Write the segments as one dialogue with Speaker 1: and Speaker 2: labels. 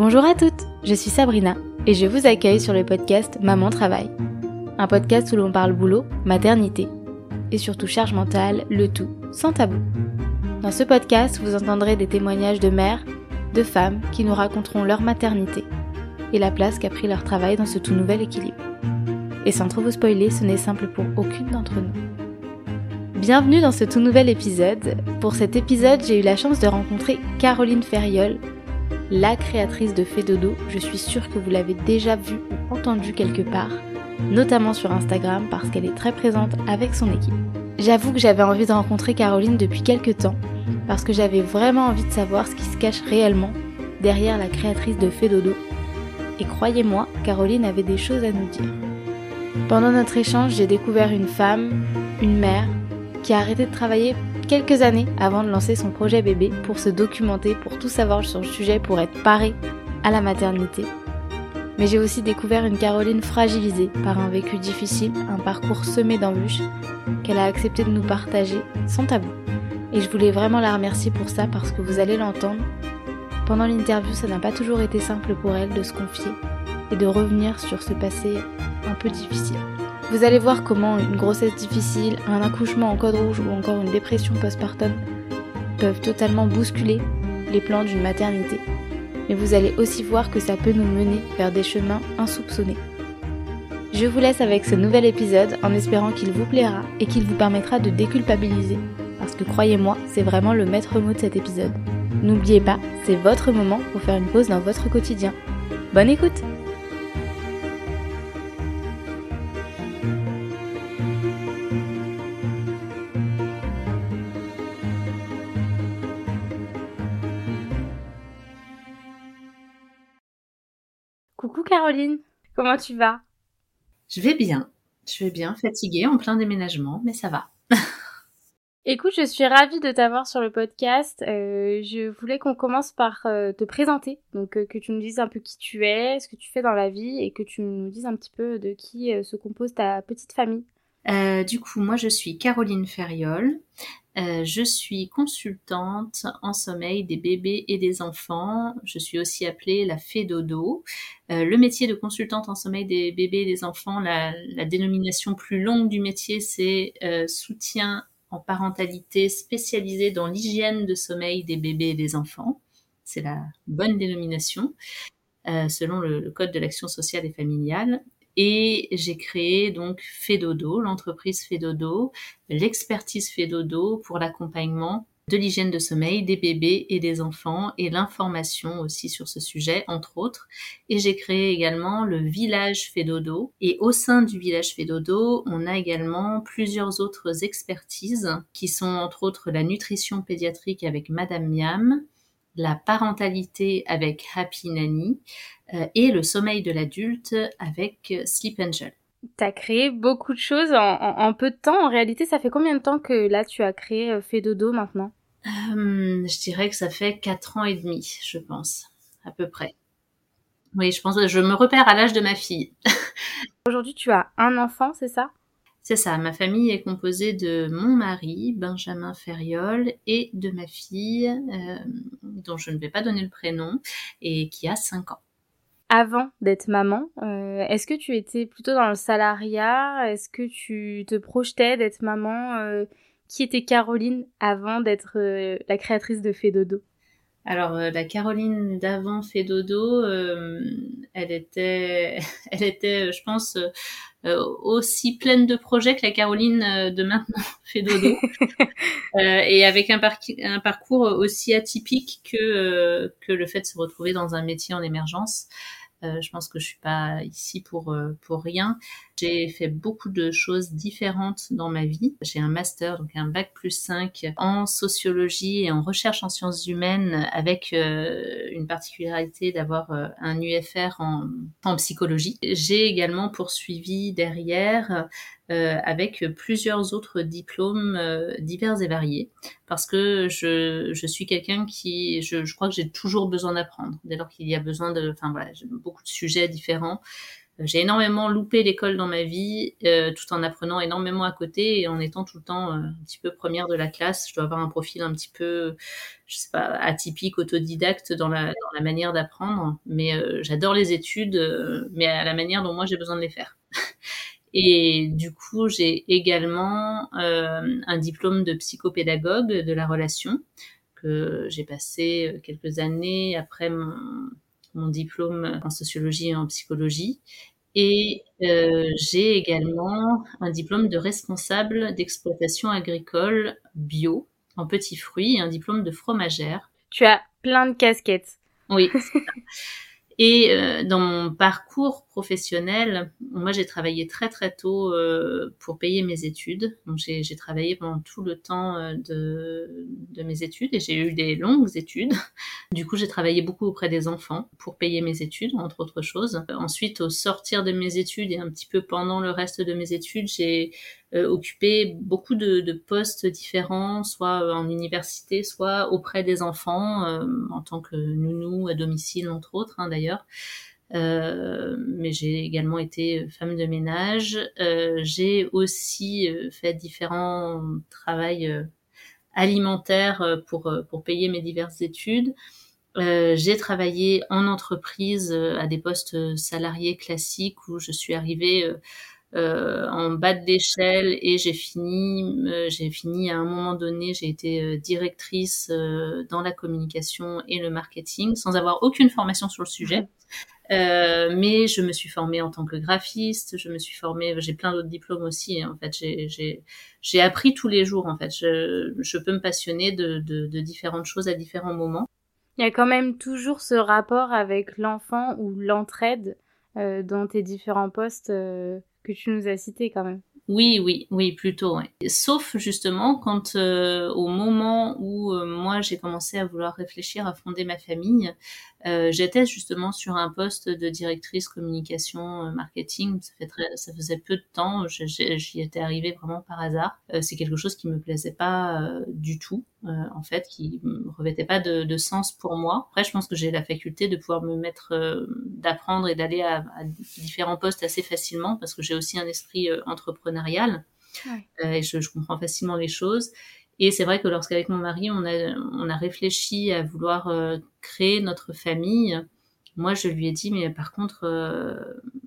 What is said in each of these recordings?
Speaker 1: Bonjour à toutes, je suis Sabrina et je vous accueille sur le podcast Maman Travail. Un podcast où l'on parle boulot, maternité et surtout charge mentale, le tout sans tabou. Dans ce podcast, vous entendrez des témoignages de mères, de femmes qui nous raconteront leur maternité et la place qu'a pris leur travail dans ce tout nouvel équilibre. Et sans trop vous spoiler, ce n'est simple pour aucune d'entre nous. Bienvenue dans ce tout nouvel épisode. Pour cet épisode, j'ai eu la chance de rencontrer Caroline Ferriol, la créatrice de Fédodo. Je suis sûre que vous l'avez déjà vue ou entendue quelque part, notamment sur Instagram parce qu'elle est très présente avec son équipe. J'avoue que j'avais envie de rencontrer Caroline depuis quelques temps parce que j'avais vraiment envie de savoir ce qui se cache réellement derrière la créatrice de Fédodo. Et croyez-moi, Caroline avait des choses à nous dire. Pendant notre échange, j'ai découvert une femme, une mère, qui a arrêté de travailler quelques années avant de lancer son projet bébé pour se documenter, pour tout savoir sur le sujet, pour être parée à la maternité. Mais j'ai aussi découvert une Caroline fragilisée par un vécu difficile, un parcours semé d'embûches qu'elle a accepté de nous partager sans tabou. Et je voulais vraiment la remercier pour ça parce que vous allez l'entendre. Pendant l'interview, ça n'a pas toujours été simple pour elle de se confier et de revenir sur ce passé un peu difficile. Vous allez voir comment une grossesse difficile, un accouchement en code rouge ou encore une dépression postpartum peuvent totalement bousculer les plans d'une maternité. Mais vous allez aussi voir que ça peut nous mener vers des chemins insoupçonnés. Je vous laisse avec ce nouvel épisode en espérant qu'il vous plaira et qu'il vous permettra de déculpabiliser. Parce que croyez-moi, c'est vraiment le maître mot de cet épisode. N'oubliez pas, c'est votre moment pour faire une pause dans votre quotidien. Bonne écoute Caroline, comment tu vas?
Speaker 2: Je vais bien, je vais bien, fatiguée en plein déménagement, mais ça va.
Speaker 1: Écoute, je suis ravie de t'avoir sur le podcast. Euh, je voulais qu'on commence par euh, te présenter, donc euh, que tu nous dises un peu qui tu es, ce que tu fais dans la vie et que tu nous dises un petit peu de qui se compose ta petite famille.
Speaker 2: du coup, moi je suis Caroline Ferriol. Je suis consultante en sommeil des bébés et des enfants. Je suis aussi appelée la fée dodo. Euh, le métier de consultante en sommeil des bébés et des enfants, la, dénomination plus longue du métier, c'est euh, soutien en parentalité spécialisé dans l'hygiène de sommeil des bébés et des enfants. C'est la bonne dénomination selon le, le Code de l'action sociale et familiale. Et j'ai créé donc Fedodo, l'entreprise Fedodo, l'expertise Fedodo pour l'accompagnement de l'hygiène de sommeil des bébés et des enfants et l'information aussi sur ce sujet, entre autres. Et j'ai créé également le village Fedodo. Et au sein du village Fedodo, on a également plusieurs autres expertises qui sont entre autres la nutrition pédiatrique avec Madame Miam, la parentalité avec Happy Nanny euh, et le sommeil de l'adulte avec Sleep Angel.
Speaker 1: Tu as créé beaucoup de choses en, peu de temps. En réalité, ça fait combien de temps que là tu as créé euh, Fait Maintenant
Speaker 2: Je dirais que ça fait 4 ans et demi, je pense, à peu près. Oui, je pense, je me repère à l'âge de ma fille.
Speaker 1: Aujourd'hui, tu as un enfant, c'est ça?
Speaker 2: C'est ça, ma famille est composée de mon mari, Benjamin Ferriol, et de ma fille, euh, dont je ne vais pas donner le prénom, et qui a 5 ans.
Speaker 1: Avant d'être maman, euh, est-ce que tu étais plutôt dans le salariat? Est-ce que tu te projetais d'être maman? Euh, Qui était Caroline avant d'être la créatrice de Fédodo
Speaker 2: alors la Caroline d'avant fait dodo, elle était, elle était, je pense, euh, aussi pleine de projets que la Caroline euh, de maintenant fait dodo, euh, et avec un, un, parcours aussi atypique que que le fait de se retrouver dans un métier en émergence. Euh, je pense que je suis pas ici pour pour rien. J'ai fait beaucoup de choses différentes dans ma vie. J'ai un master, donc un bac plus 5 en sociologie et en recherche en sciences humaines avec euh, une particularité d'avoir euh, un UFR en, psychologie. J'ai également poursuivi derrière euh, avec plusieurs autres diplômes euh, divers et variés, parce que je, je suis quelqu'un qui, je, je, crois que j'ai toujours besoin d'apprendre, dès lors qu'il y a besoin de, enfin voilà, j'ai beaucoup de sujets différents. j'ai énormément loupé l'école dans ma vie, tout en apprenant énormément à côté et en étant tout le temps un petit peu première de la classe. Je dois avoir un profil un petit peu, je sais pas, atypique, autodidacte dans la, dans la manière d'apprendre, mais j'adore les études, mais à la manière dont moi j'ai besoin de les faire. Et du coup, j'ai également euh, un diplôme de psychopédagogue de la relation que j'ai passé euh, quelques années après mon, mon, diplôme en sociologie et en psychologie. Et euh, j'ai également un diplôme de responsable d'exploitation agricole bio en petits fruits et un diplôme de fromagère.
Speaker 1: Tu as plein de casquettes.
Speaker 2: Oui. Et euh, dans mon parcours professionnel, moi j'ai travaillé très très tôt euh, pour payer mes études. Donc j'ai travaillé pendant tout le temps euh, de, de mes études et j'ai eu des longues études. Du coup j'ai travaillé beaucoup auprès des enfants pour payer mes études, entre autres choses. Ensuite au sortir de mes études et un petit peu pendant le reste de mes études, j'ai occupé beaucoup de, de, postes différents, soit en université, soit auprès des enfants, euh, en tant que nounou à domicile, entre autres hein, d'ailleurs. Euh, mais j'ai également été femme de ménage. Euh, j'ai aussi fait différents travails alimentaires pour, pour payer mes diverses études. Euh, j'ai travaillé en entreprise à des postes salariés classiques où je suis arrivée euh, en bas de l'échelle et j'ai fini, euh, j'ai fini à un moment donné, j'ai été euh, directrice dans la communication et le marketing sans avoir aucune formation sur le sujet. Euh, mais je me suis formée en tant que graphiste, je me suis formée, j'ai plein d'autres diplômes aussi. Hein. En fait, j'ai appris tous les jours. En fait, je, je peux me passionner de, de, de, différentes choses à différents moments.
Speaker 1: Il y a quand même toujours ce rapport avec l'enfant ou l'entraide euh, dans tes différents postes que tu nous as cité quand même.
Speaker 2: Oui, oui, oui, plutôt. Sauf justement quand euh, au moment où euh, moi j'ai commencé à vouloir réfléchir à fonder ma famille, euh, j'étais justement sur un poste de directrice communication euh, marketing. Ça, fait très, ça faisait peu de temps. J'y étais arrivée vraiment par hasard. Euh, c'est quelque chose qui me plaisait pas euh, du tout, en fait, qui ne revêtait pas de, de, sens pour moi. Après, je pense que j'ai la faculté de pouvoir me mettre, d'apprendre et d'aller à, à, différents postes assez facilement parce que j'ai aussi un esprit entrepreneurial. Ouais. et je, je comprends facilement les choses. Et c'est vrai que lorsqu'avec mon mari, on a, on a réfléchi à vouloir euh, créer notre famille, moi, je lui ai dit, mais par contre, euh,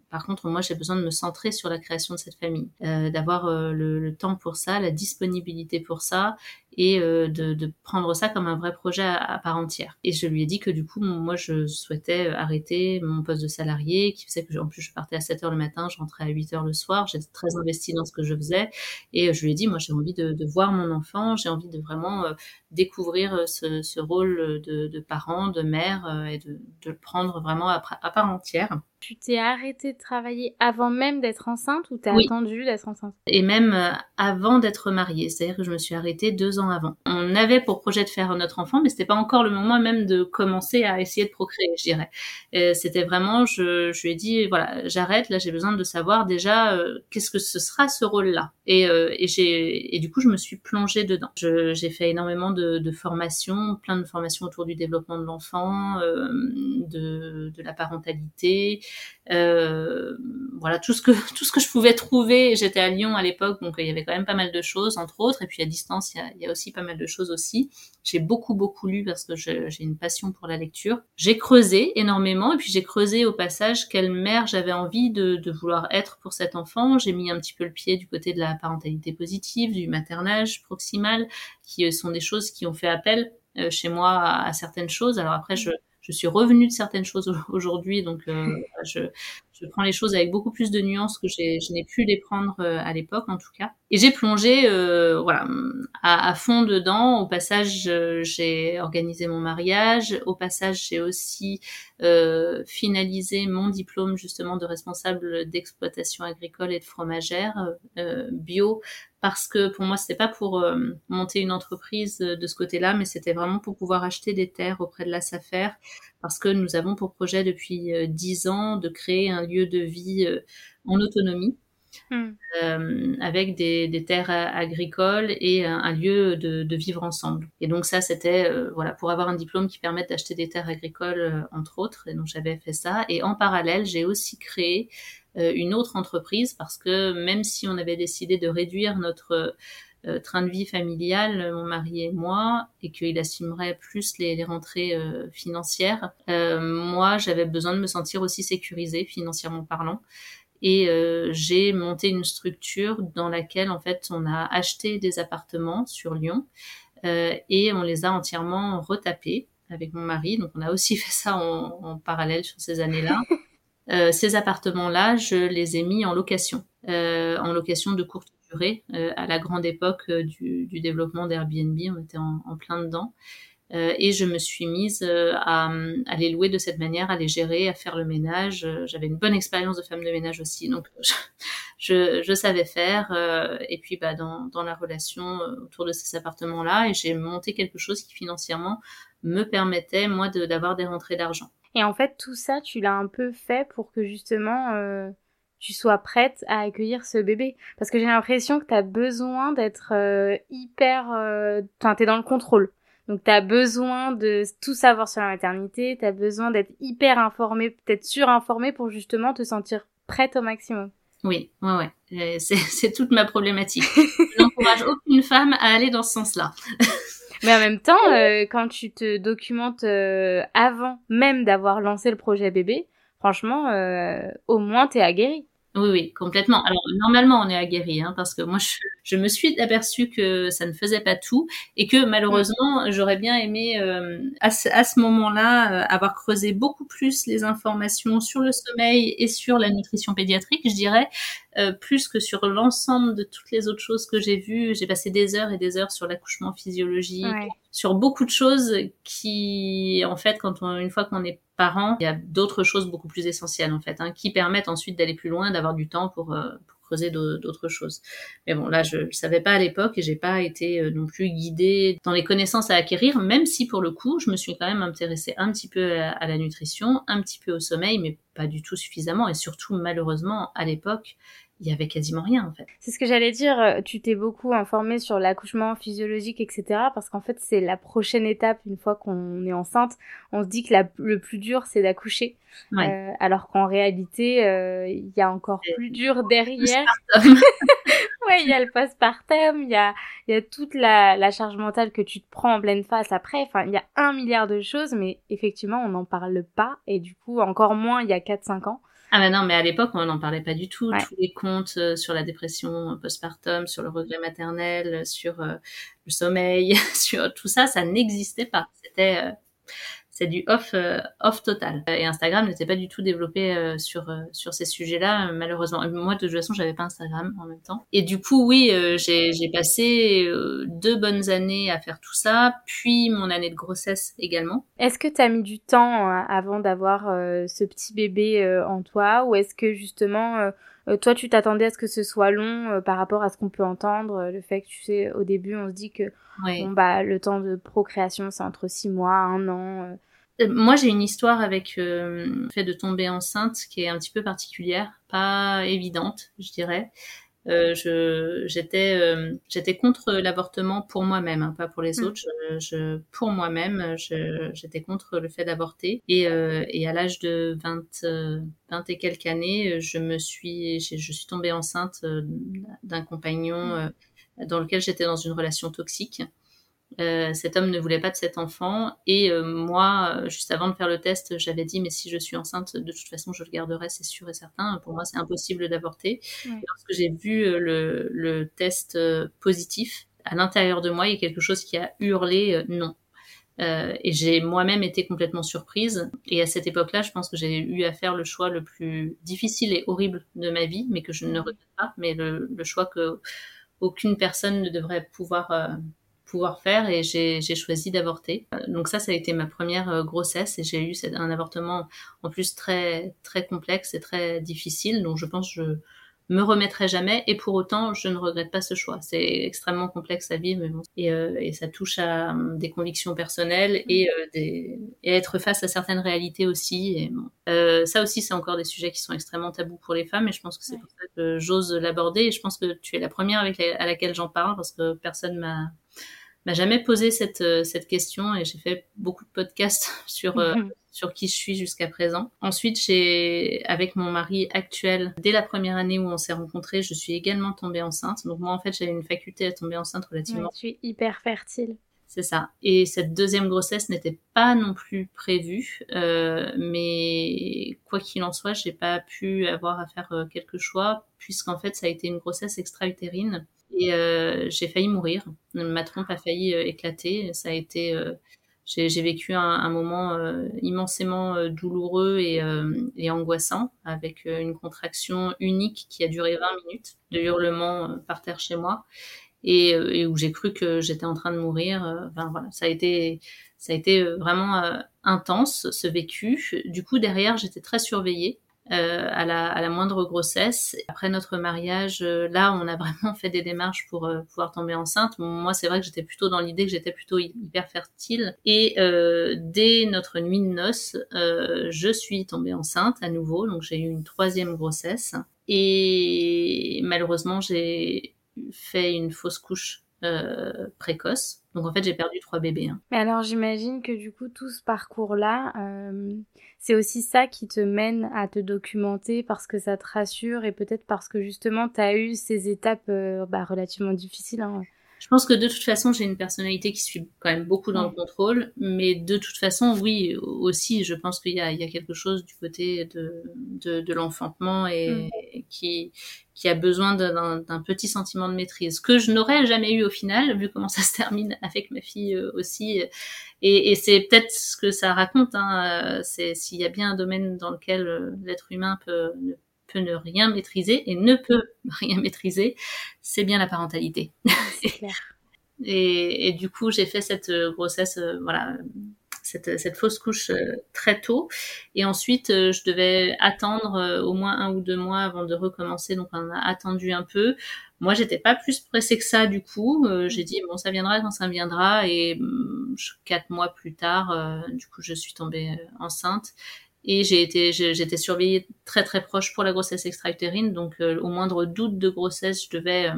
Speaker 2: par contre, moi, j'ai besoin de me centrer sur la création de cette famille, euh, d'avoir euh, le, le, temps pour ça, la disponibilité pour ça, et euh, de, de, prendre ça comme un vrai projet à, à, part entière. Et je lui ai dit que du coup, moi, je souhaitais arrêter mon poste de salarié, qui faisait que, en plus, je partais à 7 heures le matin, je rentrais à 8 heures le soir, j'étais très investie dans ce que je faisais, et je lui ai dit, moi, j'ai envie de, de, voir mon enfant, j'ai envie de vraiment découvrir ce, ce rôle de, de, parent, de mère, et de, le prendre vraiment à, à part entière.
Speaker 1: Tu t'es arrêtée de travailler avant même d'être enceinte ou t'as oui. attendu d'être enceinte?
Speaker 2: Et même euh, avant d'être mariée, c'est-à-dire que je me suis arrêtée deux ans avant. On avait pour projet de faire notre enfant, mais c'était pas encore le moment même de commencer à essayer de procréer, je dirais. C'était vraiment, je, je, lui ai dit, voilà, j'arrête, là j'ai besoin de savoir déjà euh, qu'est-ce que ce sera ce rôle-là. Et, euh, et, j'ai, et du coup, je me suis plongée dedans. j'ai fait énormément de, de, formations, plein de formations autour du développement de l'enfant, euh, de, de la parentalité, euh, voilà tout ce que tout ce que je pouvais trouver. J'étais à Lyon à l'époque, donc il y avait quand même pas mal de choses, entre autres. Et puis à distance, il y a, il y a aussi pas mal de choses aussi. J'ai beaucoup beaucoup lu parce que j'ai une passion pour la lecture. J'ai creusé énormément et puis j'ai creusé au passage quelle mère j'avais envie de, de vouloir être pour cet enfant. J'ai mis un petit peu le pied du côté de la parentalité positive, du maternage proximal, qui sont des choses qui ont fait appel euh, chez moi à, à certaines choses. Alors après, je je suis revenue de certaines choses aujourd'hui, donc euh, je, je, prends les choses avec beaucoup plus de nuances que je n'ai pu les prendre euh, à l'époque en tout cas. Et j'ai plongé euh, voilà à, fond dedans. Au passage, j'ai organisé mon mariage. Au passage, j'ai aussi euh, finalisé mon diplôme justement de responsable d'exploitation agricole et de fromagère euh, bio parce que pour moi c'était pas pour euh, monter une entreprise de ce côté-là, mais c'était vraiment pour pouvoir acheter des terres auprès de la SAFER, parce que nous avons pour projet depuis dix ans de créer un lieu de vie en autonomie Hmm. Euh, avec des, des, terres agricoles et un, lieu de, de, vivre ensemble. Et donc ça, c'était euh, voilà pour avoir un diplôme qui permette d'acheter des terres agricoles euh, entre autres. Et donc j'avais fait ça. Et en parallèle, j'ai aussi créé une autre entreprise parce que même si on avait décidé de réduire notre train de vie familial, mon mari et moi, et qu'il assumerait plus les, les rentrées financières, moi j'avais besoin de me sentir aussi sécurisée financièrement parlant. Et euh, j'ai monté une structure dans laquelle en fait on a acheté des appartements sur Lyon euh, et on les a entièrement retapés avec mon mari. Donc on a aussi fait ça en, en parallèle sur ces années-là. Euh, ces appartements-là, je les ai mis en location, euh, en location de courte durée. Euh, à la grande époque du, du développement d'Airbnb, on était en, plein dedans. Euh, et je me suis mise euh, à, à, les louer de cette manière, à les gérer, à faire le ménage. Euh, j'avais une bonne expérience de femme de ménage aussi, donc je, je, savais faire. et puis bah, dans, dans la relation autour de ces appartements-là, et j'ai monté quelque chose qui financièrement me permettait moi d'avoir des rentrées d'argent.
Speaker 1: Et en fait, tout ça, tu l'as un peu fait pour que justement euh, tu sois prête à accueillir ce bébé. Parce que j'ai l'impression que tu as besoin d'être euh, hyper... Enfin, tu es dans le contrôle. Donc tu as besoin de tout savoir sur la maternité, tu as besoin d'être hyper informé, peut-être surinformé pour justement te sentir prête au maximum.
Speaker 2: Oui, ouais, ouais. C'est toute ma problématique. Je n'encourage aucune femme à aller dans ce sens-là.
Speaker 1: Mais en même temps, euh, quand tu te documentes euh, avant même d'avoir lancé le projet bébé, franchement, euh, au moins t'es aguerri.
Speaker 2: Oui, oui, complètement. Alors normalement, on est aguerri, hein, parce que moi, je, je, me suis aperçue que ça ne faisait pas tout et que malheureusement, j'aurais bien aimé euh, à ce, à ce moment-là euh, avoir creusé beaucoup plus les informations sur le sommeil et sur la nutrition pédiatrique, je dirais, euh, plus que sur l'ensemble de toutes les autres choses que j'ai vues. J'ai passé des heures et des heures sur l'accouchement physiologique, sur beaucoup de choses qui, en fait, quand on, une fois qu'on est parent, il y a d'autres choses beaucoup plus essentielles en fait, hein, qui permettent ensuite d'aller plus loin, d'avoir du temps pour, euh, pour d'autres choses. Mais bon, là, je, ne savais pas à l'époque et j'ai pas été euh, non plus guidée dans les connaissances à acquérir, même si pour le coup, je me suis quand même intéressée un petit peu à la nutrition, un petit peu au sommeil, mais pas du tout suffisamment et surtout malheureusement à l'époque il y avait quasiment rien en fait.
Speaker 1: C'est ce que j'allais dire, euh, tu t'es beaucoup informé sur l'accouchement physiologique, etc. Parce qu'en fait, c'est la prochaine étape une fois qu'on est enceinte. On se dit que la, le plus dur, c'est d'accoucher. Ouais. Euh, alors qu'en réalité, euh, il y a encore plus dur derrière. ouais, il y a le postpartum, il y a, y a toute la, la charge mentale que tu te prends en pleine face après. Enfin, il y a un milliard de choses, mais effectivement, on n'en parle pas. Et du coup, encore moins il y a 4-5 ans.
Speaker 2: Ah bah non, mais à l'époque, on n'en parlait pas du tout. Tous les contes euh, sur la dépression postpartum, sur le regret maternel, sur euh, le sommeil, sur tout ça, ça n'existait pas. C'était euh, c'est du off euh, off total. Et Instagram n'était pas du tout développé euh, sur euh, sur ces sujets-là malheureusement. Moi de toute façon, j'avais pas Instagram en même temps. Et du coup, oui, j'ai j'ai passé deux bonnes années à faire tout ça, puis mon année de grossesse également.
Speaker 1: Est-ce que tu as mis du temps avant d'avoir ce petit bébé en toi? Ou est-ce que justement toi, tu t'attendais à ce que ce soit long par rapport à ce qu'on peut entendre, le fait que tu sais, au début, on se dit que Bon, bah, le temps de procréation, c'est entre six mois, un an. Euh.
Speaker 2: Euh, moi, j'ai une histoire avec euh, le fait de tomber enceinte qui est un petit peu particulière, pas évidente, je dirais. Euh, je j'étais euh, j'étais contre l'avortement pour moi-même hein, pas pour les mm. autres je, je pour moi-même j'étais contre le fait d'avorter et, euh, et à l'âge de 20 20 et quelques années je me suis je, je suis tombée enceinte d'un compagnon mm. dans lequel j'étais dans une relation toxique euh, cet homme ne voulait pas de cet enfant et euh, moi, euh, juste avant de faire le test, j'avais dit mais si je suis enceinte, de toute façon je le garderai, c'est sûr et certain. Pour moi, c'est impossible d'avorter. Lorsque j'ai vu le, le, test positif, à l'intérieur de moi, il y a quelque chose qui a hurlé non. et j'ai moi-même été complètement surprise. Et à cette époque-là, je pense que j'ai eu à faire le choix le plus difficile et horrible de ma vie, mais que je ne regrette pas, mais le, le choix que aucune personne ne devrait pouvoir pouvoir faire et j'ai choisi d'avorter. Donc ça, ça a été ma première euh, grossesse et j'ai eu un avortement en plus très très complexe et très difficile. Donc je pense que je me remettrai jamais et pour autant je ne regrette pas ce choix. C'est extrêmement complexe à vivre et, euh, et ça touche à hum, des convictions personnelles et, euh, des, et être face à certaines réalités aussi. Et, euh, ça aussi c'est encore des sujets qui sont extrêmement tabous pour les femmes et je pense que c'est pour ça que j'ose l'aborder et je pense que tu es la première avec à laquelle j'en parle parce que personne m'a m'a jamais posé cette, euh, cette question et j'ai fait beaucoup de podcasts sur euh, sur qui je suis jusqu'à présent. Ensuite, j'ai, avec mon mari actuel, dès la première année où on s'est rencontrés, je suis également tombée enceinte. Donc moi, en fait, j'avais une faculté à tomber enceinte relativement.
Speaker 1: tu es hyper fertile.
Speaker 2: C'est ça. Et cette deuxième grossesse n'était pas non plus prévue, euh, mais quoi qu'il en soit, j'ai pas pu avoir à faire euh, quelques choix puisqu'en fait, ça a été une grossesse extra-utérine et euh, j'ai failli mourir. Ma trompe a failli euh, éclater. Ça a été euh, j'ai vécu un, un moment euh, immensément euh, douloureux et, et, angoissant, avec une contraction unique qui a duré 20 minutes, de hurlements par terre chez moi, et, et où j'ai cru que j'étais en train de mourir. Enfin voilà, ça a été, ça a été vraiment intense ce vécu. Du coup derrière, j'étais très surveillée. Euh, à, la, à, la, moindre grossesse. Après notre mariage, euh, là, on a vraiment fait des démarches pour euh, pouvoir tomber enceinte. Moi, c'est vrai que j'étais plutôt dans l'idée que j'étais plutôt hyper fertile. Et dès notre nuit de noces, je suis tombée enceinte à nouveau. Donc, j'ai eu une troisième grossesse. Et malheureusement, j'ai fait une fausse couche précoce. Donc en fait, j'ai perdu trois bébés. Hein.
Speaker 1: Mais alors j'imagine que du coup, tout ce parcours-là, euh, c'est aussi ça qui te mène à te documenter parce que ça te rassure et peut-être parce que justement, tu as eu ces étapes euh, bah, relativement difficiles. Hein.
Speaker 2: Je pense que de toute façon, j'ai une personnalité qui suit quand même beaucoup dans le contrôle, mais de toute façon, oui, aussi, je pense qu'il y, y a, quelque chose du côté de, de, de l'enfantement et, mm. qui, qui a besoin d'un petit sentiment de maîtrise, que je n'aurais jamais eu au final, vu comment ça se termine avec ma fille euh, aussi. Et, et c'est peut-être ce que ça raconte, hein, euh, c'est s'il y a bien un domaine dans lequel euh, l'être humain peut, peut ne rien maîtriser et ne peut rien maîtriser, c'est bien la parentalité. et, et, du coup, j'ai fait cette euh, grossesse, euh, voilà, cette, cette, fausse couche euh, très tôt. Et ensuite, je devais attendre au moins un ou deux mois avant de recommencer. Donc, on a attendu un peu. Moi, j'étais pas plus pressée que ça, du coup. j'ai dit, bon, ça viendra quand ça viendra. Et mm, quatre mois plus tard, du coup, je suis tombée enceinte. Et j'ai été, j'étais surveillée très très proche pour la grossesse extra-utérine, donc euh, au moindre doute de grossesse, je devais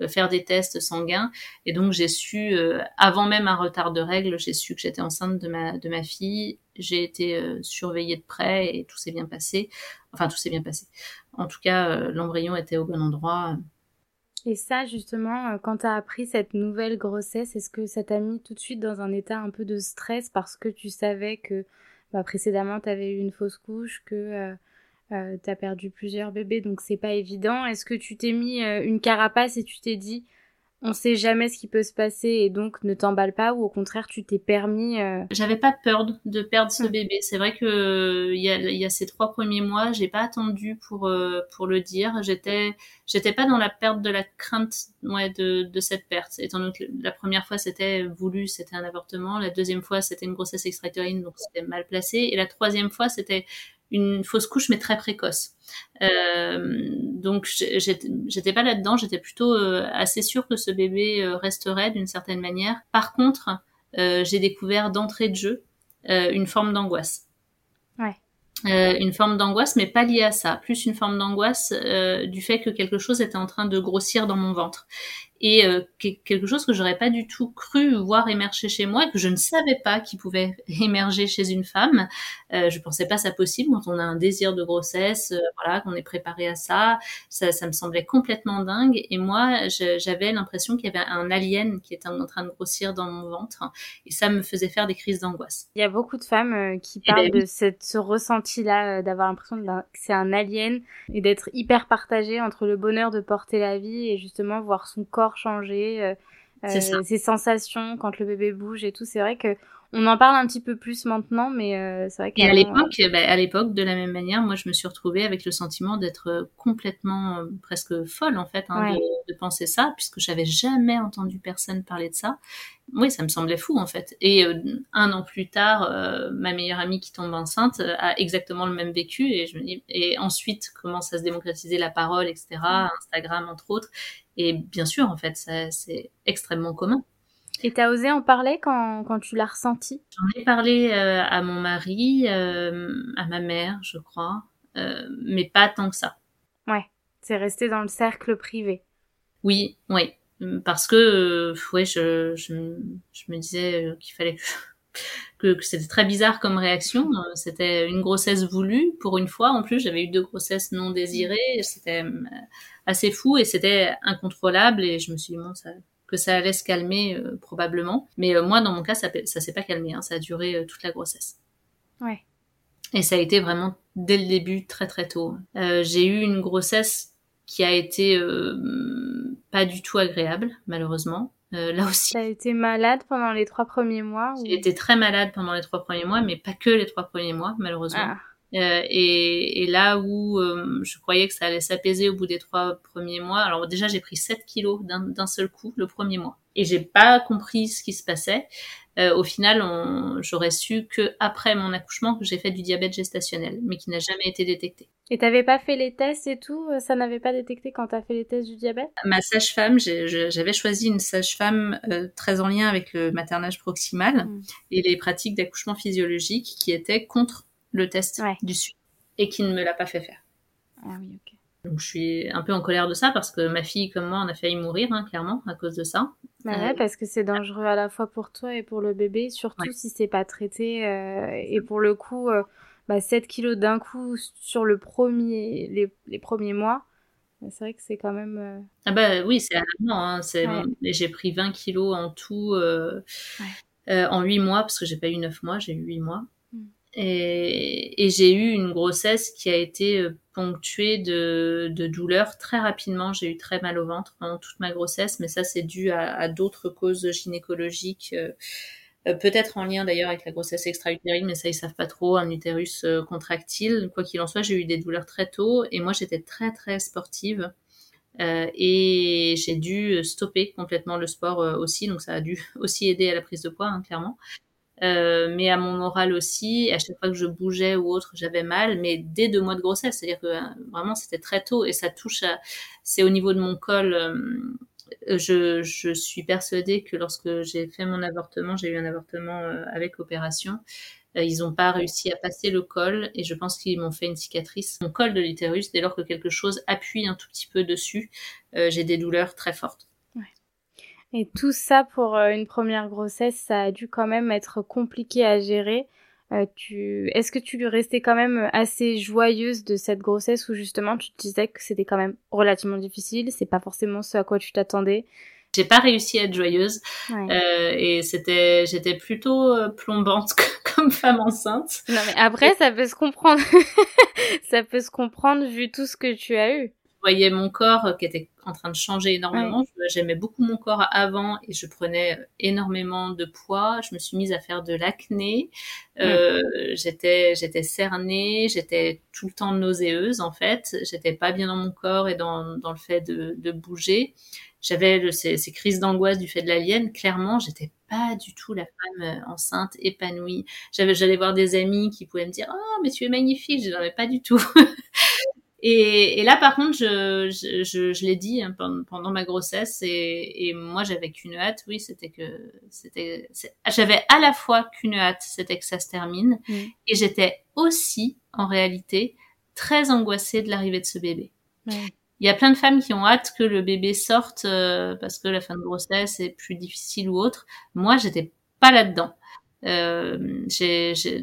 Speaker 2: euh, faire des tests sanguins. Et donc j'ai su, euh, avant même un retard de règles, j'ai su que j'étais enceinte de ma de ma fille. J'ai été surveillée de près et tout s'est bien passé. Enfin tout s'est bien passé. En tout cas, l'embryon était au bon endroit.
Speaker 1: Et ça, justement, quand tu as appris cette nouvelle grossesse, est-ce que ça t'a mis tout de suite dans un état un peu de stress parce que tu savais que bah, précédemment, tu avais eu une fausse couche, que euh, euh tu as perdu plusieurs bébés, donc c'est pas évident. Est-ce que tu t'es mis euh, une carapace et tu t'es dit, on sait jamais ce qui peut se passer et donc ne t'emballe pas ou au contraire tu t'es permis euh...
Speaker 2: J'avais pas peur de perdre ce hmm. bébé. C'est vrai que il y a, y a, ces trois premiers mois, j'ai pas attendu pour euh, pour le dire. J'étais j'étais pas dans la perte de la crainte ouais de de cette perte. Étant donné que la première fois c'était voulu, c'était un avortement. La deuxième fois c'était une grossesse extra-utérine donc c'était mal placé. Et la troisième fois c'était une fausse couche mais très précoce. Euh, donc j'étais pas là-dedans, j'étais plutôt euh, assez sûre que ce bébé euh, resterait d'une certaine manière. Par contre, euh, j'ai découvert d'entrée de jeu une forme d'angoisse.
Speaker 1: Ouais.
Speaker 2: une forme d'angoisse, mais pas liée à ça, plus une forme d'angoisse du fait que quelque chose était en train de grossir dans mon ventre et euh, quelque chose que j'aurais pas du tout cru voir émerger chez moi et que je ne savais pas qui pouvait émerger chez une femme. Euh, je pensais pas ça possible quand on a un désir de grossesse, euh, voilà, qu'on est préparé à ça. ça. Ça me semblait complètement dingue et moi j'avais l'impression qu'il y avait un alien qui était en train de grossir dans mon ventre et ça me faisait faire des crises d'angoisse.
Speaker 1: Il y a beaucoup de femmes euh, qui eh parlent ben de cette, ce ressenti-là, euh, d'avoir l'impression que c'est un alien et d'être hyper partagée entre le bonheur de porter la vie et justement voir son corps changer, euh, euh ses sensations quand le bébé bouge et tout. C'est vrai que on en parle un petit peu plus maintenant, mais euh, c'est vrai
Speaker 2: qu'à à l'époque, bah, à l'époque, de la même manière, moi, je me suis retrouvée avec le sentiment d'être complètement presque folle en fait hein, de, de, penser ça, puisque j'avais jamais entendu personne parler de ça. Oui, ça me semblait fou en fait. Et un an plus tard, ma meilleure amie qui tombe enceinte a exactement le même vécu, et je me dis, et ensuite commence à se démocratiser la parole, etc. Mm. Instagram entre autres. Et bien sûr, en fait, c'est extrêmement commun.
Speaker 1: Et t'as osé en parler quand, quand tu l'as ressenti?
Speaker 2: J'en ai parlé euh, à mon mari, euh, à ma mère, je crois, euh, mais pas tant que ça.
Speaker 1: Ouais, c'est resté dans le cercle privé.
Speaker 2: Oui, oui, parce que ouais, je, je, je me disais qu'il fallait que, que, c'était très bizarre comme réaction. C'était une grossesse voulue pour une fois. En plus, j'avais eu deux grossesses non désirées. C'était assez fou et c'était incontrôlable. Et je me suis dit bon, ça que ça allait se calmer euh, probablement. Mais euh, moi, dans mon cas, ça, ça s'est pas calmé. Hein. ça a duré euh, toute la grossesse.
Speaker 1: Ouais.
Speaker 2: Et ça a été vraiment dès le début, très très tôt. j'ai eu une grossesse qui a été pas du tout agréable, malheureusement. là aussi.
Speaker 1: as été malade pendant les trois premiers mois
Speaker 2: J'ai été très malade pendant les trois premiers mois, mais pas que les trois premiers mois, malheureusement. Ah. Euh, et, et, là où euh, je croyais que ça allait s'apaiser au bout des trois premiers mois, alors déjà j'ai pris 7 kilos d'un seul coup le premier mois et j'ai pas compris ce qui se passait. Euh, au final, j'aurais su que après mon accouchement que j'ai fait du diabète gestationnel, mais qui n'a jamais été détecté.
Speaker 1: Et t'avais pas fait les tests et tout Ça n'avait pas détecté quand t'as fait les tests du diabète?
Speaker 2: Ma sage-femme, j'avais choisi une sage-femme euh, très en lien avec le maternage proximal mmh. et les pratiques d'accouchement physiologique qui étaient contre le test du suivi et qui ne me l'a pas fait faire.
Speaker 1: Ah oui, ok.
Speaker 2: Donc je suis un peu en colère de ça parce que ma fille comme moi on a failli mourir hein, clairement à cause de ça.
Speaker 1: Bah ouais, euh, parce que c'est dangereux à la fois pour toi et pour le bébé, surtout si c'est pas traité. Euh, et pour le coup, euh, bah, 7 kilos d'un coup sur le premier, les, les premiers mois, bah, c'est vrai que c'est quand même.
Speaker 2: Ah bah oui, c'est alarmant. Hein, c'est... J'ai pris 20 kilos en tout en 8 mois parce que j'ai pas eu 9 mois, j'ai eu 8 mois. Et, j'ai eu une grossesse qui a été euh, ponctuée de, douleurs très rapidement. J'ai eu très mal au ventre pendant toute ma grossesse, mais ça c'est dû à, d'autres causes gynécologiques, euh, euh, peut-être en lien d'ailleurs avec la grossesse extra-utérine, mais ça ils savent pas trop, un utérus contractile. Quoi qu'il en soit, j'ai eu des douleurs très tôt et moi j'étais très très sportive. Et j'ai dû stopper complètement le sport aussi, donc ça a dû aussi aider à la prise de poids, hein, clairement. Euh, mais à mon moral aussi. À chaque fois que je bougeais ou autre, j'avais mal, mais dès deux mois de grossesse, c'est-à-dire que euh, vraiment c'était très tôt et ça touche à, c'est au niveau de mon col. Euh, je, je, suis persuadée que lorsque j'ai fait mon avortement, j'ai eu un avortement avec opération. Ils n'ont pas réussi à passer le col et je pense qu'ils m'ont fait une cicatrice. Mon col de l'utérus, dès lors que quelque chose appuie un tout petit peu dessus, j'ai des douleurs très fortes.
Speaker 1: Et tout ça pour euh, une première grossesse, ça a dû quand même être compliqué à gérer. Euh, tu... Est-ce que tu lui restais quand même assez joyeuse de cette grossesse ou justement tu te disais que c'était quand même relativement difficile, c'est pas forcément ce à quoi tu t'attendais?
Speaker 2: J'ai pas réussi à être joyeuse euh, et c'était j'étais plutôt euh, plombante comme femme enceinte.
Speaker 1: Non mais après ça peut se comprendre. ça peut se comprendre vu tout ce que tu as eu
Speaker 2: voyais mon corps qui était en train de changer énormément. J'aimais beaucoup mon corps avant et je prenais énormément de poids. Je me suis mise à faire de l'acné. Euh, j'étais j'étais cernée, j'étais tout le temps nauséeuse en fait. J'étais pas bien dans mon corps et dans, dans le fait de, de bouger. J'avais ces, ces, crises d'angoisse du fait de l'alien. Clairement, j'étais pas du tout la femme euh, enceinte épanouie. J'avais j'allais voir des amis qui pouvaient me dire "Oh, mais tu es magnifique." Je n'en pas du tout. Et, et, là, par contre, je, je, je, l'ai dit hein, pendant, ma grossesse, et, et moi, j'avais qu'une hâte. Oui, c'était que c'était. J'avais à la fois qu'une hâte, c'était que ça se termine, mm. et j'étais aussi, en réalité, très angoissée de l'arrivée de ce bébé. Il y a plein de femmes qui ont hâte que le bébé sorte euh, parce que la fin de grossesse est plus difficile ou autre. Moi, j'étais pas là-dedans. Euh,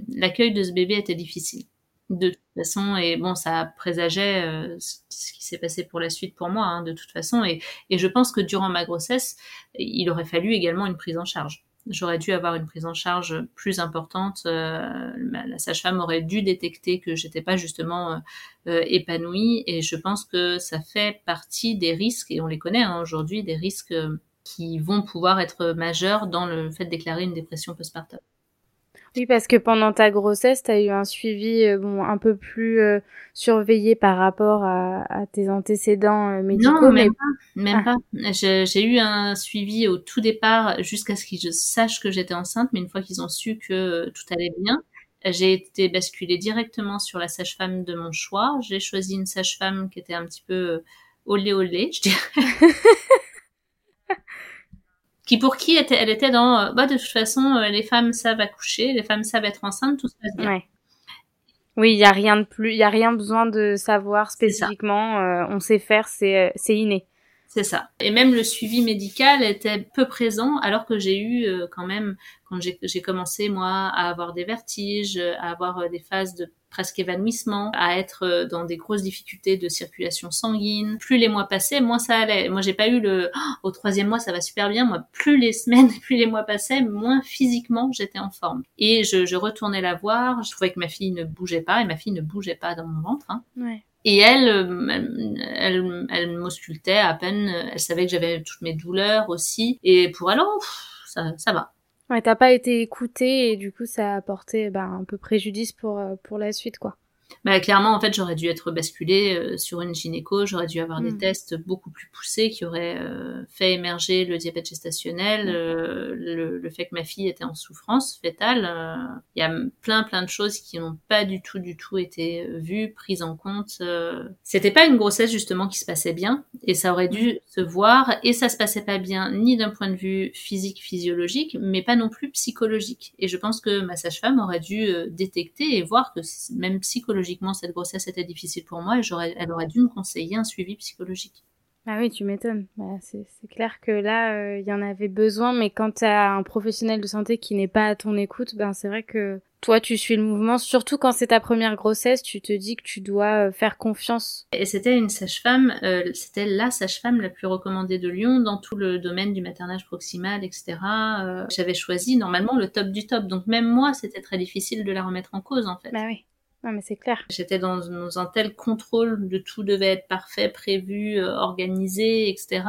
Speaker 2: L'accueil de ce bébé était difficile de toute façon et bon ça présageait euh, ce qui s'est passé pour la suite pour moi hein, de toute façon et, et je pense que durant ma grossesse il aurait fallu également une prise en charge. J'aurais dû avoir une prise en charge plus importante euh, la sage-femme aurait dû détecter que j'étais pas justement euh, épanouie et je pense que ça fait partie des risques et on les connaît hein, aujourd'hui des risques qui vont pouvoir être majeurs dans le fait de déclarer une dépression postpartum
Speaker 1: Oui, parce que pendant ta grossesse, tu as eu un suivi euh, bon, un peu plus euh, surveillé par rapport à, tes antécédents euh, médicaux.
Speaker 2: Non, même pas. Même ah. pas. J'ai eu un suivi au tout départ jusqu'à ce qu'ils sachent que j'étais enceinte, mais une fois qu'ils ont su que tout allait bien, j'ai été basculée directement sur la sage-femme de mon choix. J'ai choisi une sage-femme qui était un petit peu olé olé, je dirais. qui pour qui était, elle était dans, euh, bah de toute façon, euh, les femmes savent accoucher, les femmes savent être enceintes, tout se passe bien.
Speaker 1: Oui, il y a rien de plus, il y a rien besoin de savoir spécifiquement. Euh, on sait faire, c'est c'est inné.
Speaker 2: C'est ça. Et même le suivi médical était peu présent, alors que j'ai eu quand même, quand j'ai commencé moi à avoir des vertiges, à avoir des phases de presque évanouissement, à être euh, dans des grosses difficultés de circulation sanguine. Plus les mois passaient, moins ça allait. Moi, j'ai pas eu le oh, au troisième mois, ça va super bien. Moi, plus les semaines, plus les mois passaient, moins physiquement j'étais en forme. Et je, je, retournais la voir. Je trouvais que ma fille ne bougeait pas et ma fille ne bougeait pas dans mon ventre. Hein.
Speaker 1: Ouais.
Speaker 2: Et elle, euh, elle, elle, m'auscultait à peine. Elle savait que j'avais toutes mes douleurs aussi. Et pour elle, oh, ça, ça va.
Speaker 1: Ouais, t'as pas été écouté et du coup ça a apporté bah, un peu préjudice pour, euh, pour la suite quoi.
Speaker 2: Bah, clairement, en fait, j'aurais dû être basculée euh, sur une gynéco, j'aurais dû avoir des hmm. tests beaucoup plus poussés qui auraient euh, fait émerger le diabète gestationnel, euh, le, le, fait que ma fille était en souffrance fétale. Il y a plein, plein de choses qui n'ont pas du tout, du tout été vues, prises en compte. C'était pas une grossesse justement qui se passait bien, et ça aurait dû se voir, et ça se passait pas bien ni d'un point de vue physique, physiologique, mais pas non plus psychologique. Et je pense que ma sage-femme aurait dû détecter et voir que même psychologiquement psychologiquement cette grossesse était difficile pour moi et j'aurais, elle aurait dû me conseiller un suivi psychologique.
Speaker 1: Ah oui, tu m'étonnes. Bah, c'est, clair que là, euh, il y en avait besoin, mais quand tu as un professionnel de santé qui n'est pas à ton écoute, ben c'est vrai que toi, tu suis le mouvement. Surtout quand c'est ta première grossesse, tu te dis que tu dois euh, faire confiance.
Speaker 2: Et c'était une sage-femme, euh, c'était la sage-femme la plus recommandée de Lyon dans tout le domaine du maternage proximal, etc. J'avais choisi normalement le top du top, donc même moi, c'était très difficile de la remettre en cause, en fait.
Speaker 1: Bah oui mais c'est clair.
Speaker 2: J'étais dans, un tel contrôle de tout devait être parfait, prévu, euh, organisé, etc.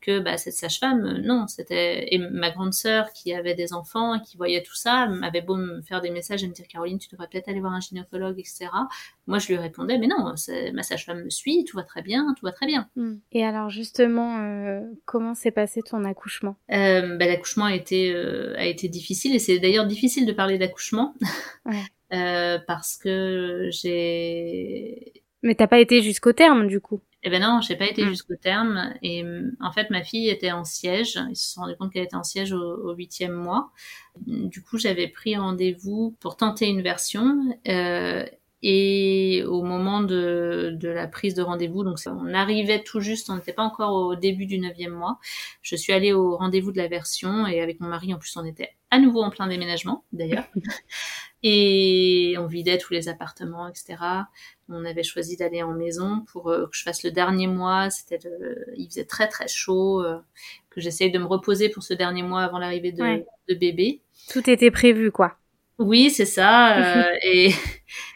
Speaker 2: Que bah, cette sage-femme, euh, non, c'était et ma grande sœur qui avait des enfants, qui voyait tout ça, m'avait beau me faire des messages et me dire Caroline, tu devrais peut-être aller voir un gynécologue, etc. Moi, je lui répondais mais non, ma sage-femme me suit, tout va très bien, tout va très bien.
Speaker 1: Hmm. Et alors justement, euh, comment s'est passé ton accouchement?
Speaker 2: Bah, L'accouchement a été a été difficile et c'est d'ailleurs difficile de parler d'accouchement. Ouais. Euh, parce que j'ai.
Speaker 1: Mais t'as pas été jusqu'au terme du coup.
Speaker 2: Eh ben non, j'ai pas été hmm. jusqu'au terme. Et en fait, ma fille était en siège. Ils se sont rendus compte qu'elle était en siège au huitième mois. Du coup, j'avais pris rendez-vous pour tenter une version. Euh, et au moment de, de la prise de rendez-vous, donc on arrivait tout juste, on n'était pas encore au début du neuvième mois. Je suis allée au rendez-vous de la version et avec mon mari, en plus, on était à nouveau en plein déménagement, d'ailleurs. Et on vidait tous les appartements, etc. On avait choisi d'aller en maison pour euh, que je fasse le dernier mois. C'était, il faisait très très chaud, euh, que j'essaye de me reposer pour ce dernier mois avant l'arrivée de, de bébé.
Speaker 1: Tout était prévu, quoi.
Speaker 2: Oui, c'est ça. Euh, et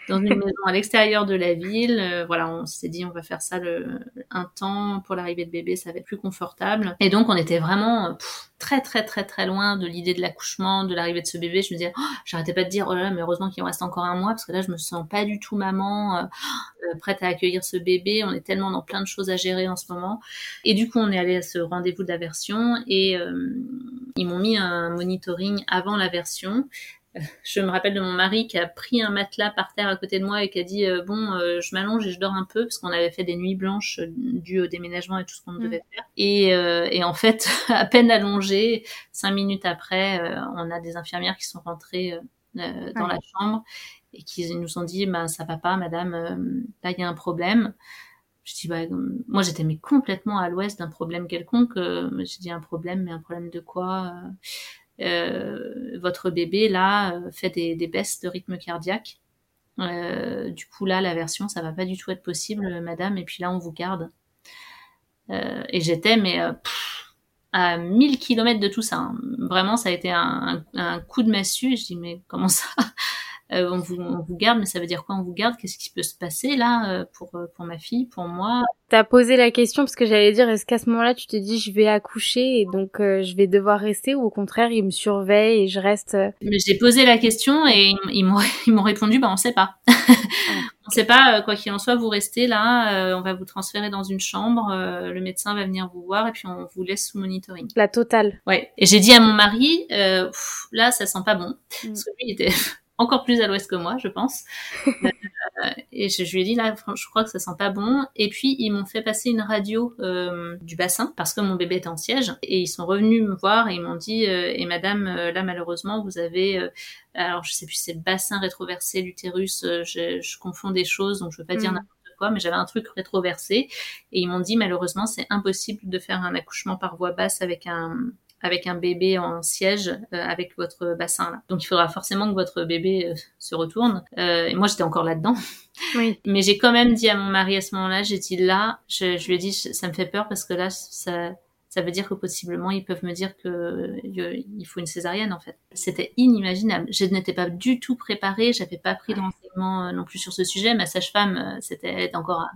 Speaker 2: dans une maison à l'extérieur de la ville, euh, voilà, on s'est dit on va faire ça le, un temps pour l'arrivée de bébé, ça va être plus confortable. Et donc on était vraiment très très très très loin de l'idée de l'accouchement, de l'arrivée de ce bébé. Je me disais, oh, j'arrêtais pas de dire oh là là, mais heureusement qu'il reste encore un mois parce que là je me sens pas du tout maman euh, euh, prête à accueillir ce bébé. On est tellement dans plein de choses à gérer en ce moment. Et du coup on est allé à ce rendez-vous de la version et ils m'ont mis un monitoring avant la version je me rappelle de mon mari qui a pris un matelas par terre à côté de moi et qui a dit euh, bon euh, je m'allonge et je dors un peu parce qu'on avait fait des nuits blanches euh, dues au déménagement et tout ce qu'on mm. devait faire. Et, et, en fait à peine allongé cinq minutes après on a des infirmières qui sont rentrées dans la chambre et qui nous ont dit bah ça va pas madame là il y a un problème. Je dis bah moi j'étais mais complètement à l'ouest d'un problème quelconque j'ai dit un problème mais un problème de quoi euh, votre bébé là euh, fait des, baisses de rythme cardiaque. Euh, du coup là la version ça va pas du tout être possible madame et puis là on vous garde. et j'étais mais à 1000 km de tout ça. Hein. Vraiment, ça a été un, un, coup de massue. Je dis, mais comment ça? Euh, on, vous, on vous garde, mais ça veut dire quoi on vous garde? Qu'est-ce qui peut se passer là euh, pour pour ma fille, pour moi?
Speaker 1: T'as posé la question parce que j'allais dire est-ce qu'à ce, moment-là tu te dis je vais accoucher et donc je vais devoir rester ou au contraire ils me surveillent et je reste
Speaker 2: Mais j'ai posé la question et ils m'ont ils m'ont répondu bah on sait pas. on sait pas quoi qu'il en soit vous restez là, on va vous transférer dans une chambre, le médecin va venir vous voir et puis on vous laisse sous monitoring.
Speaker 1: La totale.
Speaker 2: Ouais. Et j'ai dit à mon mari là ça sent pas bon. Mm. Parce que lui, il était encore plus à l'ouest que moi, je pense. Euh, et je, lui ai dit là, je crois que ça sent pas bon. Et puis ils m'ont fait passer une radio euh, du bassin parce que mon bébé était en siège. Et ils sont revenus me voir et ils m'ont dit euh, et Madame, là malheureusement vous avez, alors je sais plus c'est le bassin rétroversé, l'utérus. Je, je, confonds des choses donc je veux pas dire mm. n'importe quoi, mais j'avais un truc rétroversé et ils m'ont dit malheureusement c'est impossible de faire un accouchement par voie basse avec un avec un bébé en siège euh, avec votre bassin là. Donc il faudra forcément que votre bébé euh, se retourne. Euh, et moi j'étais encore là-dedans.
Speaker 1: Oui.
Speaker 2: Mais j'ai quand même dit à mon mari à ce moment-là, j'ai dit là, je, je, lui ai dit ça me fait peur parce que là ça ça veut dire que possiblement ils peuvent me dire que il faut une césarienne en fait. C'était inimaginable. Je n'étais pas du tout préparée, j'avais pas pris de renseignements non plus sur ce sujet. Ma sage-femme, c'était encore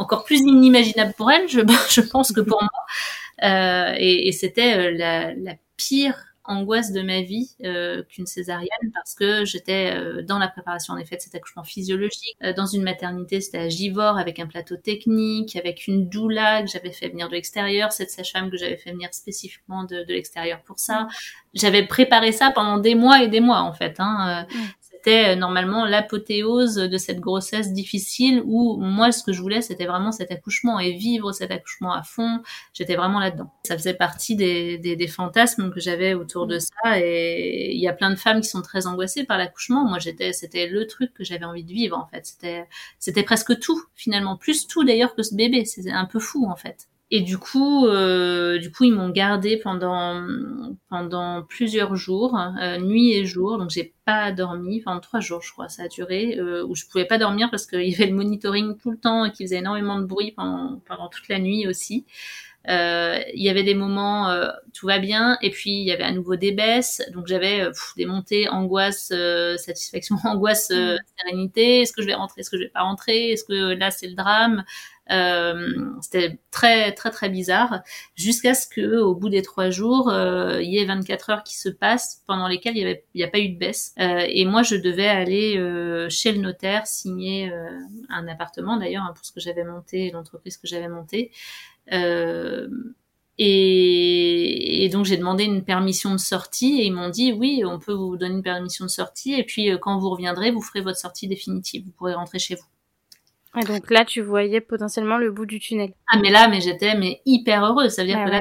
Speaker 2: encore plus inimaginable pour elle, je, je pense que pour moi. Euh, et, et c'était euh, la, la, pire angoisse de ma vie euh, qu'une césarienne parce que j'étais euh, dans la préparation en effet de cet accouchement physiologique. Euh, dans une maternité c'était à Givor avec un plateau technique avec une doula que j'avais fait venir de l'extérieur cette sage-femme que j'avais fait venir spécifiquement de, de l'extérieur pour ça. J'avais préparé ça pendant des mois et des mois en fait hein. Mm c'était euh, normalement l'apothéose de cette grossesse difficile où moi ce que je voulais c'était vraiment cet accouchement et vivre cet accouchement à fond. J'étais vraiment là-dedans. Ça faisait partie des, des, des fantasmes que j'avais autour de ça et il y a plein de femmes qui sont très angoissées par l'accouchement. Moi j'étais c'était le truc que j'avais envie de vivre en fait. C'était c'était presque tout finalement. Plus tout d'ailleurs que ce bébé. C'est un peu fou en fait et du coup, euh, du coup, ils m'ont gardé pendant pendant plusieurs jours, euh, nuit et jour. Donc j'ai pas dormi, pendant trois jours, je crois, ça a duré, euh, où je pouvais pas dormir parce qu'il y avait le monitoring tout le temps et qu'il faisait énormément de bruit pendant pendant toute la nuit aussi. Euh, il y avait des moments euh, tout va bien. Et puis il y avait à nouveau des baisses. Donc j'avais euh, des montées angoisse satisfaction angoisse mm. sérénité. Est-ce que je vais rentrer? Est-ce que je vais pas rentrer? Est-ce que là c'est le drame? C'était très très très bizarre jusqu'à ce que au bout des trois jours il y ait 24 heures qui se passent pendant lesquelles il y avait il y a pas eu de baisse. Et moi je devais aller chez le notaire signer un appartement d'ailleurs hein, pour ce que j'avais monté l'entreprise que j'avais montée. Euh, et, donc j'ai demandé une permission de sortie et ils m'ont dit oui, on peut vous donner une permission de sortie et puis euh, quand vous reviendrez, vous ferez votre sortie définitive, vous pourrez rentrer chez vous.
Speaker 1: Et donc là, tu voyais potentiellement le bout du tunnel.
Speaker 2: Ah mais là, mais j'étais mais hyper heureuse. Ça veut dire ah que là,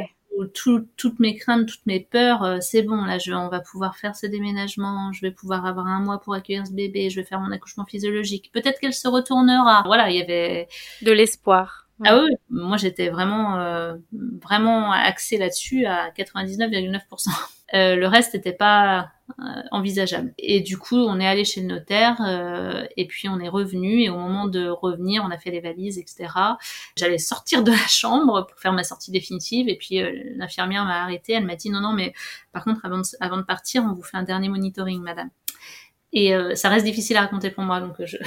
Speaker 2: toutes mes craintes, toutes mes peurs, euh, c'est bon. Là, je, on va pouvoir faire ce déménagement. Je vais pouvoir avoir un mois pour accueillir ce bébé. Je vais faire mon accouchement physiologique. Peut-être qu'elle se retournera. Voilà, il y avait
Speaker 1: de l'espoir.
Speaker 2: Ah oui, moi j'étais vraiment euh, vraiment axée là-dessus à 99,9%. Euh, le reste n'était pas euh, envisageable. Et du coup, on est allé chez le notaire euh, et puis on est revenu et au moment de revenir, on a fait les valises, etc. J'allais sortir de la chambre pour faire ma sortie définitive et puis l'infirmière m'a arrêté. Elle m'a dit non non mais par contre avant de, avant de partir, on vous fait un dernier monitoring, madame. Et ça reste difficile à raconter pour moi donc je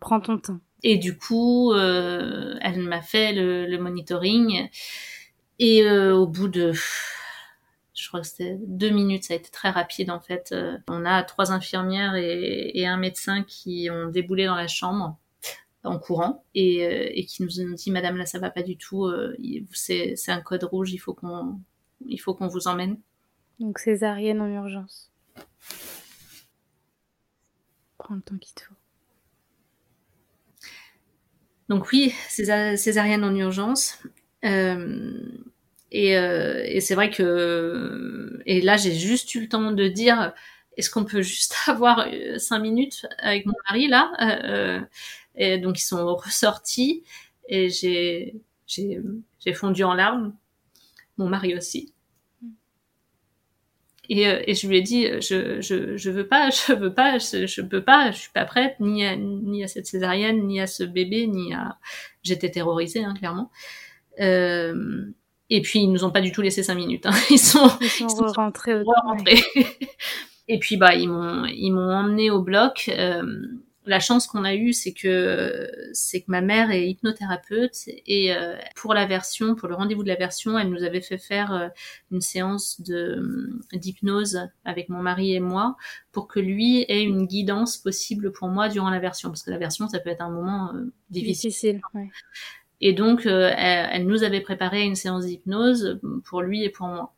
Speaker 1: prends ton temps.
Speaker 2: Et du coup, euh, elle m'a fait le, monitoring. Et euh, au bout de, je crois que c'était deux minutes, ça a été très rapide en fait. Euh, on a trois infirmières et, un médecin qui ont déboulé dans la chambre en courant et, et qui nous ont dit Madame là ça va pas du tout, c'est un code rouge, il faut qu'on il faut qu'on vous emmène.
Speaker 1: Donc césarienne en urgence. Prends le temps qu'il te faut.
Speaker 2: Donc oui, césarienne en urgence. Euh, et, euh, et c'est vrai que et là j'ai juste eu le temps de dire est-ce qu'on peut juste avoir euh, cinq minutes avec mon mari là? Et donc ils sont ressortis et j'ai j'ai fondu en larmes. Mon mari aussi. Et, euh, et, je lui ai dit, je, je, je veux pas, je veux pas, je, je peux pas, je suis pas prête ni à, ni à cette césarienne, ni à ce bébé, ni à. J'étais terrorisée, hein, clairement. Euh, Et puis ils nous ont pas du tout laissé cinq minutes. Hein. Ils sont,
Speaker 1: ils sont, rentrés.
Speaker 2: et puis bah ils m'ont ils m'ont emmené au bloc. Euh, la chance qu'on a eue, c'est que c'est que ma mère est hypnothérapeute et euh, pour la version, pour le rendez-vous de la version, elle nous avait fait faire euh, une séance de d'hypnose avec mon mari et moi pour que lui ait une guidance possible pour moi durant la version, parce que la version ça peut être un moment euh, difficile. difficile ouais. Et donc elle, elle nous avait préparé une séance d'hypnose pour lui et pour moi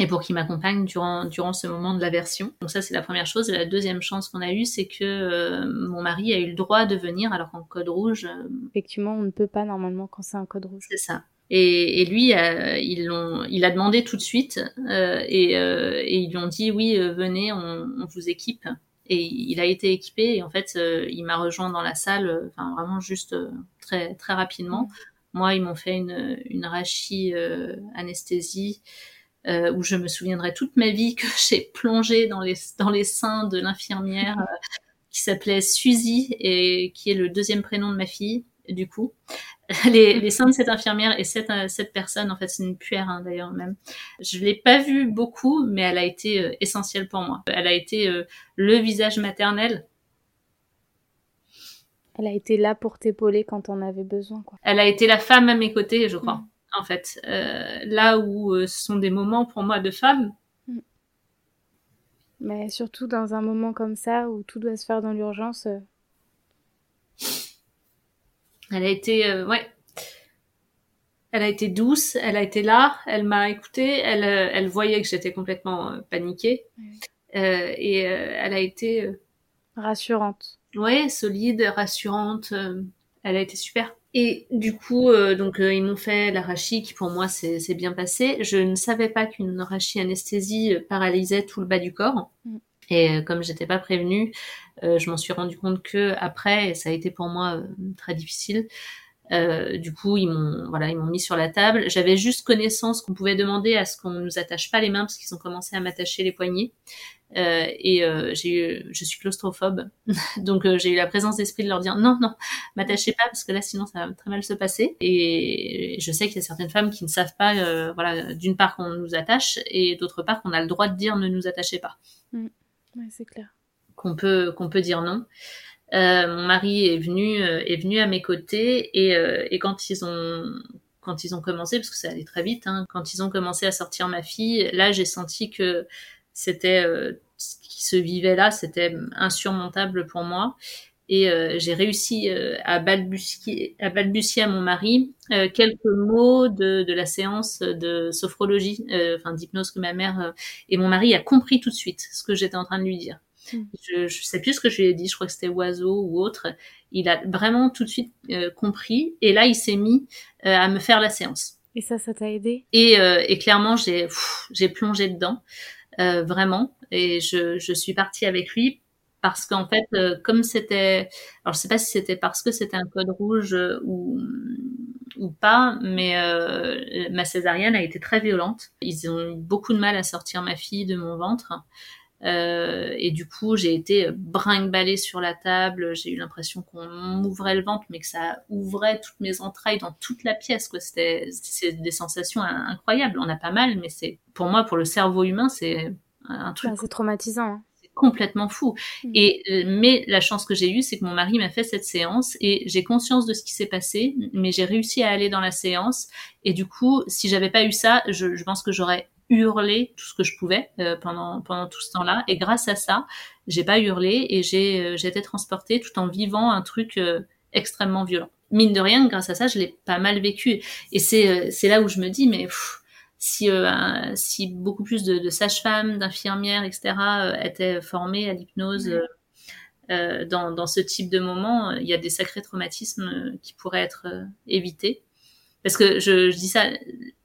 Speaker 2: et pour qu'il m'accompagne durant, durant ce moment de la version. Donc ça, c'est la première chose. Et la deuxième chance qu'on a eue, c'est que euh, mon mari a eu le droit de venir, alors qu'en code rouge... Euh,
Speaker 1: Effectivement, on ne peut pas normalement quand c'est un code rouge.
Speaker 2: C'est ça. Et, et lui, euh, ils l'ont, il a demandé tout de suite, et, et, ils lui ont dit, oui, venez, on, on, vous équipe. Et il a été équipé, et en fait, il m'a rejoint dans la salle, enfin vraiment juste très, très rapidement. Moi, ils m'ont fait une, une rachie anesthésie euh, où je me souviendrai toute ma vie que j'ai plongé dans les, dans les seins de l'infirmière euh, qui s'appelait Suzy et qui est le deuxième prénom de ma fille, du coup. Les, les seins de cette infirmière et cette, euh, cette personne, en fait, c'est une puère hein, d'ailleurs même. Je l'ai pas vue beaucoup, mais elle a été euh, essentielle pour moi. Elle a été le visage maternel
Speaker 1: elle a été là pour t'épauler quand on avait besoin. Quoi.
Speaker 2: Elle a été la femme à mes côtés, je crois. En fait. Euh, là où euh, ce sont des moments pour moi de femme. Mm.
Speaker 1: Mais surtout dans un moment comme ça où tout doit se faire dans l'urgence. Euh.
Speaker 2: Elle a été, ouais. Elle a été douce, elle a été là, elle m'a écoutée, elle, elle voyait que j'étais complètement paniquée. et elle a été.
Speaker 1: rassurante.
Speaker 2: Ouais, solide, rassurante. elle a été super. Et du coup, euh, donc euh, ils m'ont fait l'arachie qui pour moi c'est bien passé. Je ne savais pas qu'une arachie anesthésie euh, paralysait tout le bas du corps. Mm. Et comme j'étais pas prévenue, je m'en suis rendu compte que après, et ça a été pour moi très difficile. du coup, ils m'ont voilà, ils m'ont mis sur la table. J'avais juste connaissance qu'on pouvait demander à ce qu'on nous attache pas les mains parce qu'ils ont commencé à m'attacher les poignets. Euh, et euh, j'ai eu, je suis claustrophobe, donc euh, j'ai eu la présence d'esprit de leur dire non, non, m'attachez pas parce que là sinon ça va très mal se passer. Et je sais qu'il y a certaines femmes qui ne savent pas, voilà, d'une part qu'on nous attache et d'autre part qu'on a le droit de dire ne nous attachez pas.
Speaker 1: Mm. Ouais, c'est clair.
Speaker 2: Qu'on peut, qu'on peut dire non. mon mari est venu, est venu à mes côtés et, et quand ils ont quand ils ont commencé, parce que ça allait très vite, hein, quand ils ont commencé à sortir ma fille, là j'ai senti que c'était euh, ce qui se vivait là, c'était insurmontable pour moi. Et euh, j'ai réussi euh, à, balbutier, à balbutier à mon mari quelques mots de, de, la séance de sophrologie, enfin d'hypnose que ma mère et mon mari a compris tout de suite ce que j'étais en train de lui dire. Hmm. Je, je sais plus ce que je lui ai dit, je crois que c'était oiseau ou autre. Il a vraiment tout de suite compris et là il s'est mis à me faire la séance.
Speaker 1: Et ça, ça t'a aidé?
Speaker 2: Et, et, clairement, j'ai j'ai plongé dedans. Euh, vraiment. Et je, je, suis partie avec lui parce qu'en fait, euh, comme c'était, alors je sais pas si c'était parce que c'était un code rouge ou ou pas, mais euh, ma césarienne a été très violente. Ils ont eu beaucoup de mal à sortir ma fille de mon ventre. Euh, et du coup, j'ai été brinque-ballée sur la table. J'ai eu l'impression qu'on m'ouvrait le ventre, mais que ça ouvrait toutes mes entrailles dans toute la pièce. Quoi. C'était, c'est des sensations incroyables. On a pas mal, mais c'est pour moi, pour le cerveau humain, c'est un truc.
Speaker 1: c'est traumatisant. Hein.
Speaker 2: C'est complètement fou. Mm. Et euh, mais la chance que j'ai eue, c'est que mon mari m'a fait cette séance et j'ai conscience de ce qui s'est passé, mais j'ai réussi à aller dans la séance. Et du coup, si j'avais pas eu ça, je, je pense que j'aurais hurler tout ce que je pouvais euh, pendant pendant tout ce temps-là. Et grâce à ça j'ai pas hurlé et j'ai euh, été transportée tout en vivant un truc euh, extrêmement violent. Mine de rien grâce à ça je l'ai pas mal vécu. Et c'est c'est là où je me dis mais si si beaucoup plus de, de sages-femmes d'infirmières etc étaient formées à l'hypnose dans, dans ce type de moment, il y a des sacrés traumatismes qui pourraient être évités. Parce que je, je dis ça,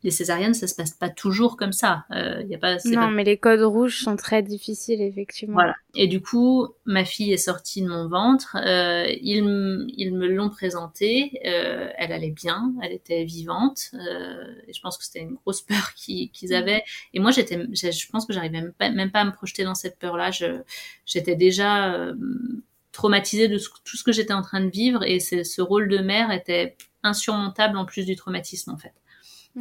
Speaker 2: les césariennes, ça se passe pas toujours comme ça. Euh, y a pas,
Speaker 1: non, mais les codes rouges sont très difficiles, effectivement.
Speaker 2: Voilà. Et du coup, ma fille est sortie de mon ventre. Euh, ils, ils me l'ont présentée. Euh, elle allait bien, elle était vivante. Euh, et je pense que c'était une grosse peur qu'ils mm. avaient. Et moi, j'étais, je pense que j'arrivais même pas, même pas à me projeter dans cette peur-là. J'étais déjà euh, traumatisée de tout ce que j'étais en train de vivre. Et ce rôle de mère était insurmontable en plus du traumatisme, en fait.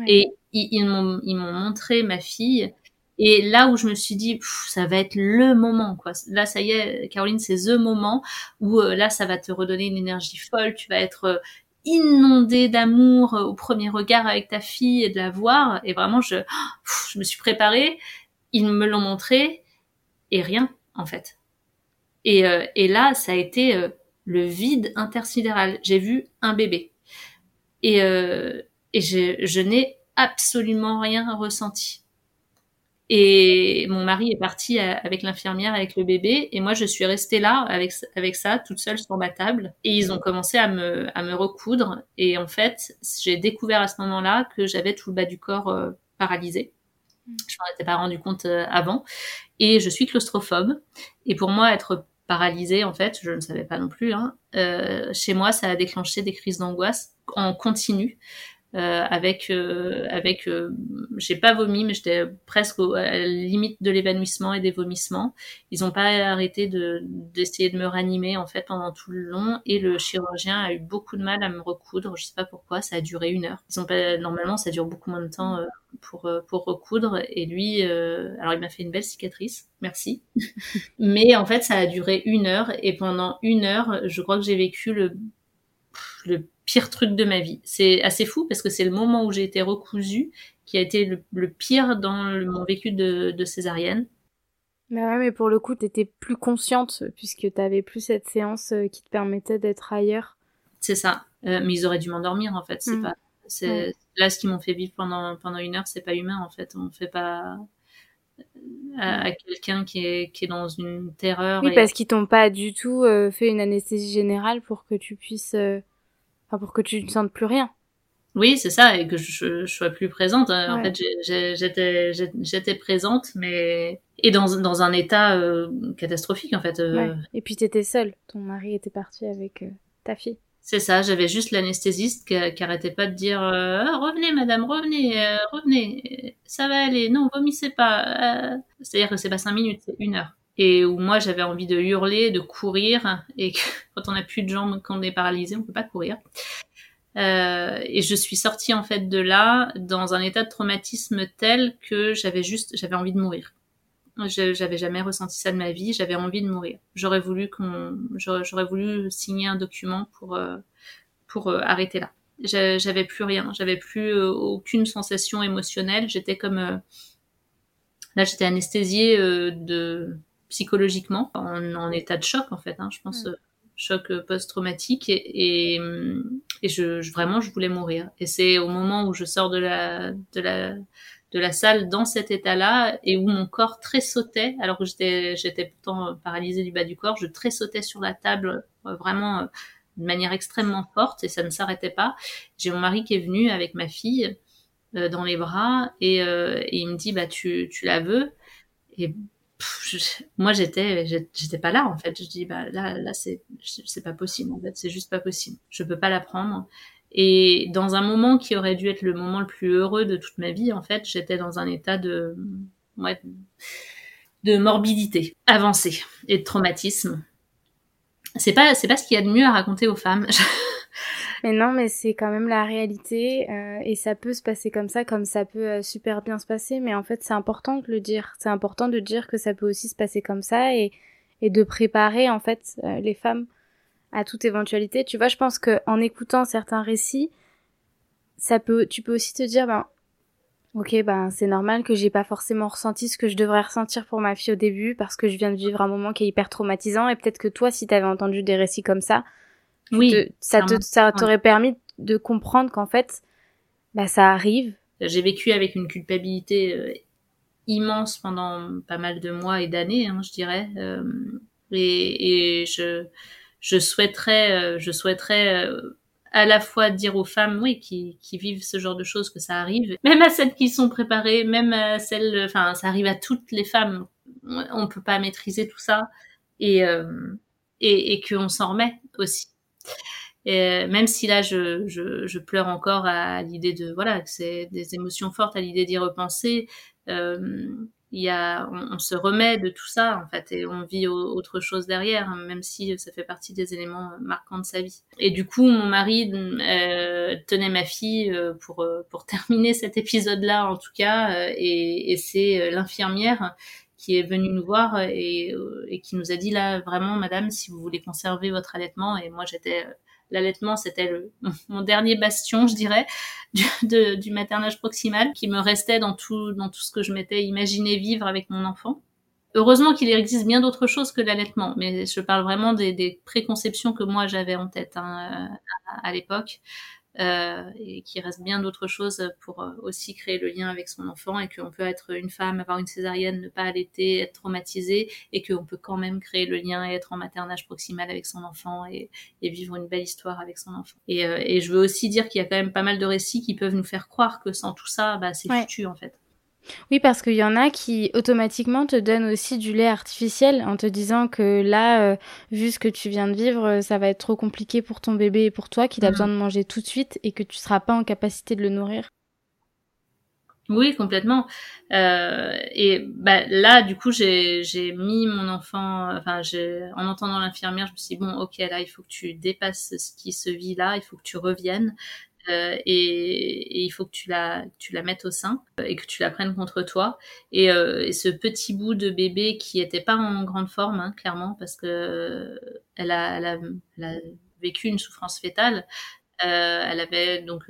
Speaker 2: Et ils, m'ont ils m'ont montré ma fille. Et là où je me suis dit, ça va être le moment, quoi. Là, ça y est, Caroline, c'est the moment où euh, là, ça va te redonner une énergie folle. Tu vas être euh, inondée d'amour au premier regard avec ta fille et de la voir. Et vraiment, je, je me suis préparée. Ils me l'ont montré et rien, en fait. Et, euh, et là, ça a été euh, le vide intersidéral. J'ai vu un bébé. Et, euh, et je, je n'ai absolument rien ressenti. Et mon mari est parti avec l'infirmière, avec le bébé, et moi je suis restée là avec avec ça, toute seule sur ma table. Et ils ont commencé à me à me recoudre. Et en fait, j'ai découvert à ce moment-là que j'avais tout le bas du corps paralysé. Mm. Je m'en étais pas rendu compte avant. Et je suis claustrophobe. Et pour moi, être paralysée en fait, je ne savais pas non plus. Hein. Euh, chez moi, ça a déclenché des crises d'angoisse en continu. Euh, avec euh, avec euh, j'ai pas vomi mais j'étais presque à la limite de l'évanouissement et des vomissements. Ils ont pas arrêté de d'essayer de me ranimer en fait pendant tout le long. Et le chirurgien a eu beaucoup de mal à me recoudre. Je sais pas pourquoi. Ça a duré une heure. Ils ont pas normalement ça dure beaucoup moins de temps euh, pour pour recoudre. Et lui alors il m'a fait une belle cicatrice. Merci. Mais en fait ça a duré une heure. Et pendant une heure je crois que j'ai vécu le le pire truc de ma vie. C'est assez fou parce que c'est le moment où j'ai été recousue qui a été le, pire dans le, mon vécu de, de césarienne.
Speaker 1: Mais ouais, mais pour le coup, t'étais plus consciente puisque t'avais plus cette séance euh, qui te permettait d'être ailleurs.
Speaker 2: C'est ça. Euh, mais ils auraient dû m'endormir en fait. C'est mm. pas. C'est là ce qu'ils m'ont fait vivre pendant pendant une heure. C'est pas humain en fait. On fait pas à, quelqu'un qui est qui est dans une terreur.
Speaker 1: Oui, parce qu'ils t'ont pas du tout euh, fait une anesthésie générale pour que tu puisses pour que tu ne sentes plus rien.
Speaker 2: Oui, c'est ça, et que je, je, sois plus présente. En fait, j'étais, j'étais présente, mais et dans, dans un état euh, catastrophique en fait. Euh...
Speaker 1: Et puis t'étais seule. Ton mari était parti avec euh, ta fille.
Speaker 2: C'est ça. J'avais juste l'anesthésiste qui, qui, arrêtait pas de dire euh, ah, revenez, madame, revenez, revenez, ça va aller. Non, vomissez pas. C'est-à-dire que c'est pas cinq minutes, c'est une heure et où moi j'avais envie de hurler, de courir, et quand on a plus de jambes, quand on est paralysé, on peut pas courir. Euh, et je suis sortie en fait de là dans un état de traumatisme tel que j'avais juste, j'avais envie de mourir. J'avais jamais ressenti ça de ma vie, j'avais envie de mourir. J'aurais voulu qu'on, j'aurais voulu signer un document pour euh, pour euh, arrêter là. J'avais plus rien, j'avais plus euh, aucune sensation émotionnelle. J'étais comme là, j'étais anesthésiée de psychologiquement, en, état de choc en fait, hein, je pense, mm. choc post-traumatique et, et, je, vraiment je voulais mourir. Et c'est au moment où je sors de la de la de la salle dans cet état-là et où mon corps tressautait. Alors que j'étais pourtant paralysée du bas du corps, je tressautais sur la table euh, vraiment de manière extrêmement forte et ça ne s'arrêtait pas. J'ai mon mari qui est venu avec ma fille dans les bras et, et, il me dit bah tu tu la veux? Et moi j'étais j'étais pas là en fait. Je dis bah là là c'est c'est pas possible en fait. C'est juste pas possible. Je peux pas la prendre et dans un moment qui aurait dû être le moment le plus heureux de toute ma vie en fait j'étais dans un état de ouais, de morbidité avancée et de traumatisme c'est pas c'est pas ce qu'il y a de mieux à raconter aux femmes
Speaker 1: Mais non, mais c'est quand même la réalité euh, et ça peut se passer comme ça, comme ça peut euh, super bien se passer. Mais en fait, c'est important de le dire. C'est important de dire que ça peut aussi se passer comme ça et, et de préparer en fait euh, les femmes à toute éventualité. Tu vois, je pense que en écoutant certains récits, ça peut, tu peux aussi te dire, ben, ok, ben c'est normal que j'ai pas forcément ressenti ce que je devrais ressentir pour ma fille au début parce que je viens de vivre un moment qui est hyper traumatisant et peut-être que toi, si t'avais entendu des récits comme ça, oui, ça te, ça t'aurait permis de comprendre qu'en fait, bah, ça arrive.
Speaker 2: J'ai vécu avec une culpabilité euh, immense pendant pas mal de mois et d'années, hein, je dirais. Euh, et, et je, je souhaiterais, euh, je souhaiterais à la fois dire aux femmes, oui, qui, qui vivent ce genre de choses que ça arrive, même à celles qui sont préparées, même à celles, enfin, ça arrive à toutes les femmes. On peut pas maîtriser tout ça et et, et qu'on s'en remet aussi. Et même si là, je, je, je pleure encore à l'idée de voilà, que c'est des émotions fortes à l'idée d'y repenser. Euh, il y a, on, se remet de tout ça en fait et on vit autre chose derrière, hein, même si ça fait partie des éléments marquants de sa vie. Et du coup, mon mari euh, tenait ma fille euh, pour euh, pour terminer cet épisode-là en tout cas, et, et c'est l'infirmière qui est venue nous voir et, et, qui nous a dit là vraiment, Madame, si vous voulez conserver votre allaitement, et moi j'étais l'allaitement, c'était mon dernier bastion, je dirais, du, maternage proximal, qui me restait dans tout, dans tout ce que je m'étais imaginé vivre avec mon enfant. Heureusement qu'il existe bien d'autres choses que l'allaitement, mais je parle vraiment des, des préconceptions que moi j'avais en tête hein, à l'époque. Euh, et qu'il reste bien d'autres choses pour euh, aussi créer le lien avec son enfant et qu'on peut être une femme, avoir une césarienne, ne pas allaiter, être traumatisée et qu'on peut quand même créer le lien et être en maternage proximal avec son enfant et, et vivre une belle histoire avec son enfant. Et, euh, et, je veux aussi dire qu'il y a quand même pas mal de récits qui peuvent nous faire croire que sans tout ça, bah, c'est foutu en fait.
Speaker 1: Oui, parce qu'il y en a qui automatiquement te donnent aussi du lait artificiel en te disant que là, euh, vu ce que tu viens de vivre, euh, ça va être trop compliqué pour ton bébé et pour toi, qu'il a mm. besoin de manger tout de suite et que tu seras pas en capacité de le nourrir.
Speaker 2: Oui, complètement. Euh, et bah, là, du coup, j'ai mis mon enfant, enfin, en entendant l'infirmière, je me suis dit, bon, ok, là, il faut que tu dépasses ce qui se vit là, il faut que tu reviennes. Euh, et, il faut que tu la, tu la mettes au sein euh, et que tu la prennes contre toi. Et, euh, ce petit bout de bébé qui était pas en grande forme, hein, clairement, parce que elle a, elle a, elle a vécu une souffrance fétale. Elle avait donc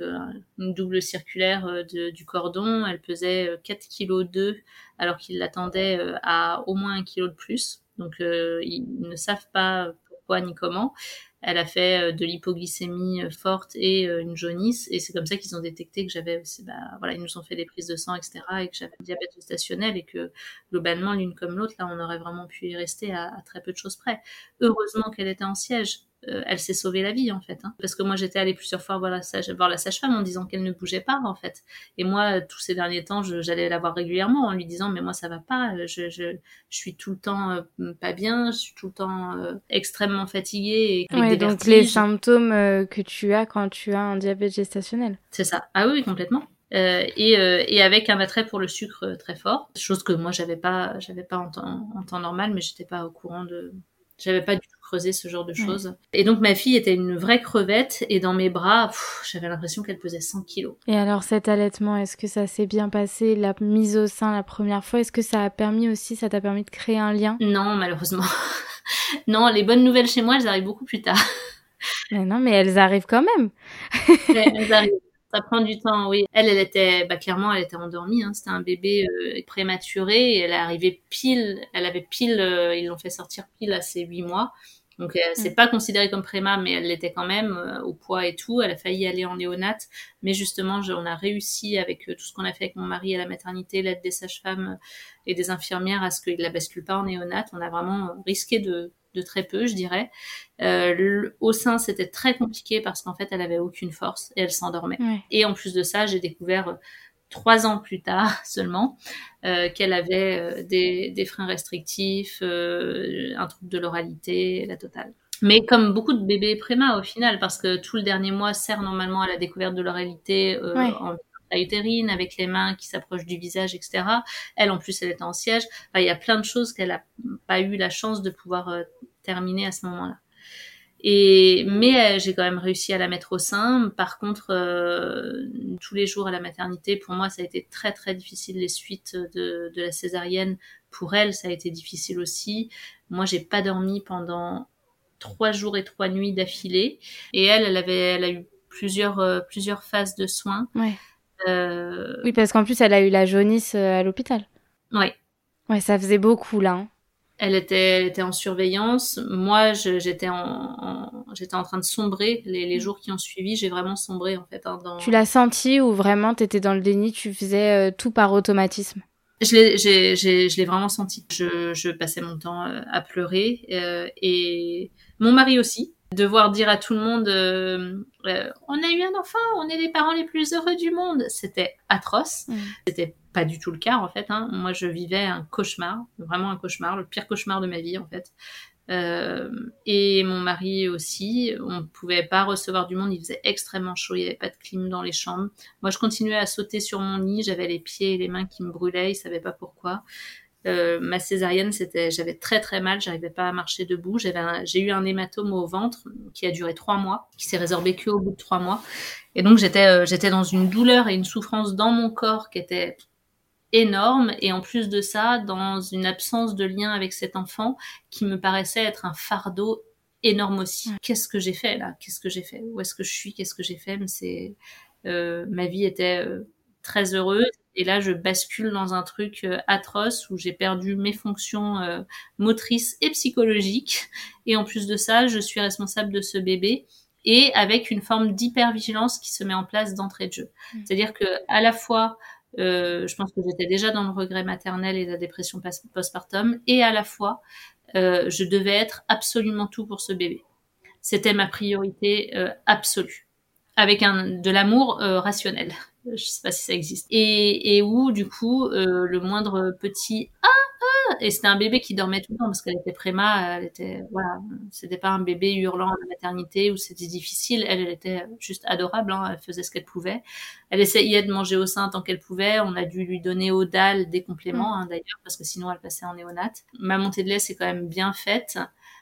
Speaker 2: une double circulaire du cordon. Elle pesait 4 kg 2 alors qu'ils l'attendaient à au moins un kilo de plus. Donc ils ne savent pas pourquoi ni comment elle a fait euh, de l'hypoglycémie euh, forte et euh, une jaunisse. Et c'est comme ça qu'ils ont détecté que j'avais aussi, bah, voilà, ils nous ont fait des prises de sang, etc. et que j'avais diabète stationnel et que globalement, l'une comme l'autre, là, on aurait vraiment pu y rester à très peu de choses près. Heureusement qu'elle était en siège. Euh, elle s'est sauvée la vie en fait. Hein. Parce que moi j'étais allée plusieurs fois voir la, sage, voir la sage-femme en disant qu'elle ne bougeait pas en fait. Et moi tous ces derniers temps j'allais la voir régulièrement en lui disant mais moi ça va pas, je, je, je suis tout le temps euh, pas bien, je suis tout le temps euh, extrêmement fatiguée.
Speaker 1: Et ouais, donc les symptômes que tu as quand tu as un diabète gestationnel.
Speaker 2: C'est ça. Ah oui complètement. Euh, et, euh, et, avec un attrait pour le sucre très fort, chose que moi j'avais pas, j'avais pas en temps, en temps normal, mais j'étais pas au courant de, j'avais pas du creusé ce genre de choses. Et donc ma fille était une vraie crevette et dans mes bras, j'avais l'impression qu'elle pesait 100 kilos.
Speaker 1: Et alors cet allaitement, est-ce que ça s'est bien passé La mise au sein la première fois, est-ce que ça a permis aussi, ça t'a permis de créer un lien?
Speaker 2: Non, malheureusement. non, les bonnes nouvelles chez moi, elles arrivent beaucoup plus tard.
Speaker 1: Mais non, mais elles arrivent quand même.
Speaker 2: elles arrivent ça prend du temps, oui. Elle, elle était, bah, clairement, elle était endormie. Hein. C'était un bébé euh, prématuré et elle est arrivée pile, elle avait pile, euh, ils l'ont fait sortir pile à ses huit mois. Donc, euh, c'est mm. pas considéré comme préma, mais elle l'était quand même au poids et tout. Elle a failli aller en néonate, mais justement, on a réussi avec tout ce qu'on a fait avec mon mari à la maternité, l'aide des sages-femmes et des infirmières à ce qu'il la bascule pas en néonate. On a vraiment risqué de de très peu, je dirais. Euh, au sein, c'était très compliqué parce qu'en fait, elle avait aucune force et elle s'endormait. Et en plus de ça, j'ai découvert euh, trois ans plus tard seulement euh, qu'elle avait des, freins restrictifs, un trouble de l'oralité, la totale. Mais comme beaucoup de bébés préma au final, parce que tout le dernier mois sert normalement à la découverte de l'oralité en utérine, avec les mains qui s'approchent du visage, etc. Elle, en plus, elle était en siège. il y a plein de choses qu'elle n'a pas eu la chance de pouvoir euh, terminer à ce moment-là. Et mais euh, j'ai quand même réussi à la mettre au sein. Par contre, euh, tous les jours à la maternité, pour moi, ça a été très très difficile. Les suites de, la césarienne, pour elle, ça a été difficile aussi. Moi, j'ai pas dormi pendant trois jours et trois nuits d'affilée. Et elle, elle avait, elle a eu plusieurs plusieurs phases de soins.
Speaker 1: Euh, oui, parce qu'en plus, elle a eu la jaunisse euh, à l'hôpital.
Speaker 2: Oui.
Speaker 1: Ouais, ça faisait beaucoup là. Hein.
Speaker 2: Elle était, elle était en surveillance. Moi, j'étais en, j'étais en train de sombrer. Les, les jours qui ont suivi, j'ai vraiment sombré en fait. Hein, dans...
Speaker 1: Tu l'as senti ou vraiment t'étais dans le déni, tu faisais euh, tout par automatisme?
Speaker 2: Je l'ai, je l'ai vraiment senti. Je, je passais mon temps à pleurer et mon mari aussi devoir dire à tout le monde euh, euh, on a eu un enfant, on est les parents les plus heureux du monde, c'était atroce. Mm. C'était pas du tout le cas en fait. Hein. Moi, je vivais un cauchemar, vraiment un cauchemar, le pire cauchemar de ma vie en fait. Euh, et mon mari aussi, on ne pouvait pas recevoir du monde, il faisait extrêmement chaud, il n'y avait pas de clim dans les chambres. Moi, je continuais à sauter sur mon lit, j'avais les pieds et les mains qui me brûlaient, il savait pas pourquoi. Euh, ma césarienne, c'était, j'avais très très mal, j'arrivais pas à marcher debout. J'avais, j'ai eu un hématome au ventre qui a duré trois mois, qui s'est résorbé que au bout de trois mois. Et donc j'étais, euh, j'étais dans une douleur et une souffrance dans mon corps qui était énorme et en plus de ça dans une absence de lien avec cet enfant qui me paraissait être un fardeau énorme aussi. Qu'est-ce que j'ai fait là? Qu'est-ce que j'ai fait? Où est-ce que je suis? Qu'est-ce que j'ai fait? C'est euh, ma vie était euh, très heureuse et là je bascule dans un truc euh, atroce où j'ai perdu mes fonctions euh, motrices et psychologiques et en plus de ça je suis responsable de ce bébé et avec une forme d'hypervigilance qui se met en place d'entrée de jeu. Mmh. C'est-à-dire que à la fois euh, je pense que j'étais déjà dans le regret maternel et la dépression postpartum, et à la fois, euh, je devais être absolument tout pour ce bébé. C'était ma priorité absolue, avec un de l'amour rationnel. Je sais pas si ça existe. Et, et où, du coup, euh, le moindre petit ah et c'était un bébé qui dormait tout le temps parce qu'elle était préma, elle était voilà, c'était pas un bébé hurlant à la maternité où c'était difficile. Elle, elle était juste adorable, hein, elle faisait ce qu'elle pouvait. Elle essayait de manger au sein tant qu'elle pouvait. On a dû lui donner au dalle des compléments mm. hein, d'ailleurs parce que sinon elle passait en néonate. Ma montée de lait c'est quand même bien faite.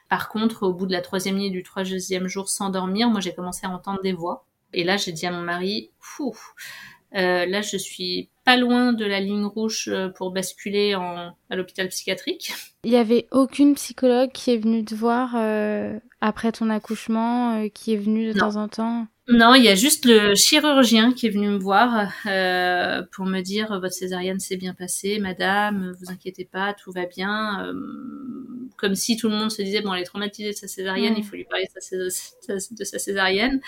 Speaker 2: Par contre, au bout de la troisième nuit du troisième jour sans dormir, moi j'ai commencé à entendre des voix. Et là j'ai dit à mon mari, Fou, euh, là, je suis pas loin de la ligne rouge euh, pour basculer en, à l'hôpital psychiatrique.
Speaker 1: Il y avait aucune psychologue qui est venue te voir euh, après ton accouchement, euh, qui est venue de
Speaker 2: non.
Speaker 1: temps en temps?
Speaker 2: Non, il y a juste le chirurgien qui est venu me voir pour me dire votre césarienne s'est bien passée, madame, vous inquiétez pas, tout va bien. comme si tout le monde se disait bon, elle est traumatisée de sa césarienne, mmh. il faut lui parler de sa césarienne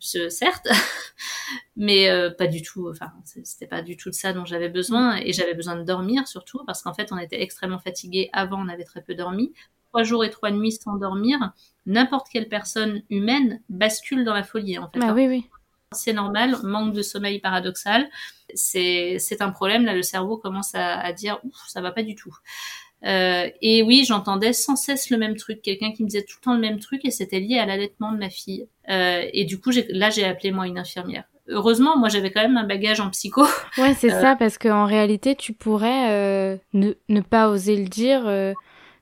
Speaker 2: certes, mais euh, pas du tout. Enfin, c'était pas du tout de ça dont j'avais besoin, et j'avais besoin de dormir surtout parce qu'en fait, on était extrêmement fatigués avant, on avait très peu dormi. Trois jours et trois nuits sans dormir, n'importe quelle personne humaine bascule dans la folie en fait.
Speaker 1: Bah, oui, oui.
Speaker 2: C'est normal, manque de sommeil paradoxal, c'est c'est un problème. Là, le cerveau commence à, à dire ouf, ça va pas du tout. Euh, et oui, j'entendais sans cesse le même truc, quelqu'un qui me disait tout le temps le même truc, et c'était lié à l'allaitement de ma fille. Euh, et du coup, là, j'ai appelé moi une infirmière. Heureusement, moi, j'avais quand même un bagage en psycho.
Speaker 1: Ouais, c'est euh... ça, parce qu'en réalité, tu pourrais euh, ne, ne pas oser le dire, euh,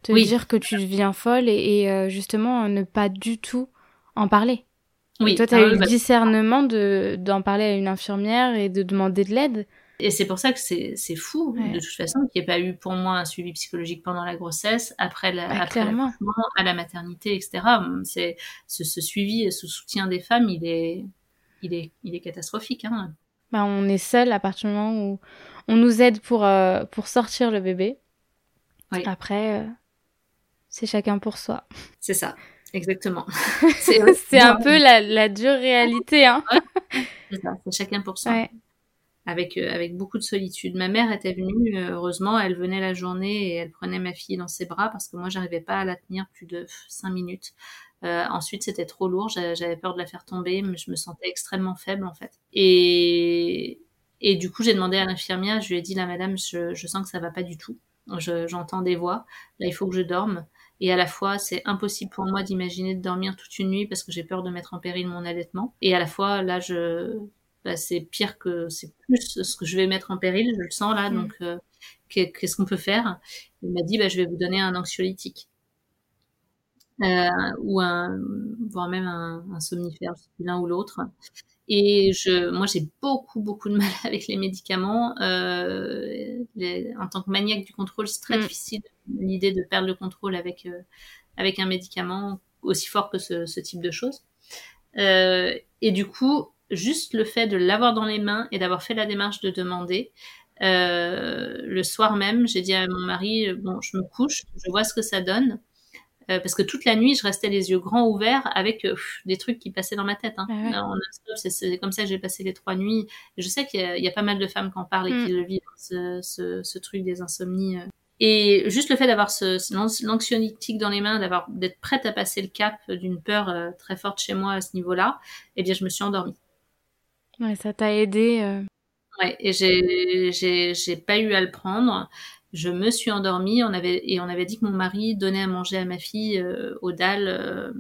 Speaker 1: te oui. dire que tu deviens folle, et, et euh, justement, ne pas du tout en parler. Oui. Et toi, tu as ah, eu le bah... discernement de d'en parler à une infirmière et de demander de l'aide.
Speaker 2: Et c'est pour ça que c'est fou, ouais. de toute façon, qu'il n'y ait pas eu pour moi un suivi psychologique pendant la grossesse, après la,
Speaker 1: bah,
Speaker 2: après à la maternité, etc. C'est ce, ce, suivi et ce soutien des femmes, il est, il est, il est catastrophique. Hein.
Speaker 1: Bah, on est seul à partir du moment où on nous aide pour, euh, pour sortir le bébé.
Speaker 2: Oui.
Speaker 1: Après, euh, c'est chacun pour soi.
Speaker 2: C'est ça, exactement.
Speaker 1: c'est un peu la, la dure réalité. Hein.
Speaker 2: c'est ça, c'est chacun pour soi. Ouais avec euh, avec beaucoup de solitude. Ma mère était venue, euh, heureusement, elle venait la journée et elle prenait ma fille dans ses bras parce que moi j'arrivais pas à la tenir plus de cinq minutes. Euh, ensuite, c'était trop lourd, j'avais peur de la faire tomber, mais je me sentais extrêmement faible en fait. Et et du coup, j'ai demandé à l'infirmière, je lui ai dit la madame, je, je sens que ça va pas du tout. J'entends des voix, là il faut que je dorme. Et à la fois, c'est impossible pour moi d'imaginer de dormir toute une nuit parce que j'ai peur de mettre en péril mon allaitement. Et à la fois, là, je, bah, c'est pire que c'est plus ce que je vais mettre en péril, je le sens là. Mm. Donc, euh, qu'est-ce qu'on peut faire? Il m'a dit, bah, je vais vous donner un anxiolytique. Euh, ou un, voire même un, un somnifère, l'un ou l'autre. Et je, moi, j'ai beaucoup, beaucoup de mal avec les médicaments. Euh, les, en tant que maniaque du contrôle, c'est très mm. difficile l'idée de perdre le contrôle avec euh, avec un médicament aussi fort que ce, ce type de choses. Euh, et du coup, juste le fait de l'avoir dans les mains et d'avoir fait la démarche de demander, euh, le soir même, j'ai dit à mon mari, euh, bon, je me couche, je vois ce que ça donne. Euh, parce que toute la nuit, je restais les yeux grands ouverts avec euh, des trucs qui passaient dans ma tête. Hein. Ah ouais. C'est comme ça que j'ai passé les trois nuits. je sais qu'il y, y, a pas mal de femmes qui en parlent et mm. qui le vivent, ce, ce, ce, truc des insomnies. Euh. Et juste le fait d'avoir ce, ce l'anxiolytique dans les mains, d'avoir d'être prête à passer le cap d'une peur euh, très forte chez moi à ce niveau-là, eh bien, je me suis endormie.
Speaker 1: Ouais, ça t'a aidé. Euh...
Speaker 2: Ouais, et j'ai, j'ai, j'ai pas eu à le prendre. Je me suis endormie. On avait et on avait dit que mon mari donnait à manger à ma fille euh, au dalle euh,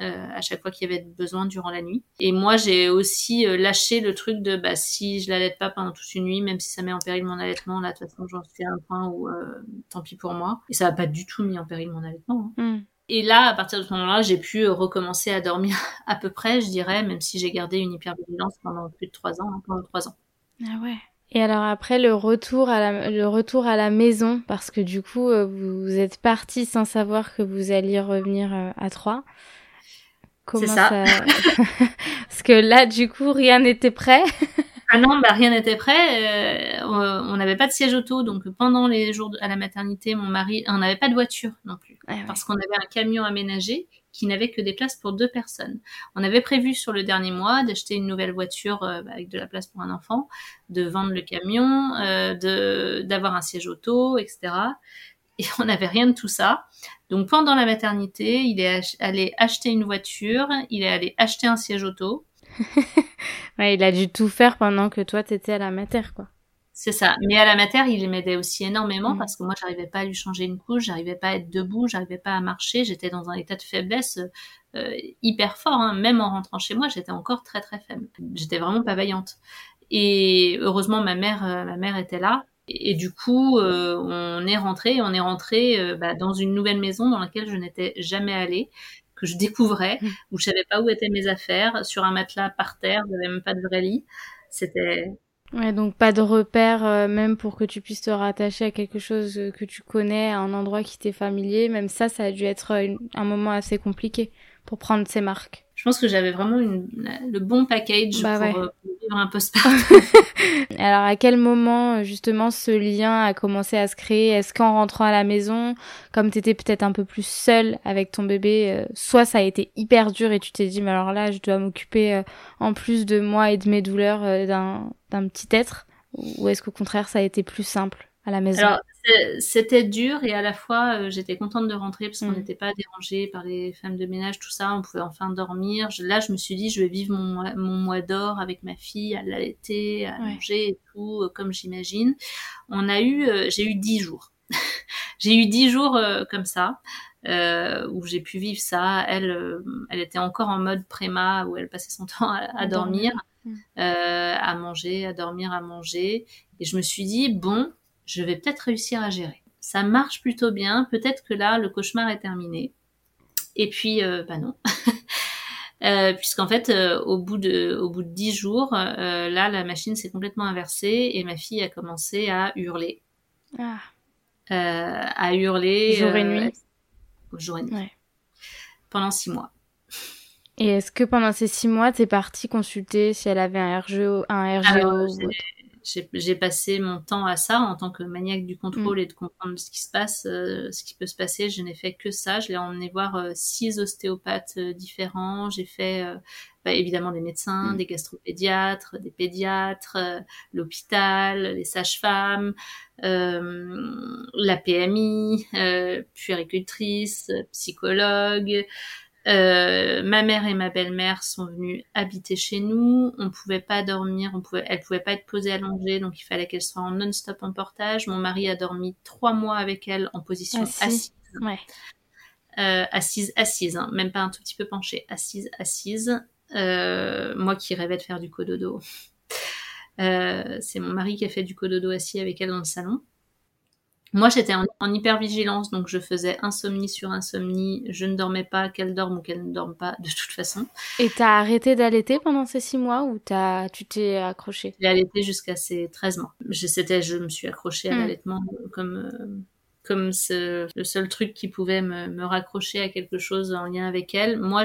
Speaker 2: euh, à chaque fois qu'il y avait besoin durant la nuit. Et moi, j'ai aussi lâché le truc de bah si je l'allaite pas pendant toute une nuit, même si ça met en péril mon allaitement, là de toute façon j'en suis à un point où tant pis pour moi. Et ça a pas du tout mis en péril mon allaitement. hein.
Speaker 1: Hmm.
Speaker 2: Et là, à partir de ce moment-là, j'ai pu euh, recommencer à dormir à peu près, je dirais, même si j'ai gardé une hypervigilance pendant plus de trois ans, hein, pendant trois ans.
Speaker 1: Ah ouais. Et alors après le retour à la, le retour à la maison, parce que du coup euh, vous êtes parti sans savoir que vous alliez revenir euh, à Troyes. Comment
Speaker 2: ça.
Speaker 1: Parce que là du coup rien n'était prêt.
Speaker 2: Ah non, bah rien n'était prêt. Euh, on n'avait pas de siège auto, donc pendant les jours de- à la maternité, mon mari, on n'avait pas de voiture non plus,
Speaker 1: Ah ouais.
Speaker 2: parce qu'on avait un camion aménagé qui n'avait que des places pour deux personnes. On avait prévu sur le dernier mois d'acheter une nouvelle voiture euh, bah, avec de la place pour un enfant, de vendre le camion, euh, de d'avoir un siège auto, etc. Et on n'avait rien de tout ça. Donc pendant la maternité, il est ach- allé acheter une voiture, il est allé acheter un siège auto.
Speaker 1: Ouais, il a dû tout faire pendant que toi t'étais à la mater quoi.
Speaker 2: C'est ça. Mais à la mater, il m'aidait aussi énormément
Speaker 1: Mm.
Speaker 2: parce que moi, j'arrivais pas à lui changer une couche, j'arrivais pas à être debout, j'arrivais pas à marcher. J'étais dans un état de faiblesse euh, hyper fort. hein. Même en rentrant chez moi, j'étais encore très très faible. J'étais vraiment pas vaillante. Et heureusement, ma mère, euh, ma mère était là. Et, et du coup, euh, on est rentré. On est rentré bah, dans une nouvelle maison dans laquelle je n'étais jamais allée, que je découvrais,
Speaker 1: Mm.
Speaker 2: où je savais pas où étaient mes affaires, sur un matelas par terre. J'avais même pas de vrai lit. C'était
Speaker 1: Ouais, donc pas de repère euh, même pour que tu puisses te rattacher à quelque chose euh, que tu connais, à un endroit qui t'est familier. Même ça, ça a dû être euh, une- un moment assez compliqué pour prendre ses marques.
Speaker 2: Je pense que j'avais vraiment une, le bon package
Speaker 1: Bah
Speaker 2: pour,
Speaker 1: ouais.
Speaker 2: euh, pour vivre un postpartum.
Speaker 1: Alors à quel moment euh, justement ce lien a commencé à se créer? Est-ce qu'en rentrant à la maison, comme t'étais peut-être un peu plus seule avec ton bébé, euh, soit ça a été hyper dur et tu t'es dit mais alors là je dois m'occuper euh, en plus de moi et de mes douleurs euh, d'un petit être, ou est-ce qu'au contraire ça a été plus simple? À la maison
Speaker 2: Alors, c'était dur et à la fois, euh, j'étais contente de rentrer parce qu'on
Speaker 1: Mm.
Speaker 2: n'était pas dérangé par les femmes de ménage, tout ça. On pouvait enfin dormir. Je- là, je me suis dit, je vais vivre mon, mois- mon mois d'or avec ma fille, à l'allaiter, à
Speaker 1: Ouais.
Speaker 2: manger et tout, euh, comme j'imagine. On a eu, euh, j'ai eu dix jours. j'ai eu dix jours comme ça. Euh, où j'ai pu vivre ça. Elle, euh, elle était encore en mode préma où elle passait son temps à, dormir,
Speaker 1: dormir.
Speaker 2: euh, à manger, à dormir, à manger. Et je me suis dit bon, je vais peut-être réussir à gérer. Ça marche plutôt bien. Peut-être que là, le cauchemar est terminé. Et puis, euh, bah non. Euh, puisqu'en fait, euh, au bout de au bout de dix jours, euh, là, la machine s'est complètement inversée et ma fille a commencé à hurler,
Speaker 1: Ah,
Speaker 2: euh, à hurler
Speaker 1: Jour et
Speaker 2: euh,
Speaker 1: nuit.
Speaker 2: jour et nuit,
Speaker 1: ouais.
Speaker 2: pendant six mois.
Speaker 1: Et est-ce que pendant ces six mois, t'es partie consulter si elle avait un RGO, un RGO
Speaker 2: Alors,
Speaker 1: ou autre?
Speaker 2: J'ai passé mon temps à ça en tant que maniaque du
Speaker 1: Mm.
Speaker 2: contrôle et de comprendre ce qui se passe, euh, ce qui peut se passer. Je n'ai fait que ça. Je l'ai emmené voir euh, six ostéopathes euh, différents. J'ai fait euh, bah, évidemment des médecins,
Speaker 1: Mm.
Speaker 2: des gastropédiatres, des pédiatres, l'hôpital, les sages-femmes, euh, la PMI, euh, puéricultrice, psychologue. Euh, ma mère et ma belle-mère sont venues habiter chez nous. On pouvait pas dormir, on pouvait, elles pouvaient pas être posées allongées, donc il fallait qu'elles soient en non-stop en portage. Mon mari a dormi trois mois avec elle en position
Speaker 1: Assis.
Speaker 2: assise,
Speaker 1: Ouais.
Speaker 2: euh, assise, assise, hein, même pas un tout petit peu penchée, assise, assise. Euh, moi qui rêvais de faire du cododo. Euh, c'est mon mari qui a fait du cododo assis avec elle dans le salon. Moi, j'étais en, en hypervigilance, donc je faisais insomnie sur insomnie. Je ne dormais pas, qu'elle dorme ou qu'elle ne dorme pas, de toute façon.
Speaker 1: Et t'as arrêté d'allaiter pendant ces six mois ou t'as, tu t'es accroché?
Speaker 2: J'ai allaité jusqu'à ses 13 mois. Je, c'était, je me suis accrochée à
Speaker 1: Mm.
Speaker 2: l'allaitement comme, euh, comme ce, le seul truc qui pouvait me, me raccrocher à quelque chose en lien avec elle. Moi,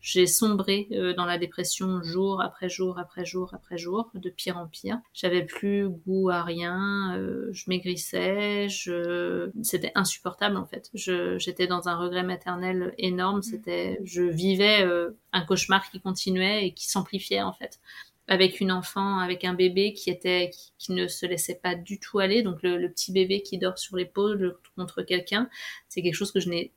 Speaker 2: j'ai sombré euh, dans la dépression jour après jour après jour après jour, de pire en pire. J'avais plus goût à rien, euh, je maigrissais, je, c'était insupportable en fait. J'étais dans un regret maternel énorme. C'était, je vivais euh, un cauchemar qui continuait et qui s'amplifiait en fait avec une enfant, avec un bébé qui était, qui, ne se laissait pas du tout aller. Donc le, le petit bébé qui dort sur l'épaule contre quelqu'un, c'est quelque chose que je n'ai,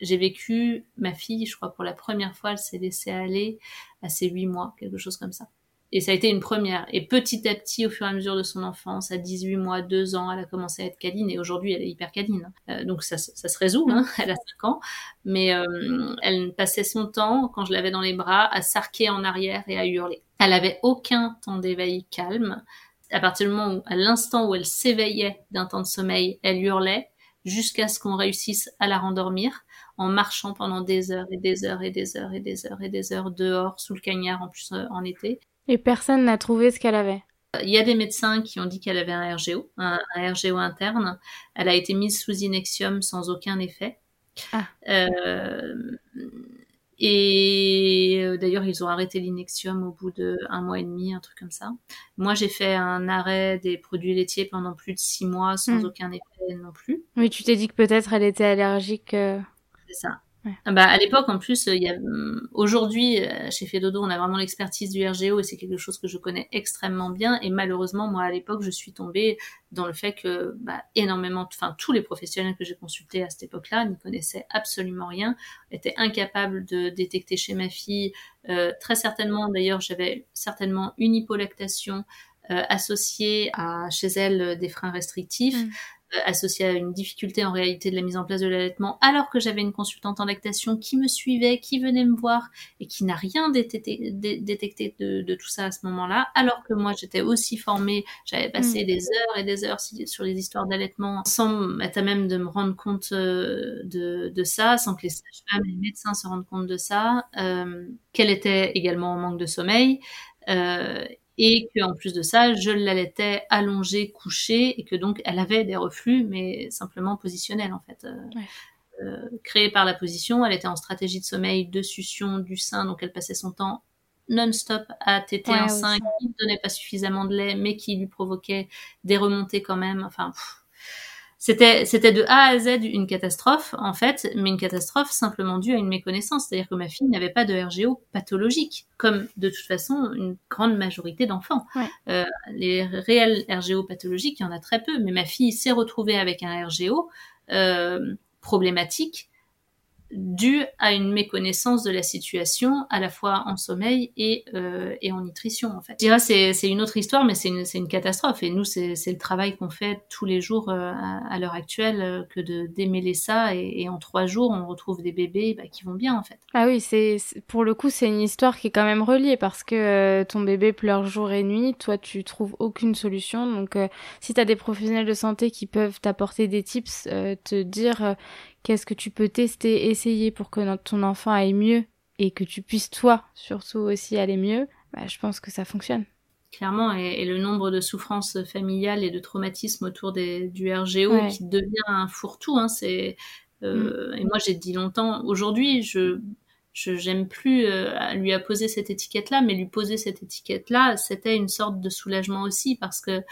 Speaker 2: j'ai vécu. Ma fille, je crois pour la première fois, elle s'est laissée aller à ses huit mois, quelque chose comme ça. Et ça a été une première. Et petit à petit, au fur et à mesure de son enfance, à 18 mois, 2 ans, elle a commencé à être câline. Et aujourd'hui, elle est hyper câline. Euh, donc ça, ça, se résout. Hein. Elle a 5 ans. Mais euh, elle passait son temps, quand je l'avais dans les bras, à s'arquer en arrière et à hurler. Elle avait aucun temps d'éveil calme. À partir du moment où, à l'instant où elle s'éveillait d'un temps de sommeil, elle hurlait jusqu'à ce qu'on réussisse à la rendormir en marchant pendant des heures et des heures et des heures et des heures et des heures dehors sous le cagnard en plus euh, en été.
Speaker 1: Et personne n'a trouvé ce qu'elle avait.
Speaker 2: Il y a des médecins qui ont dit qu'elle avait un RGO, un, RGO interne. Elle a été mise sous inexium sans aucun effet. Ah. Euh, et euh, d'ailleurs, ils ont arrêté l'inexium au bout de un mois et demi, un truc comme ça. Moi, j'ai fait un arrêt des produits laitiers pendant plus de six mois sans hmm. aucun effet non plus.
Speaker 1: Oui, tu t'es dit que peut-être elle était allergique. Euh,
Speaker 2: C'est ça. Ah bah, à l'époque, en plus, il y a, hum, aujourd'hui, euh, chez Fedodo, on a vraiment l'expertise du RGO et c'est quelque chose que je connais extrêmement bien. Et malheureusement, moi, à l'époque, je suis tombée dans le fait que, bah, énormément, enfin, tous les professionnels que j'ai consultés à cette époque-là n'y connaissaient absolument rien, étaient incapables de détecter chez ma fille. Euh, très certainement, d'ailleurs, j'avais certainement une hypolactation euh, associée à chez elle des freins restrictifs. Associé à une difficulté en réalité de la mise en place de l'allaitement, alors que j'avais une consultante en lactation qui me suivait, qui venait me voir et qui n'a rien détecté, de, tout ça à ce moment-là, alors que moi j'étais aussi formée, j'avais passé mm. des heures et des heures sur les histoires d'allaitement sans être à même de me rendre compte euh, de, ça, sans que les sages-femmes et les médecins se rendent compte de ça, euh, qu'elle était également en manque de sommeil. Euh, et que en plus de ça, je l'allaitais allongée, couchée, et que donc elle avait des reflux, mais simplement positionnels en fait. Euh, euh, créés par la position, elle était en stratégie de sommeil de succion du sein, donc elle passait son temps non-stop à téter un sein qui ne donnait pas suffisamment de lait, mais qui lui provoquait des remontées quand même. Enfin, c'était c'était de A à Z une catastrophe en fait, mais une catastrophe simplement due à une méconnaissance, c'est-à-dire que ma fille n'avait pas de RGO pathologique, comme de toute façon une grande majorité d'enfants. Euh, les réels RGO pathologiques, il y en a très peu, mais ma fille s'est retrouvée avec un RGO euh, problématique dû à une méconnaissance de la situation, à la fois en sommeil et, euh, et en nutrition, en fait. C'est, c'est une autre histoire, mais c'est une, c'est une catastrophe. Et nous, c'est, c'est le travail qu'on fait tous les jours euh, à, l'heure actuelle, euh, que de démêler ça. Et, et, en trois jours, on retrouve des bébés bah, qui vont bien, en fait.
Speaker 1: Ah oui, c'est, pour le coup, c'est une histoire qui est quand même reliée parce que euh, ton bébé pleure jour et nuit, toi, tu trouves aucune solution. Donc, si tu as des professionnels de santé qui peuvent t'apporter des tips, te dire Qu'est-ce que tu peux tester, essayer pour que ton enfant aille mieux et que tu puisses toi surtout aussi aller mieux? Bah, Je pense que ça fonctionne.
Speaker 2: Clairement, et, le nombre de souffrances familiales et de traumatismes autour des, du RGO qui devient un fourre-tout, hein, c'est euh, mm. et moi j'ai dit longtemps, aujourd'hui je je j'aime plus euh, lui apposer cette étiquette là mais lui poser cette étiquette là c'était une sorte de soulagement aussi parce que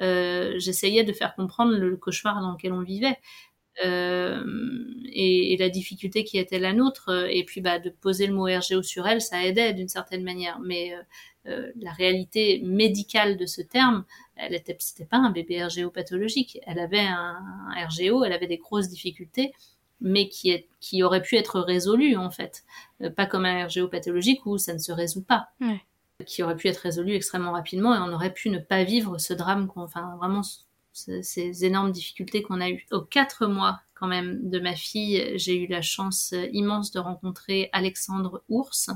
Speaker 2: euh, j'essayais de faire comprendre le cauchemar dans lequel on vivait et, et, la difficulté qui était la nôtre. Et puis bah, de poser le mot RGO sur elle, ça aidait d'une certaine manière. Mais euh, euh, la réalité médicale de ce terme, elle était, c'était pas un bébé RGO pathologique. Elle avait un, RGO, elle avait des grosses difficultés, mais qui, est, qui aurait pu être résolu en fait. pas comme un RGO pathologique où ça ne se résout pas. Qui aurait pu être résolu extrêmement rapidement et on aurait pu ne pas vivre ce drame, enfin vraiment ces énormes difficultés qu'on a eues. Aux quatre mois quand même de ma fille, j'ai eu la chance immense de rencontrer Alexandre Ours,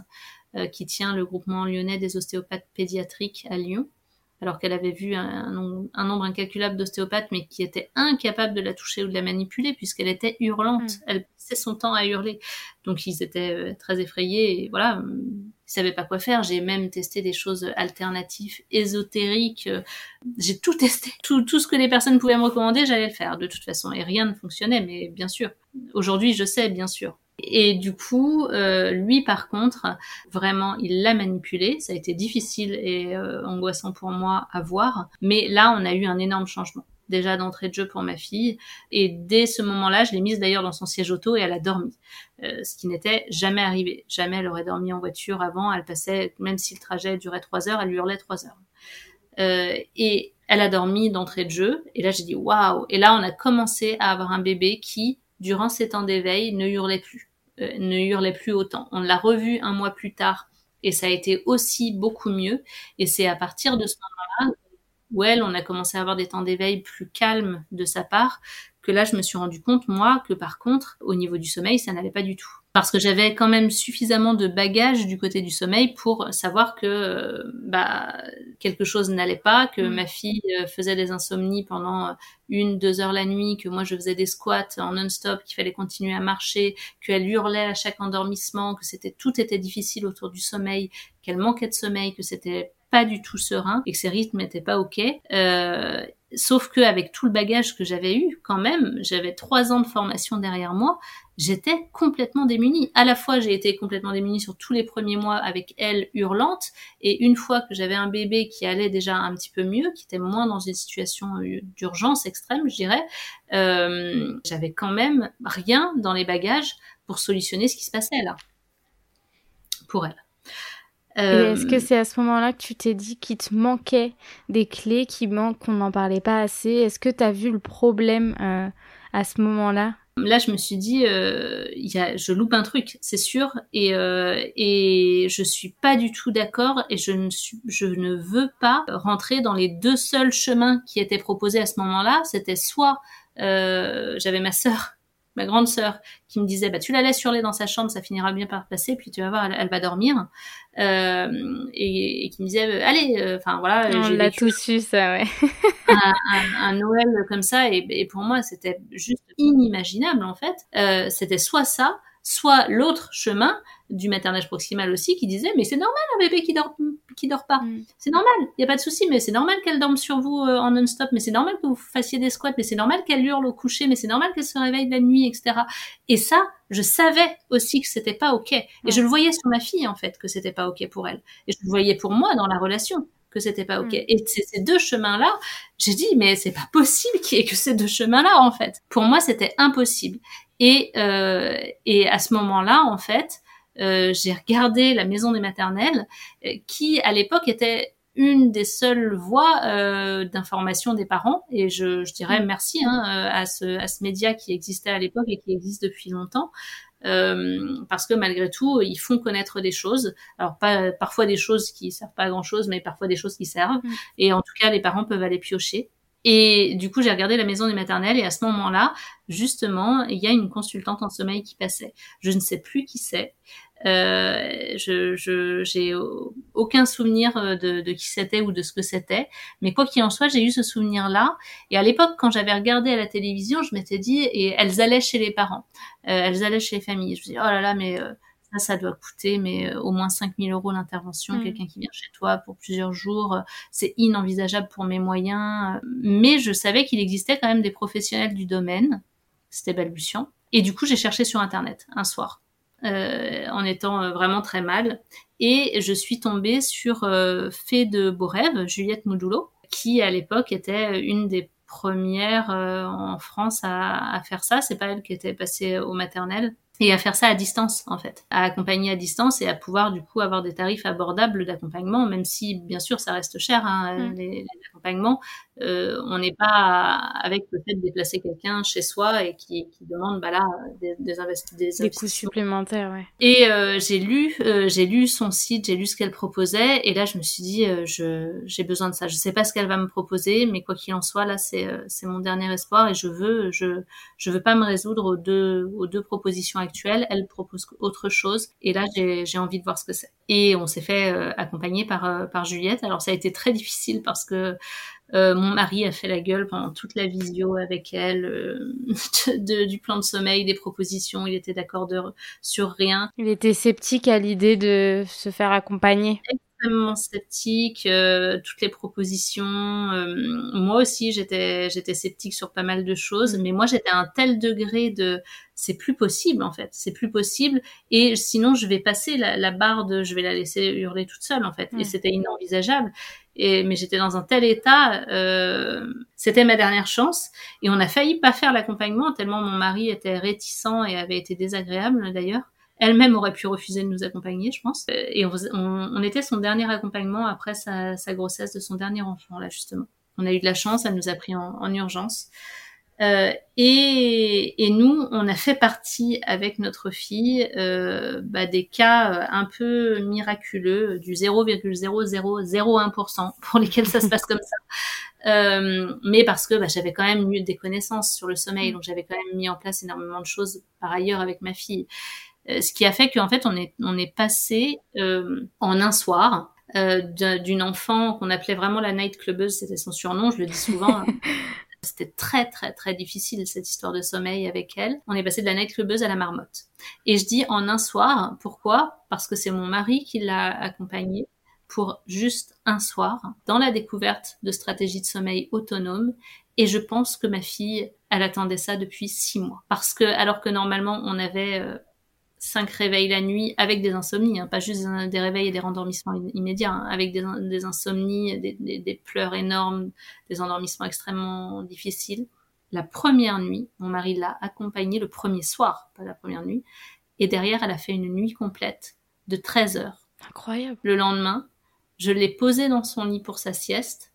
Speaker 2: euh, qui tient le groupement lyonnais des ostéopathes pédiatriques à Lyon alors qu'elle avait vu un, nombre incalculable d'ostéopathes, mais qui étaient incapables de la toucher ou de la manipuler, puisqu'elle était hurlante. Mm. Elle passait son temps à hurler. Donc ils étaient euh, très effrayés, et voilà, ils savaient pas quoi faire. J'ai même testé des choses alternatives, ésotériques. Euh, j'ai tout testé. Tout, tout ce que les personnes pouvaient me recommander, j'allais le faire, de toute façon. Et rien ne fonctionnait, mais bien sûr. Aujourd'hui, je sais, bien sûr. Et du coup, euh, lui par contre, vraiment, il l'a manipulé. Ça a été difficile et euh, angoissant pour moi à voir. Mais là, on a eu un énorme changement déjà d'entrée de jeu pour ma fille. Et dès ce moment-là, je l'ai mise d'ailleurs dans son siège auto et elle a dormi. Euh, ce qui n'était jamais arrivé. Jamais elle aurait dormi en voiture avant. Elle passait, même si le trajet durait trois heures, elle hurlait trois heures. Euh, et elle a dormi d'entrée de jeu. Et là, j'ai dit waouh. Et là, on a commencé à avoir un bébé qui, durant ces temps d'éveil, ne hurlait plus. Euh, ne hurlait plus autant. On l'a revu un mois plus tard Et ça a été aussi beaucoup mieux. Et c'est à partir de ce moment-là où elle, on a commencé à avoir des temps d'éveil plus calmes de sa part, que là, je me suis rendu compte, moi, que par contre, au niveau du sommeil, ça n'allait pas du tout parce que j'avais quand même suffisamment de bagages du côté du sommeil pour savoir que euh, bah, quelque chose n'allait pas, que mm. ma fille euh, faisait des insomnies pendant une, deux heures la nuit, que moi je faisais des squats en non-stop, qu'il fallait continuer à marcher, qu'elle hurlait à chaque endormissement, que c'était tout était difficile autour du sommeil, qu'elle manquait de sommeil, que c'était pas du tout serein et que ses rythmes n'étaient pas ok. Euh, sauf que avec tout le bagage que j'avais eu, quand même, j'avais trois ans de formation derrière moi, j'étais complètement démunie. À la fois, j'ai été complètement démunie sur tous les premiers mois avec elle hurlante, et une fois que j'avais un bébé qui allait déjà un petit peu mieux, qui était moins dans une situation d'urgence extrême, je dirais, euh, j'avais quand même rien dans les bagages pour solutionner ce qui se passait là pour elle.
Speaker 1: Est-ce que euh, c'est à ce moment-là que tu t'es dit qu'il te manquait des clés, qu'il manque, qu'on n'en parlait pas assez? Est-ce que tu as vu le problème euh, à ce moment-là?
Speaker 2: Là, je me suis dit, euh, y a, je loupe un truc, c'est sûr, et, euh, et je suis pas du tout d'accord, et je ne, suis, je ne veux pas rentrer dans les deux seuls chemins qui étaient proposés à ce moment-là. C'était soit euh, j'avais ma sœur ma grande sœur, qui me disait bah tu la laisses hurler dans sa chambre, ça finira bien par passer, puis tu vas voir, elle, va dormir, euh, et, qui me disait euh, allez, euh, enfin voilà,
Speaker 1: on l'a tous su ça, ouais.
Speaker 2: un, Noël comme ça, et, pour moi c'était juste inimaginable en fait. c'était soit ça, soit l'autre chemin du maternage proximal aussi qui disait mais c'est normal un bébé qui dort qui dort pas mm. c'est normal il y a pas de souci mais c'est normal qu'elle dorme sur vous euh, en non-stop mais c'est normal que vous fassiez des squats mais c'est normal qu'elle hurle au coucher mais c'est normal qu'elle se réveille la nuit etc et ça je savais aussi que c'était pas ok et je le voyais sur ma fille en fait que c'était pas ok pour elle et je le voyais pour moi dans la relation que c'était pas ok. Mm. Et ces deux chemins-là, j'ai dit mais c'est pas possible qu'il y ait que ces deux chemins-là en fait. Pour moi, c'était impossible. Et, euh, et à ce moment-là, en fait, euh, j'ai regardé la maison des maternelles, euh, qui à l'époque était une des seules voies euh, d'information des parents. Et je, je dirais mm. merci hein, euh, à, ce, à ce média qui existait à l'époque et qui existe depuis longtemps. Euh, parce que malgré tout, ils font connaître des choses. Alors pas parfois des choses qui servent pas à grand chose, mais parfois des choses qui servent. Mm. Et en tout cas, les parents peuvent aller piocher. Et du coup, j'ai regardé la maison des maternelles et à ce moment-là, justement, il y a une consultante en sommeil qui passait. Je ne sais plus qui c'est. Euh, je j'ai aucun souvenir euh, de, qui c'était ou de ce que c'était, mais quoi qu'il en soit, j'ai eu ce souvenir-là. Et à l'époque, quand j'avais regardé à la télévision, je m'étais dit, et elles allaient chez les parents, euh, elles allaient chez les familles. Je me dis, oh là là, mais euh, ça, ça doit coûter mais au moins 5000 euros l'intervention. Mm. Quelqu'un qui vient chez toi pour plusieurs jours, c'est inenvisageable pour mes moyens. Mais je savais qu'il existait quand même des professionnels du domaine. C'était balbutiant. Et du coup, j'ai cherché sur Internet un soir. Euh, en étant euh, vraiment très mal. Et je suis tombée sur euh, Fée de Beaux Rêves, Juliette Moudoulo, qui à l'époque était une des premières en France à, à faire ça. C'est pas elle qui était passée au maternel et à faire ça à distance en fait, à accompagner à distance et à pouvoir du coup avoir des tarifs abordables d'accompagnement, même si bien sûr ça reste cher hein, mm. les, les, accompagnements. Euh, on n'est pas avec le fait de déplacer quelqu'un chez soi et qui, qui demande bah là des, des, des,
Speaker 1: des coûts supplémentaires. Ouais.
Speaker 2: Et euh, j'ai lu euh, j'ai lu son site, j'ai lu ce qu'elle proposait et là je me suis dit euh, je j'ai besoin de ça. Je sais pas ce qu'elle va me proposer, mais quoi qu'il en soit là c'est euh, c'est mon dernier espoir et je veux je je veux pas me résoudre aux deux aux deux propositions actuelle, elle propose autre chose. Et là, j'ai envie de voir ce que c'est. Et on s'est fait euh, accompagner par, par Juliette. Alors ça a été très difficile parce que euh, mon mari a fait la gueule pendant toute la visio avec elle, de, du plan de sommeil, des propositions. Il était d'accord sur rien.
Speaker 1: Il était sceptique à l'idée de se faire accompagner
Speaker 2: extrêmement sceptique, euh, toutes les propositions. Euh, moi aussi, j'étais j'étais sceptique sur pas mal de choses, mm. mais moi j'étais à un tel degré de c'est plus possible en fait, c'est plus possible. Et sinon, je vais passer la, la, barre de je vais la laisser hurler toute seule en fait. Et c'était inenvisageable. Et mais j'étais dans un tel état, euh, c'était ma dernière chance. Et on a failli pas faire l'accompagnement tellement mon mari était réticent et avait été désagréable d'ailleurs. Elle-même aurait pu refuser de nous accompagner, je pense. Et on, on, était son dernier accompagnement après sa, sa, grossesse de son dernier enfant, là, justement. On a eu de la chance, elle nous a pris en, en urgence. Euh, et, et, nous, on a fait partie avec notre fille euh, bah, des cas euh, un peu miraculeux du 0,0001% pour lesquels ça se passe comme ça. Euh, mais parce que bah, j'avais quand même eu des connaissances sur le sommeil, donc j'avais quand même mis en place énormément de choses par ailleurs avec ma fille. Euh, ce qui a fait qu'en fait on est on est passé euh, en un soir d'une enfant qu'on appelait vraiment la night clubbeuse, c'était son surnom, je le dis souvent. Hein. C'était très très très difficile cette histoire de sommeil avec elle. On est passé de la nightclubeuse à la marmotte. Et je dis en un soir, pourquoi? Parce que c'est mon mari qui l'a accompagnée pour juste un soir dans la découverte de stratégies de sommeil autonomes. Et je pense que ma fille, elle attendait ça depuis six mois. Parce que, alors que normalement, on avait euh, cinq réveils la nuit avec des insomnies, hein, pas juste des réveils et des rendormissements immédiats, hein, avec des, des insomnies, des, des, des, pleurs énormes, des endormissements extrêmement difficiles. La première nuit, mon mari l'a accompagnée le premier soir, pas la première nuit, et derrière, elle a fait une nuit complète de 13 heures.
Speaker 1: Incroyable.
Speaker 2: Le lendemain, je l'ai posée dans son lit pour sa sieste.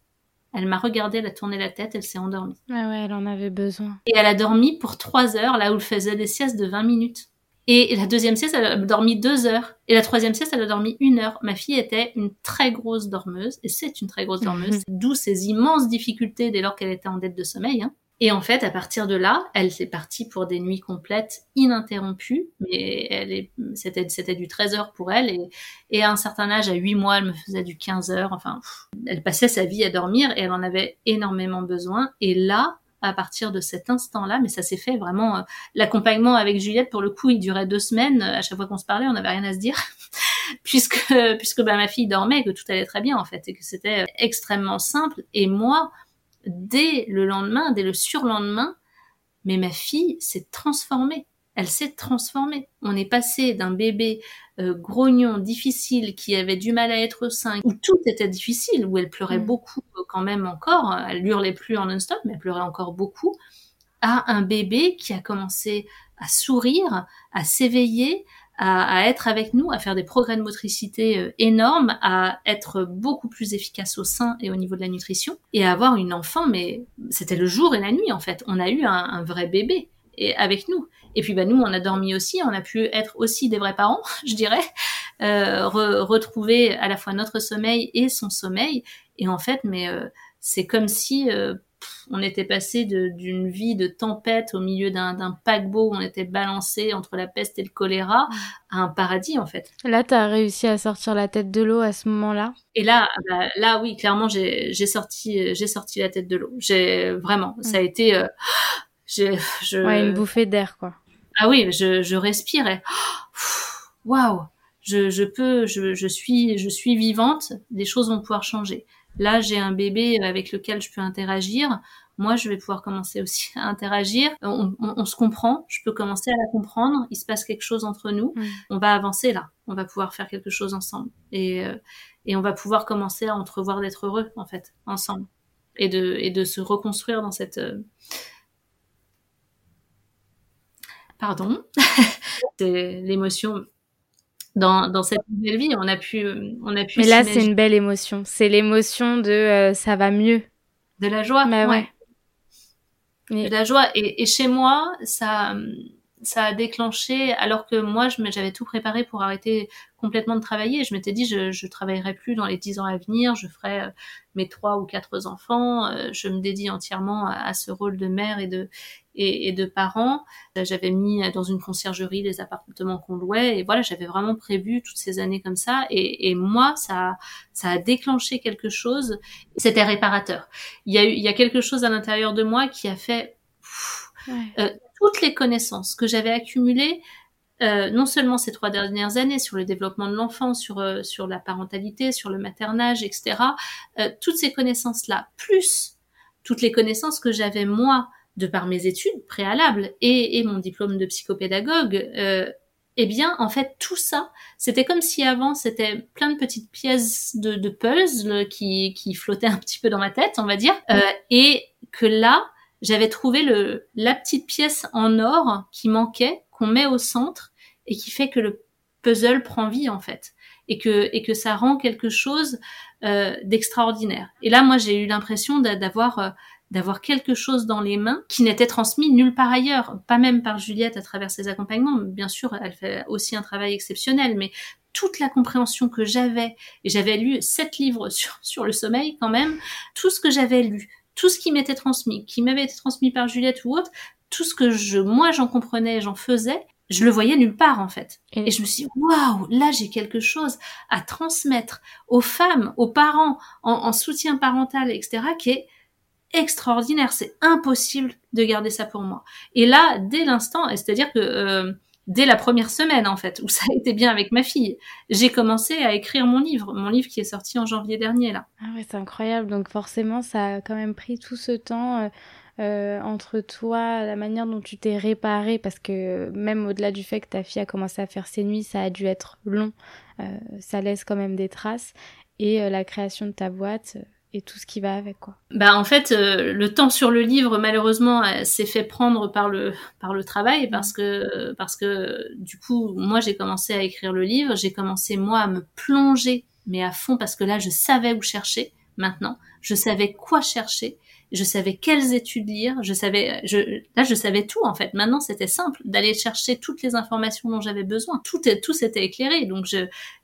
Speaker 2: Elle m'a regardé, elle a tourné la tête, elle s'est endormie.
Speaker 1: Ah ouais, elle en avait besoin.
Speaker 2: Et elle a dormi pour trois heures, là où elle faisait des siestes de 20 minutes. Et la deuxième sieste, elle a dormi deux heures. Et la troisième sieste, elle a dormi une heure. Ma fille était une très grosse dormeuse, et c'est une très grosse dormeuse, d'où ses immenses difficultés dès lors qu'elle était en dette de sommeil. Hein. Et en fait, à partir de là, elle s'est partie pour des nuits complètes ininterrompues, mais elle est, c'était, c'était du 13 heures pour elle, et, et à un certain âge, à 8 mois, elle me faisait du 15 heures, enfin, elle passait sa vie à dormir, et elle en avait énormément besoin, et là, à partir de cet instant-là, mais ça s'est fait vraiment. Euh, l'accompagnement avec Juliette, pour le coup, il durait deux semaines. À chaque fois qu'on se parlait, on n'avait rien à se dire, puisque puisque bah, ma fille dormait que tout allait très bien en fait, et que c'était extrêmement simple. Et moi, dès le lendemain, dès le surlendemain, mais ma fille s'est transformée elle s'est transformée. On est passé d'un bébé euh, grognon, difficile, qui avait du mal à être sain, où tout était difficile, où elle pleurait mm. beaucoup euh, quand même encore, elle hurlait plus en non-stop, mais elle pleurait encore beaucoup, à un bébé qui a commencé à sourire, à s'éveiller, à, être avec nous, à faire des progrès de motricité euh, énormes, à être beaucoup plus efficace au sein et au niveau de la nutrition, et à avoir une enfant, mais c'était le jour et la nuit en fait. On a eu un, un vrai bébé et avec nous. Et puis bah nous, on a dormi aussi, on a pu être aussi des vrais parents, je dirais, euh, retrouver à la fois notre sommeil et son sommeil. Et en fait, mais euh, c'est comme si euh, on était passé d'une vie de tempête au milieu d'un paquebot où on était balancé entre la peste et le choléra à un paradis en fait.
Speaker 1: Là, tu as réussi à sortir la tête de l'eau à ce moment-là?
Speaker 2: Et là, bah, là oui, clairement, j'ai sorti, j'ai sorti la tête de l'eau. J'ai vraiment, ça a été, euh, je,
Speaker 1: ouais, une bouffée d'air quoi.
Speaker 2: Ah oui, je, je respirais. Waouh, je, je peux, je, je suis, je suis vivante. Des choses vont pouvoir changer. Là, j'ai un bébé avec lequel je peux interagir. Moi, je vais pouvoir commencer aussi à interagir. On, on, se comprend. Je peux commencer à la comprendre. Il se passe quelque chose entre nous. Mm. On va avancer là. On va pouvoir faire quelque chose ensemble. Et, euh, et on va pouvoir commencer à entrevoir d'être heureux, en fait, ensemble. Et de, et de se reconstruire dans cette, euh, pardon, c'est l'émotion dans, dans, cette nouvelle vie. On a pu, on a pu.
Speaker 1: Mais là, c'est une belle émotion. C'est l'émotion de euh, ça va mieux.
Speaker 2: De la joie.
Speaker 1: Mais ouais.
Speaker 2: De la joie. Et, et, chez moi, ça, ça a déclenché. Alors que moi, j'avais tout préparé pour arrêter complètement de travailler. Je m'étais dit, je, je travaillerai plus dans les dix ans à venir. Je ferai euh, mes trois ou quatre enfants. Euh, je me dédie entièrement à, ce rôle de mère et de et, de parents. J'avais mis dans une conciergerie les appartements qu'on louait et voilà, j'avais vraiment prévu toutes ces années comme ça. Et, et moi, ça ça a déclenché quelque chose. C'était réparateur. Il y a eu il y a quelque chose à l'intérieur de moi qui a fait euh, toutes les connaissances que j'avais accumulées euh, non seulement ces trois dernières années sur le développement de l'enfant, sur euh, sur la parentalité, sur le maternage, etc. Euh, toutes ces connaissances là, plus toutes les connaissances que j'avais moi de par mes études préalables et, et mon diplôme de psychopédagogue, eh bien, en fait, tout ça, c'était comme si avant, c'était plein de petites pièces de, de puzzle qui, qui flottaient un petit peu dans ma tête, on va dire, et que là, j'avais trouvé le, la petite pièce en or qui manquait, qu'on met au centre, et qui fait que le puzzle prend vie en fait et que et que ça rend quelque chose euh, d'extraordinaire. Et là, moi, j'ai eu l'impression d'avoir euh, d'avoir quelque chose dans les mains qui n'était transmis nulle part ailleurs, pas même par Juliette à travers ses accompagnements. Bien sûr, elle fait aussi un travail exceptionnel, mais toute la compréhension que j'avais, et j'avais lu sept livres sur, sur le sommeil quand même, tout ce que j'avais lu, tout ce qui m'était transmis, qui m'avait été transmis par Juliette ou autre, tout ce que je, moi j'en comprenais, j'en faisais, je le voyais nulle part en fait. Et, je me suis dit, waouh, là j'ai quelque chose à transmettre aux femmes, aux parents, en, soutien parental, etc., qui est extraordinaire. C'est impossible de garder ça pour moi. Et là, dès l'instant, c'est-à-dire que euh, dès la première semaine en fait, où ça a été bien avec ma fille, j'ai commencé à écrire mon livre, mon livre qui est sorti en janvier dernier là.
Speaker 1: Ah ouais, c'est incroyable. Donc forcément, ça a quand même pris tout ce temps. Euh, euh, entre toi, la manière dont tu t'es réparé, parce que même au-delà du fait que ta fille a commencé à faire ses nuits, ça a dû être long, ça laisse quand même des traces, et la création de ta boîte et tout ce qui va avec quoi.
Speaker 2: Bah en fait le temps sur le livre malheureusement s'est fait prendre par le par le travail parce que parce que du coup moi j'ai commencé à écrire le livre, j'ai commencé moi à me plonger mais à fond parce que là je savais où chercher. Maintenant, je savais quoi chercher je savais quelles études lire, je savais, je, là je savais tout en fait. Maintenant c'était simple d'aller chercher toutes les informations dont j'avais besoin. Tout, est, tout s'était éclairé, donc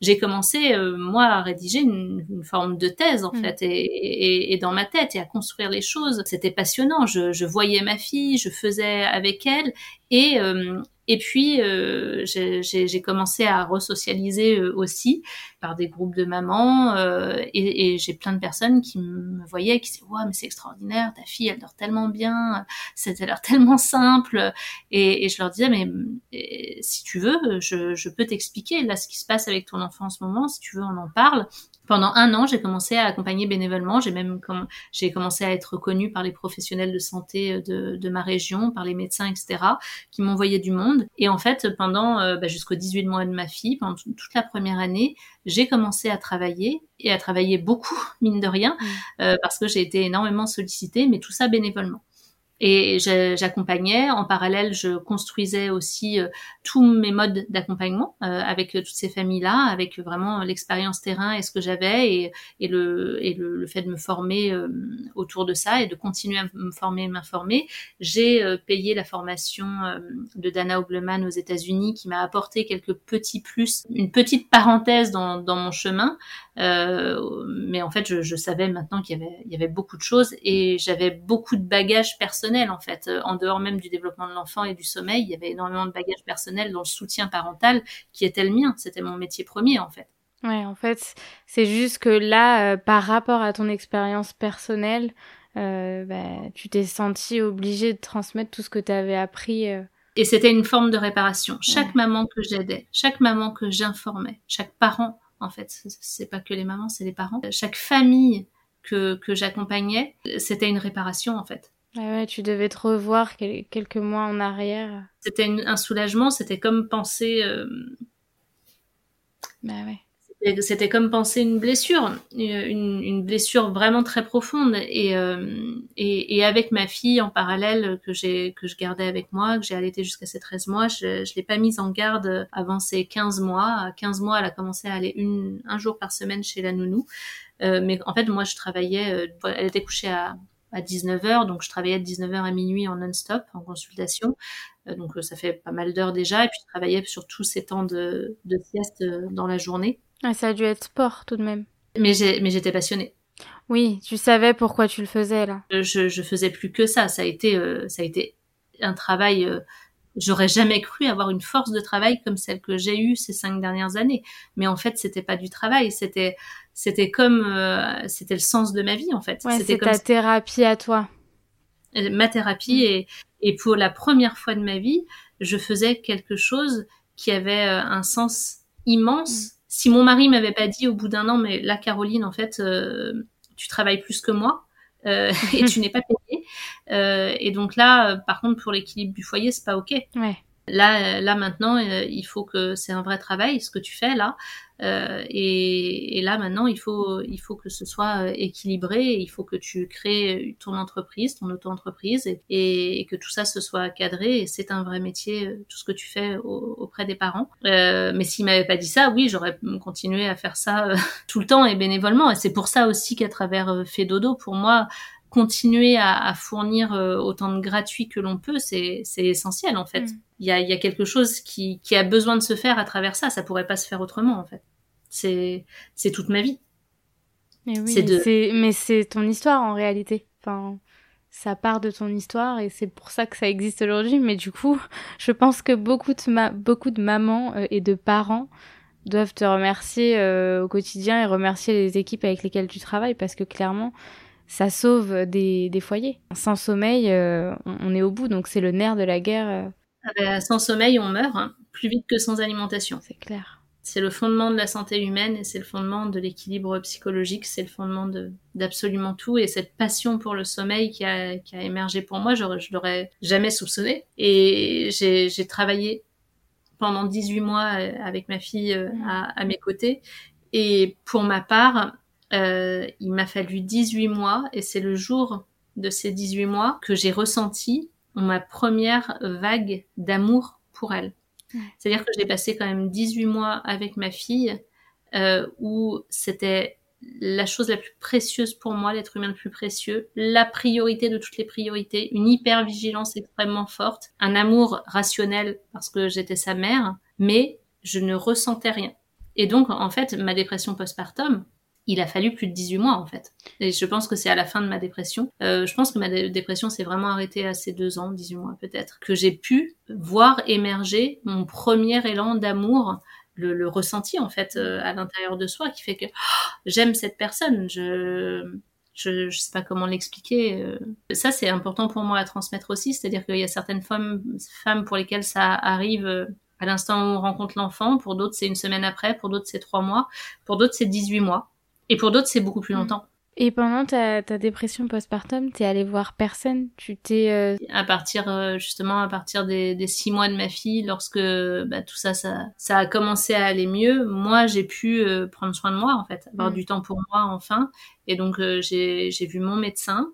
Speaker 2: j'ai commencé euh, moi à rédiger une, une, forme de thèse en mm. fait, et, et, et, dans ma tête et à construire les choses. C'était passionnant. Je, je voyais ma fille, je faisais avec elle, et euh, et puis, euh, j'ai commencé à resocialiser euh, aussi par des groupes de mamans. Euh, et, et j'ai plein de personnes qui me voyaient, qui disaient « Ouais, mais c'est extraordinaire, ta fille, elle dort tellement bien, c'était l'air tellement simple. Et, et, je leur disais « Mais si tu veux, je, je peux t'expliquer là ce qui se passe avec ton enfant en ce moment. Si tu veux, on en parle. » pendant un an, j'ai commencé à accompagner bénévolement. J'ai même j'ai commencé à être reconnue par les professionnels de santé euh, de, de ma région, par les médecins, etc., qui m'envoyaient du monde. Et en fait, pendant euh, bah, jusqu'aux 18 mois de ma fille, pendant toute la première année, j'ai commencé à travailler et à travailler beaucoup, mine de rien, mmh. euh, parce que j'ai été énormément sollicitée, mais tout ça bénévolement. Et j'accompagnais. En parallèle, je construisais aussi euh, tous mes modes d'accompagnement euh, avec toutes ces familles-là, avec vraiment l'expérience terrain et ce que j'avais et, et, le, et le, le, fait de me former euh, autour de ça et de continuer à me former et m'informer. J'ai payé la formation de Dana Obleman aux États-Unis qui m'a apporté quelques petits plus, une petite parenthèse dans, dans mon chemin. mais en fait, je, je savais maintenant qu'il y y avait beaucoup de choses et j'avais beaucoup de bagages personnels en fait. Euh, en dehors même du développement de l'enfant et du sommeil, il y avait énormément de bagages personnels dans le soutien parental qui était le mien. C'était mon métier premier en fait.
Speaker 1: Ouais, en fait, c'est juste que là, euh, par rapport à ton expérience personnelle, euh, bah, tu t'es senti obligé de transmettre tout ce que tu avais appris.
Speaker 2: Et c'était une forme de réparation. Chaque maman que j'aidais, chaque maman que j'informais, chaque parent, en fait, c'est pas que les mamans, c'est les parents, chaque famille que, que j'accompagnais, c'était une réparation, en fait.
Speaker 1: Ah ouais, tu devais te revoir quelques mois en arrière.
Speaker 2: C'était un soulagement, c'était comme penser. Euh...
Speaker 1: Bah ouais.
Speaker 2: C'était comme penser une blessure, une, une, blessure vraiment très profonde. Et, euh, et, et, avec ma fille en parallèle que j'ai que je gardais avec moi, que j'ai allaité jusqu'à ses 13 mois, je, je l'ai pas mise en garde avant ses 15 mois. À 15 mois, elle a commencé à aller une, un jour par semaine chez la nounou. Euh, mais en fait, moi, je travaillais. Elle était couchée à à 19h, donc je travaillais de 19h à minuit en non-stop, en consultation. Euh, donc euh, ça fait pas mal d'heures déjà, et puis je travaillais sur tous ces temps de, de sieste euh, dans la journée.
Speaker 1: Ah, ça a dû être sport tout de même.
Speaker 2: Mais j'étais passionnée.
Speaker 1: Oui, tu savais pourquoi tu le faisais là.
Speaker 2: Je, je faisais plus que ça. Ça a été, ça a été un travail j'aurais jamais cru avoir une force de travail comme celle que j'ai eue ces cinq dernières années. Mais en fait, c'était pas du travail, c'était c'était comme euh, c'était le sens de ma vie en fait.
Speaker 1: Ouais,
Speaker 2: c'était
Speaker 1: ta thérapie à toi.
Speaker 2: Euh, ma thérapie mm. et et pour la première fois de ma vie, je faisais quelque chose qui avait euh, un sens immense. Mm. Si mon mari m'avait pas dit au bout d'un an, mais là, Caroline, en fait, tu travailles plus que moi, euh, et tu n'es pas payé. Euh, et donc là, euh, par contre, pour l'équilibre du foyer, c'est pas ok. Là, là maintenant, il faut que c'est un vrai travail, ce que tu fais là. Euh, et, et, là maintenant, il faut, il faut que ce soit euh, équilibré. il faut que tu crées ton entreprise, ton auto-entreprise, et, et, que tout ça se soit cadré. Et c'est un vrai métier, euh, tout ce que tu fais auprès des parents. Euh, mais s'il m'avait pas dit ça, oui, j'aurais continué à faire ça tout le temps et bénévolement. Et c'est pour ça aussi qu'à travers Fait pour moi, continuer à, fournir autant de gratuit que l'on peut, c'est essentiel en fait. Mm. Il y, a, y, a, quelque chose qui, qui a besoin de se faire à travers ça. Ça pourrait pas se faire autrement en fait. C'est toute ma vie.
Speaker 1: Mais oui, mais c'est ton histoire en réalité. Enfin, ça part de ton histoire et c'est pour ça que ça existe aujourd'hui. Mais du coup, je pense que beaucoup de, ma beaucoup de mamans euh, et de parents doivent te remercier euh, au quotidien et remercier les équipes avec lesquelles tu travailles parce que clairement, ça sauve des, des foyers. Sans sommeil, euh, on, est au bout, donc c'est le nerf de la guerre.
Speaker 2: Ah ben, sans sommeil, on meurt hein, plus vite que sans alimentation.
Speaker 1: C'est clair.
Speaker 2: C'est le fondement de la santé humaine et c'est le fondement de l'équilibre psychologique, c'est le fondement d'absolument tout. Et cette passion pour le sommeil qui a, émergé pour moi, je, je l'aurais jamais soupçonné. Et j'ai travaillé pendant 18 mois euh, avec ma fille euh, à, mes côtés. Et pour ma part, euh, il m'a fallu 18 mois et c'est le jour de ces 18 mois que j'ai ressenti ma première vague d'amour pour elle. C'est-à-dire que j'ai passé quand même 18 mois avec ma fille euh, où c'était la chose la plus précieuse pour moi, l'être humain le plus précieux, la priorité de toutes les priorités, une hyper-vigilance extrêmement forte, un amour rationnel parce que j'étais sa mère, mais je ne ressentais rien. Et donc, en fait, ma dépression postpartum, il a fallu plus de 18 mois en fait. Et je pense que c'est à la fin de ma dépression. Euh, je pense que ma dépression s'est vraiment arrêtée à ces deux ans, 18 mois peut-être, que j'ai pu voir émerger mon premier élan d'amour, le, ressenti en fait euh, à l'intérieur de soi, qui fait que oh, j'aime cette personne. Je je, je sais pas comment l'expliquer. Euh. Ça, c'est important pour moi à transmettre aussi, c'est-à-dire qu'il y a certaines femmes, femmes pour lesquelles ça arrive à l'instant où on rencontre l'enfant, pour d'autres c'est une semaine après, pour d'autres c'est trois mois, pour d'autres c'est 18 mois. Et pour d'autres, c'est beaucoup plus mm. longtemps.
Speaker 1: Et pendant ta, ta dépression postpartum, t'es allé voir personne Tu t'es
Speaker 2: euh, à partir euh, justement à partir des, des, six mois de ma fille, lorsque bah, tout ça, ça, ça a commencé à aller mieux. Moi, j'ai pu euh, prendre soin de moi en fait, avoir mm. du temps pour moi enfin. Et donc j'ai vu mon médecin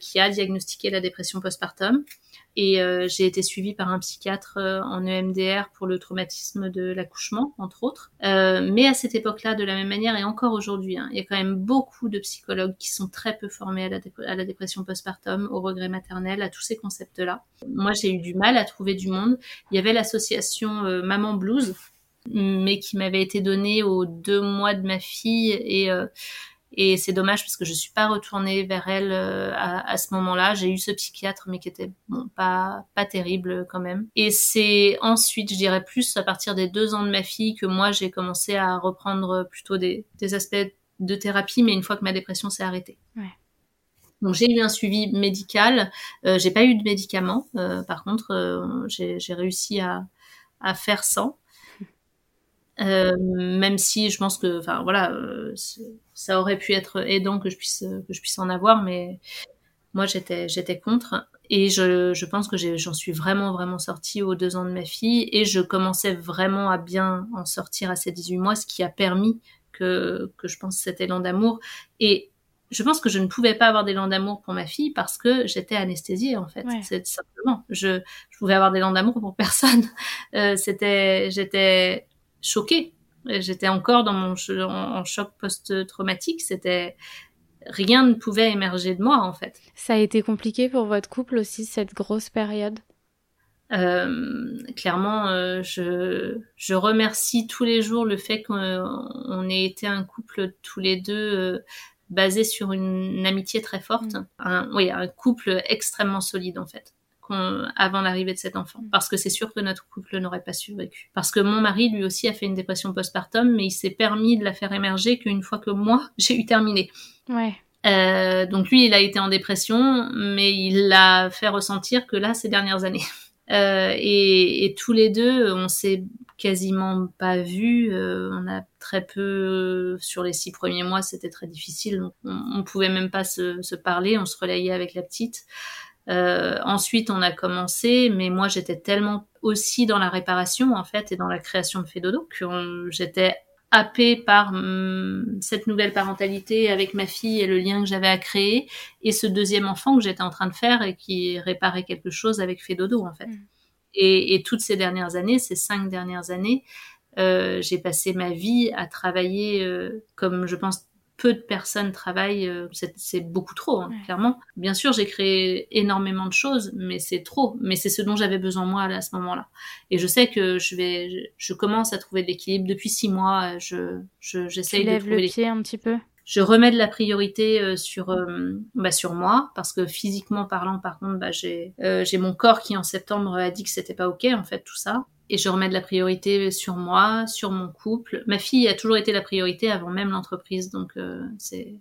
Speaker 2: qui a diagnostiqué la dépression postpartum. Et euh, j'ai été suivie par un psychiatre euh, en EMDR pour le traumatisme de l'accouchement, entre autres. Euh, mais à cette époque-là, de la même manière, et encore aujourd'hui, hein, il y a quand même beaucoup de psychologues qui sont très peu formés à la, à la dépression postpartum, au regret maternel, à tous ces concepts-là. Moi, j'ai eu du mal à trouver du monde. Il y avait l'association Maman Blues, mais qui m'avait été donnée aux deux mois de ma fille et et c'est dommage parce que je suis pas retournée vers elle euh, à, à, ce moment-là. J'ai eu ce psychiatre, mais qui était bon, pas pas terrible quand même. Et c'est ensuite, je dirais plus à partir des deux ans de ma fille que moi j'ai commencé à reprendre plutôt des, des aspects de thérapie, mais une fois que ma dépression s'est arrêtée. Ouais. Donc j'ai eu un suivi médical. Euh, j'ai pas eu de médicaments. Euh, par contre, euh, j'ai réussi à, à faire sans. Euh, même si je pense que, enfin voilà, euh, ça aurait pu être aidant que je puisse que je puisse en avoir, mais moi j'étais j'étais contre et je, je pense que j'en suis vraiment vraiment sortie aux deux ans de ma fille et je commençais vraiment à bien en sortir à ces 18 mois, ce qui a permis que que je pense cet élan d'amour et je pense que je ne pouvais pas avoir d'élan d'amour pour ma fille parce que j'étais anesthésiée en fait. C'est simplement. Je, je pouvais avoir d'élan d'amour pour personne. Euh, c'était, j'étais choquée. J'étais encore dans mon en choc post-traumatique. C'était rien ne pouvait émerger de moi en fait.
Speaker 1: Ça a été compliqué pour votre couple aussi cette grosse période?
Speaker 2: Euh, clairement, euh, je, je remercie tous les jours le fait qu'on ait été un couple tous les deux euh, basé sur une, amitié très forte, mm. un, oui, un couple extrêmement solide en fait avant l'arrivée de cet enfant. Mm. Parce que c'est sûr que notre couple n'aurait pas survécu. Parce que mon mari, lui aussi, a fait une dépression postpartum, mais il s'est permis de la faire émerger qu'une fois que moi, j'ai eu terminé.
Speaker 1: Ouais.
Speaker 2: Euh, donc lui, il a été en dépression, mais il l'a fait ressentir que là, ces dernières années. Euh, et, et, tous les deux, on s'est quasiment pas vus. Euh, on a très peu sur les six premiers mois, c'était très difficile. On, on pouvait même pas se, se, parler. On se relayait avec la petite. Euh, ensuite, on a commencé, mais moi, j'étais tellement aussi dans la réparation, en fait, et dans la création de Fédodo, que j'étais happée par hum, cette nouvelle parentalité avec ma fille et le lien que j'avais à créer, et ce deuxième enfant que j'étais en train de faire et qui réparait quelque chose avec Fédodo, en fait. Mm. Et, et, toutes ces dernières années, ces cinq dernières années, euh, j'ai passé ma vie à travailler, euh, comme je pense peu de personnes travaillent, euh, c'est beaucoup trop, hein, clairement. Bien sûr, j'ai créé énormément de choses, mais c'est trop. Mais c'est ce dont j'avais besoin moi à ce moment-là. Et je sais que je vais, je commence à trouver de l'équilibre depuis six mois. Je, j'essaye
Speaker 1: de trouver le pied un petit peu?
Speaker 2: Je remets de la priorité euh, sur euh, bah, sur moi parce que physiquement parlant, par contre, bah, j'ai j'ai mon corps qui en septembre a dit que c'était pas ok en fait tout ça et je remets de la priorité sur moi, sur mon couple. Ma fille a toujours été la priorité avant même l'entreprise, donc euh, c'est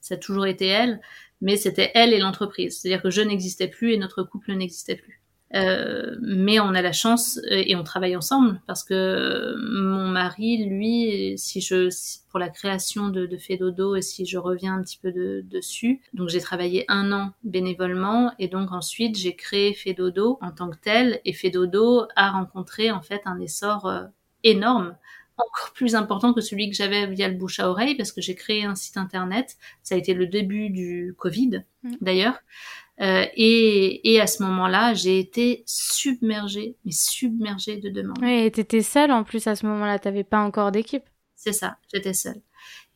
Speaker 2: ça a toujours été elle, mais c'était elle et l'entreprise. C'est-à-dire que je n'existais plus et notre couple n'existait plus. Euh, mais on a la chance euh, et on travaille ensemble parce que mon mari, lui, si je pour la création de, de Fedodo et si je reviens un petit peu de, dessus, donc j'ai travaillé un an bénévolement et donc ensuite j'ai créé Fedodo en tant que tel et Fedodo a rencontré en fait un essor euh, énorme encore plus important que celui que j'avais via le bouche à oreille parce que j'ai créé un site internet. Ça a été le début du Covid mmh. d'ailleurs. Euh, et, et, à ce moment-là, j'ai été submergée, mais submergée de demandes.
Speaker 1: Oui, et t'étais seule en plus à ce moment-là, t'avais pas encore d'équipe.
Speaker 2: C'est ça, j'étais seule.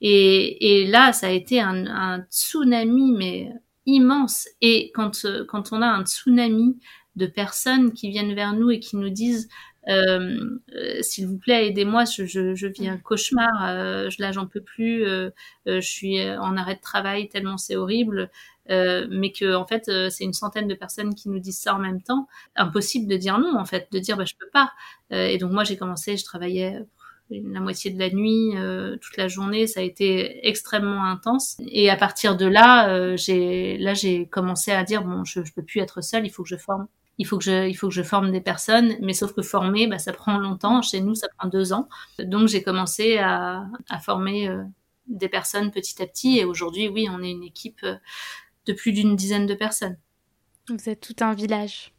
Speaker 2: Et, et, là, ça a été un, un, tsunami, mais immense. Et quand, quand on a un tsunami de personnes qui viennent vers nous et qui nous disent euh, euh, s'il vous plaît, aidez-moi, je, je, je, vis un cauchemar, euh, là j'en peux plus, euh, je suis en arrêt de travail tellement c'est horrible, mais que en fait c'est une centaine de personnes qui nous disent ça en même temps, impossible de dire non en fait, de dire bah je peux pas. et donc moi j'ai commencé, je travaillais la moitié de la nuit, toute la journée, ça a été extrêmement intense. Et à partir de là, j'ai là j'ai commencé à dire bon, je, je peux plus être seule, il faut que je forme il faut que je, il faut que je forme des personnes, mais sauf que former, bah, ça prend longtemps. Chez nous, ça prend deux ans. Donc, j'ai commencé à, à former euh, des personnes petit à petit. Et aujourd'hui, oui, on est une équipe euh, de plus d'une dizaine de personnes.
Speaker 1: Vous êtes tout un village.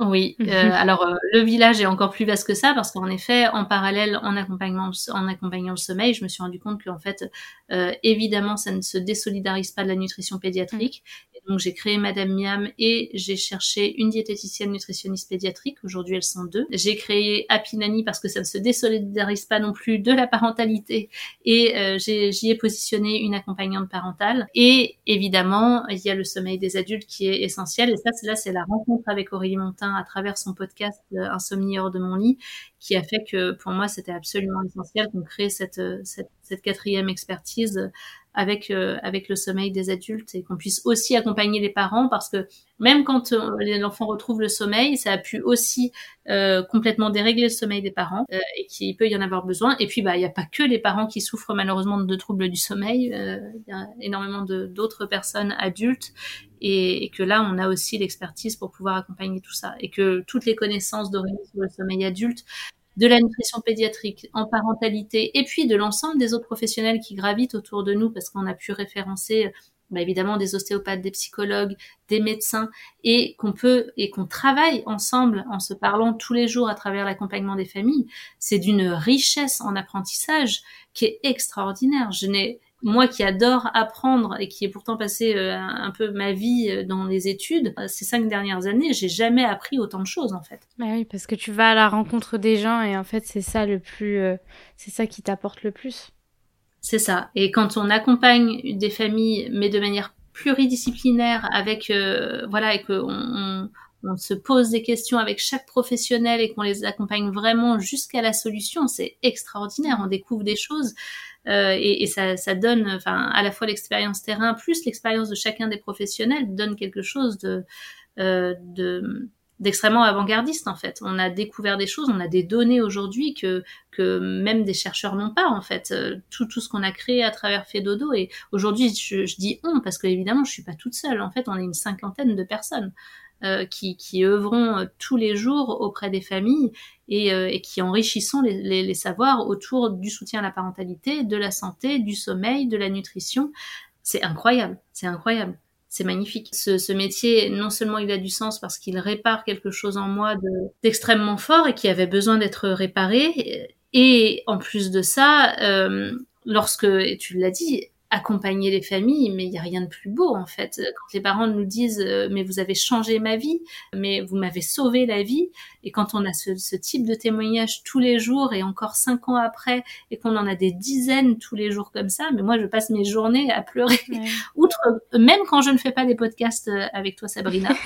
Speaker 2: Oui, euh, alors euh, le village est encore plus vaste que ça parce qu'en effet, en parallèle, en accompagnement, en accompagnant le sommeil, je me suis rendu compte qu'en fait, euh, évidemment, ça ne se désolidarise pas de la nutrition pédiatrique. Et donc j'ai créé Madame Miam et j'ai cherché une diététicienne nutritionniste pédiatrique. Aujourd'hui, elles sont deux. J'ai créé Happy Nanny parce que ça ne se désolidarise pas non plus de la parentalité et j'y ai, positionné une accompagnante parentale. Et évidemment, il y a le sommeil des adultes qui est essentiel. Et ça, là, c'est la rencontre avec Aurélie Montin à travers son podcast euh, Insomnie hors de mon lit, qui a fait que pour moi c'était absolument essentiel qu'on crée cette, euh, quatrième expertise avec euh, avec le sommeil des adultes et qu'on puisse aussi accompagner les parents parce que même quand l'enfant retrouve le sommeil, ça a pu aussi euh, complètement dérégler le sommeil des parents euh, et qu'il peut y en avoir besoin. Et puis bah il n'y a pas que les parents qui souffrent malheureusement de troubles du sommeil, il y a énormément d'autres personnes adultes et, et, que là on a aussi l'expertise pour pouvoir accompagner tout ça et que toutes les connaissances d'origine sur le sommeil adulte de la nutrition pédiatrique en parentalité et puis de l'ensemble des autres professionnels qui gravitent autour de nous parce qu'on a pu référencer bah, évidemment des ostéopathes, des psychologues, des médecins et qu'on peut et qu'on travaille ensemble en se parlant tous les jours à travers l'accompagnement des familles, c'est d'une richesse en apprentissage qui est extraordinaire. Je n'ai moi qui adore apprendre et qui ai pourtant passé euh, un peu ma vie euh, dans les études, euh, ces cinq dernières années, j'ai jamais appris autant de choses en fait.
Speaker 1: Bah oui, parce que tu vas à la rencontre des gens et en fait c'est ça le plus, c'est ça qui t'apporte le plus.
Speaker 2: C'est ça. Et quand on accompagne des familles, mais de manière pluridisciplinaire, avec voilà, et qu'on on, on se pose des questions avec chaque professionnel et qu'on les accompagne vraiment jusqu'à la solution, c'est extraordinaire. On découvre des choses euh, et, ça, ça, donne, enfin, à la fois l'expérience terrain plus l'expérience de chacun des professionnels donne quelque chose de, euh, de d'extrêmement avant-gardiste en fait. On a découvert des choses, on a des données aujourd'hui que que même des chercheurs n'ont pas en fait. Euh, tout tout ce qu'on a créé à travers Fedodo et aujourd'hui je, je, dis on parce que évidemment je suis pas toute seule. En fait, on est une cinquantaine de personnes euh, qui, qui œuvront euh, tous les jours auprès des familles et, euh, et qui enrichissons les, les, les, savoirs autour du soutien à la parentalité, de la santé, du sommeil, de la nutrition. C'est incroyable, c'est incroyable. C'est magnifique. Ce, ce, métier, non seulement il a du sens parce qu'il répare quelque chose en moi d'extrêmement fort et qui avait besoin d'être réparé, et en plus de ça, euh, lorsque, tu l'as dit, accompagner les familles, mais il n'y a rien de plus beau en fait. Quand les parents nous disent euh, mais vous avez changé ma vie, mais vous m'avez sauvé la vie, et quand on a ce, type de témoignage tous les jours et encore cinq ans après, et qu'on en a des dizaines tous les jours comme ça, mais moi je passe mes journées à pleurer. Outre, même quand je ne fais pas des podcasts euh, avec toi Sabrina.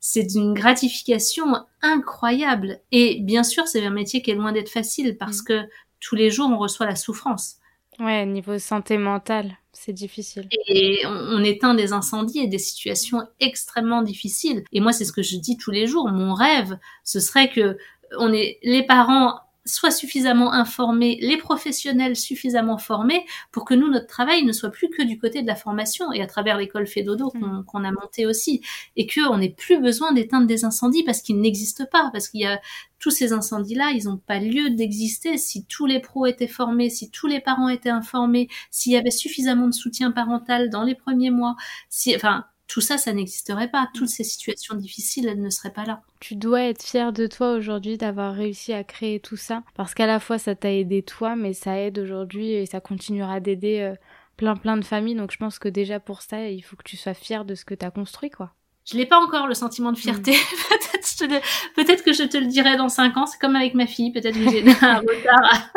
Speaker 2: c'est d'une gratification incroyable. Et bien sûr, c'est un métier qui est loin d'être facile parce mm. que tous les jours, on reçoit la souffrance.
Speaker 1: Ouais, niveau santé mentale, c'est difficile.
Speaker 2: Et on, éteint des incendies et des situations extrêmement difficiles. Et moi, c'est ce que je dis tous les jours. Mon rêve, ce serait que on est les parents soient suffisamment informés, les professionnels suffisamment formés pour que nous, notre travail ne soit plus que du côté de la formation et à travers l'école Fédodo mm. qu'on a monté aussi et qu'on n'ait plus besoin d'éteindre des incendies parce qu'ils n'existent pas, parce qu'il y a tous ces incendies-là, ils n'ont pas lieu d'exister si tous les pros étaient formés, si tous les parents étaient informés, s'il y avait suffisamment de soutien parental dans les premiers mois, si, enfin, tout ça, ça n'existerait pas. Toutes ces situations difficiles, elles ne seraient pas là.
Speaker 1: Tu dois être fier de toi aujourd'hui d'avoir réussi à créer tout ça, parce qu'à la fois ça t'a aidé toi, mais ça aide aujourd'hui et ça continuera d'aider euh, plein plein de familles. Donc je pense que déjà pour ça, il faut que tu sois fier de ce que t'as construit, quoi.
Speaker 2: Je n'ai pas encore le sentiment de fierté. Mm. peut-être, que je te le dirai dans cinq ans. C'est comme avec ma fille. Peut-être que j'ai un retard,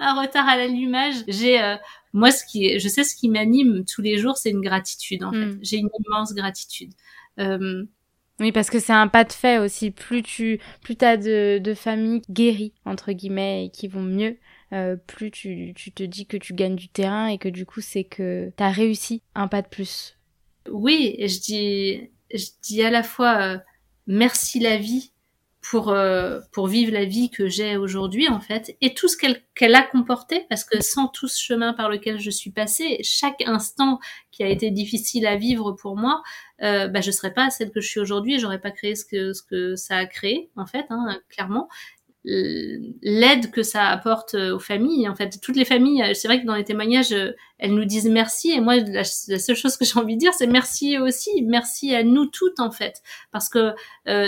Speaker 2: à, un retard à l'allumage. J'ai, euh, moi, ce qui, je sais ce qui m'anime tous les jours, c'est une gratitude. En fait, mm. j'ai une immense gratitude.
Speaker 1: Euh, oui, parce que c'est un pas de fait aussi. Plus tu, plus t'as de, de familles guéries entre guillemets et qui vont mieux, euh, plus tu, tu te dis que tu gagnes du terrain et que du coup c'est que t'as réussi un pas de plus.
Speaker 2: Oui, je dis, je dis à la fois euh, merci la vie pour euh, pour vivre la vie que j'ai aujourd'hui en fait et tout ce qu'elle qu'elle a comporté parce que sans tout ce chemin par lequel je suis passée chaque instant qui a été difficile à vivre pour moi euh, bah je serais pas celle que je suis aujourd'hui j'aurais pas créé ce que ce que ça a créé en fait hein, clairement l'aide que ça apporte euh, aux familles. En fait, toutes les familles, euh, c'est vrai que dans les témoignages, euh, elles nous disent merci. Et moi, la, seule chose que j'ai envie de dire, c'est merci aussi. Merci à nous toutes, en fait. Parce que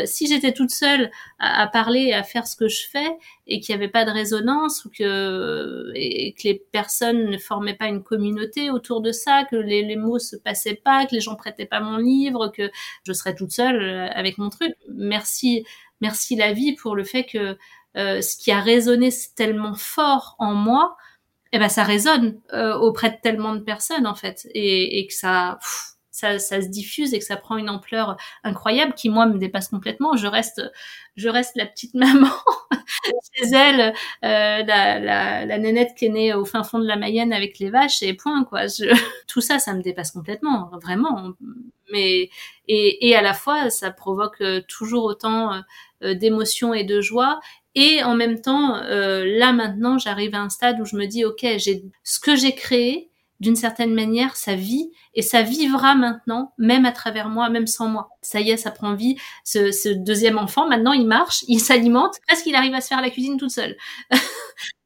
Speaker 2: si j'étais toute seule à, parler, à faire ce que je fais, et qu'il n'y avait pas de résonance, ou que, et que les personnes ne formaient pas une communauté autour de ça, que les, les mots se passaient pas, que les gens prêtaient pas mon livre, que je serais toute seule avec mon truc. Merci, merci la vie pour le fait que euh, ce qui a résonné tellement fort en moi, eh ben ça résonne euh, auprès de tellement de personnes en fait, et, et que ça, ça, ça se diffuse et que ça prend une ampleur incroyable qui moi me dépasse complètement. Je reste, je reste la petite maman chez elle, euh, la, la, la, nénette qui est née au fin fond de la Mayenne avec les vaches et point quoi. Je, tout ça, ça me dépasse complètement, vraiment. Mais et, et à la fois, ça provoque toujours autant d'émotions et de joie et en même temps, euh, là maintenant, j'arrive à un stade où je me dis, ok, j'ai ce que j'ai créé, d'une certaine manière, ça vit et ça vivra maintenant, même à travers moi, même sans moi. Ça y est, ça prend vie. Ce, ce deuxième enfant, maintenant, il marche, il s'alimente, presque il arrive à se faire la cuisine toute seule.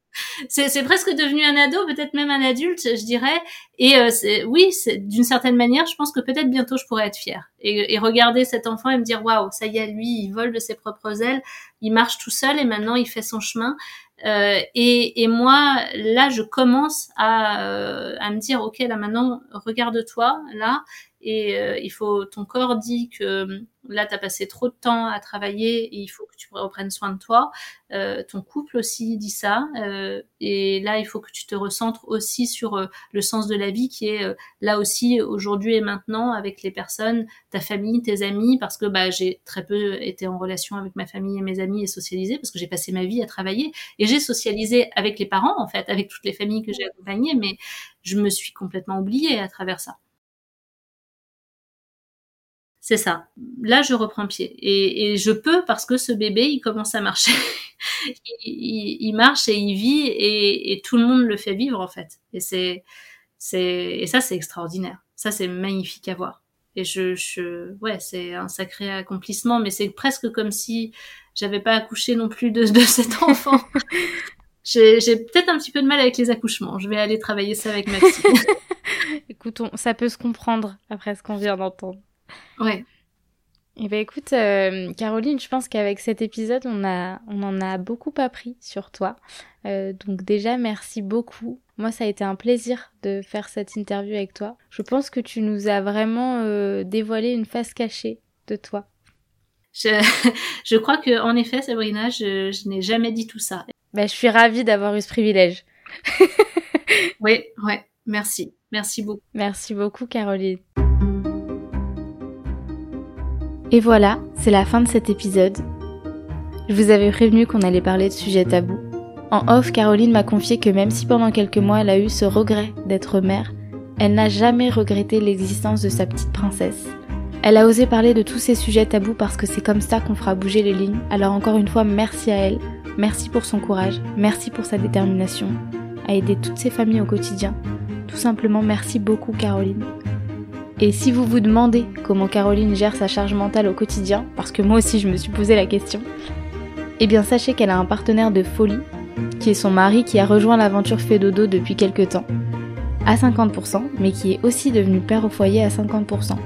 Speaker 2: c'est presque devenu un ado, peut-être même un adulte, je dirais. Et euh, oui, d'une certaine manière, je pense que peut-être bientôt je pourrais être fière et, et, regarder cet enfant et me dire waouh, ça y est, lui, il vole de ses propres ailes, il marche tout seul et maintenant il fait son chemin. Euh, et, et, moi, là, je commence à, euh, à me dire ok, là maintenant, regarde-toi là, et euh, il faut ton corps dit que là tu as passé trop de temps à travailler et il faut que tu reprennes soin de toi. Euh, ton couple aussi dit ça euh, et là il faut que tu te recentres aussi sur euh, le sens de la vie qui est euh, là aussi aujourd'hui et maintenant avec les personnes ta famille tes amis parce que bah j'ai très peu été en relation avec ma famille et mes amis et socialisé parce que j'ai passé ma vie à travailler. Et j'ai socialisé avec les parents en fait avec toutes les familles que j'ai accompagnées mais je me suis complètement oubliée à travers ça c'est ça. Là, je reprends pied. Et, je peux parce que ce bébé, il commence à marcher. il, marche et il vit et, tout le monde le fait vivre, en fait. Et c'est, c'est, et ça, c'est extraordinaire. Ça, c'est magnifique à voir. Et je, je ouais, c'est un sacré accomplissement, mais c'est presque comme si j'avais pas accouché non plus de, de cet enfant. j'ai, peut-être un petit peu de mal avec les accouchements. Je vais aller travailler ça avec Maxime.
Speaker 1: Écoute, ça peut se comprendre après ce qu'on vient d'entendre.
Speaker 2: Ouais.
Speaker 1: Eh ben écoute, euh, Caroline, je pense qu'avec cet épisode, on, a, on en a beaucoup appris sur toi. Euh, donc déjà, merci beaucoup. Moi, ça a été un plaisir de faire cette interview avec toi. Je pense que tu nous as vraiment euh, dévoilé une face cachée de toi.
Speaker 2: Je, je crois que, en effet, Sabrina, je, je n'ai jamais dit tout ça.
Speaker 1: Ben, je suis ravie d'avoir eu ce privilège.
Speaker 2: oui, ouais, merci. Merci beaucoup.
Speaker 1: Merci beaucoup, Caroline. Et voilà, c'est la fin de cet épisode. Je vous avais prévenu qu'on allait parler de sujets tabous. En off, Caroline m'a confié que même si pendant quelques mois elle a eu ce regret d'être mère, elle n'a jamais regretté l'existence de sa petite princesse. Elle a osé parler de tous ces sujets tabous parce que c'est comme ça qu'on fera bouger les lignes. Alors encore une fois, merci à elle, merci pour son courage, merci pour sa détermination à aider toutes ces familles au quotidien. Tout simplement, merci beaucoup Caroline. Et si vous vous demandez comment Caroline gère sa charge mentale au quotidien, parce que moi aussi je me suis posé la question, eh bien sachez qu'elle a un partenaire de folie, qui est son mari qui a rejoint l'aventure Fédodo depuis quelques temps, à 50%, mais qui est aussi devenu père au foyer à 50%.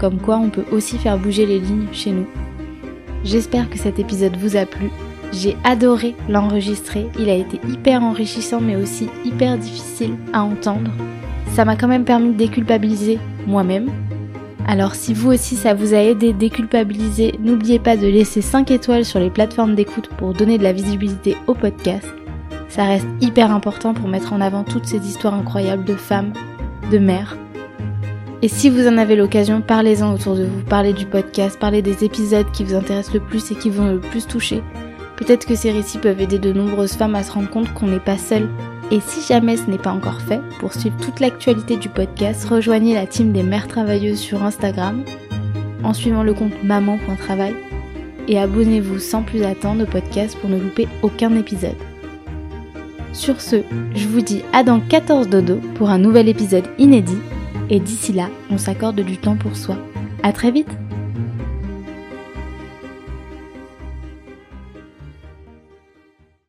Speaker 1: Comme quoi on peut aussi faire bouger les lignes chez nous. J'espère que cet épisode vous a plu. J'ai adoré l'enregistrer, il a été hyper enrichissant mais aussi hyper difficile à entendre. Ça m'a quand même permis de déculpabiliser moi-même. Alors si vous aussi ça vous a aidé à déculpabiliser, n'oubliez pas de laisser 5 étoiles sur les plateformes d'écoute pour donner de la visibilité au podcast. Ça reste hyper important pour mettre en avant toutes ces histoires incroyables de femmes, de mères. Et si vous en avez l'occasion, parlez-en autour de vous, parlez du podcast, parlez des épisodes qui vous intéressent le plus et qui vont le plus toucher. Peut-être que ces récits peuvent aider de nombreuses femmes à se rendre compte qu'on n'est pas seul et si jamais ce n'est pas encore fait, pour suivre toute l'actualité du podcast, rejoignez la team des mères travailleuses sur Instagram en suivant le compte maman.travail et abonnez-vous sans plus attendre au podcast pour ne louper aucun épisode. Sur ce, je vous dis à dans 14 dodo pour un nouvel épisode inédit et d'ici là, on s'accorde du temps pour soi. À très vite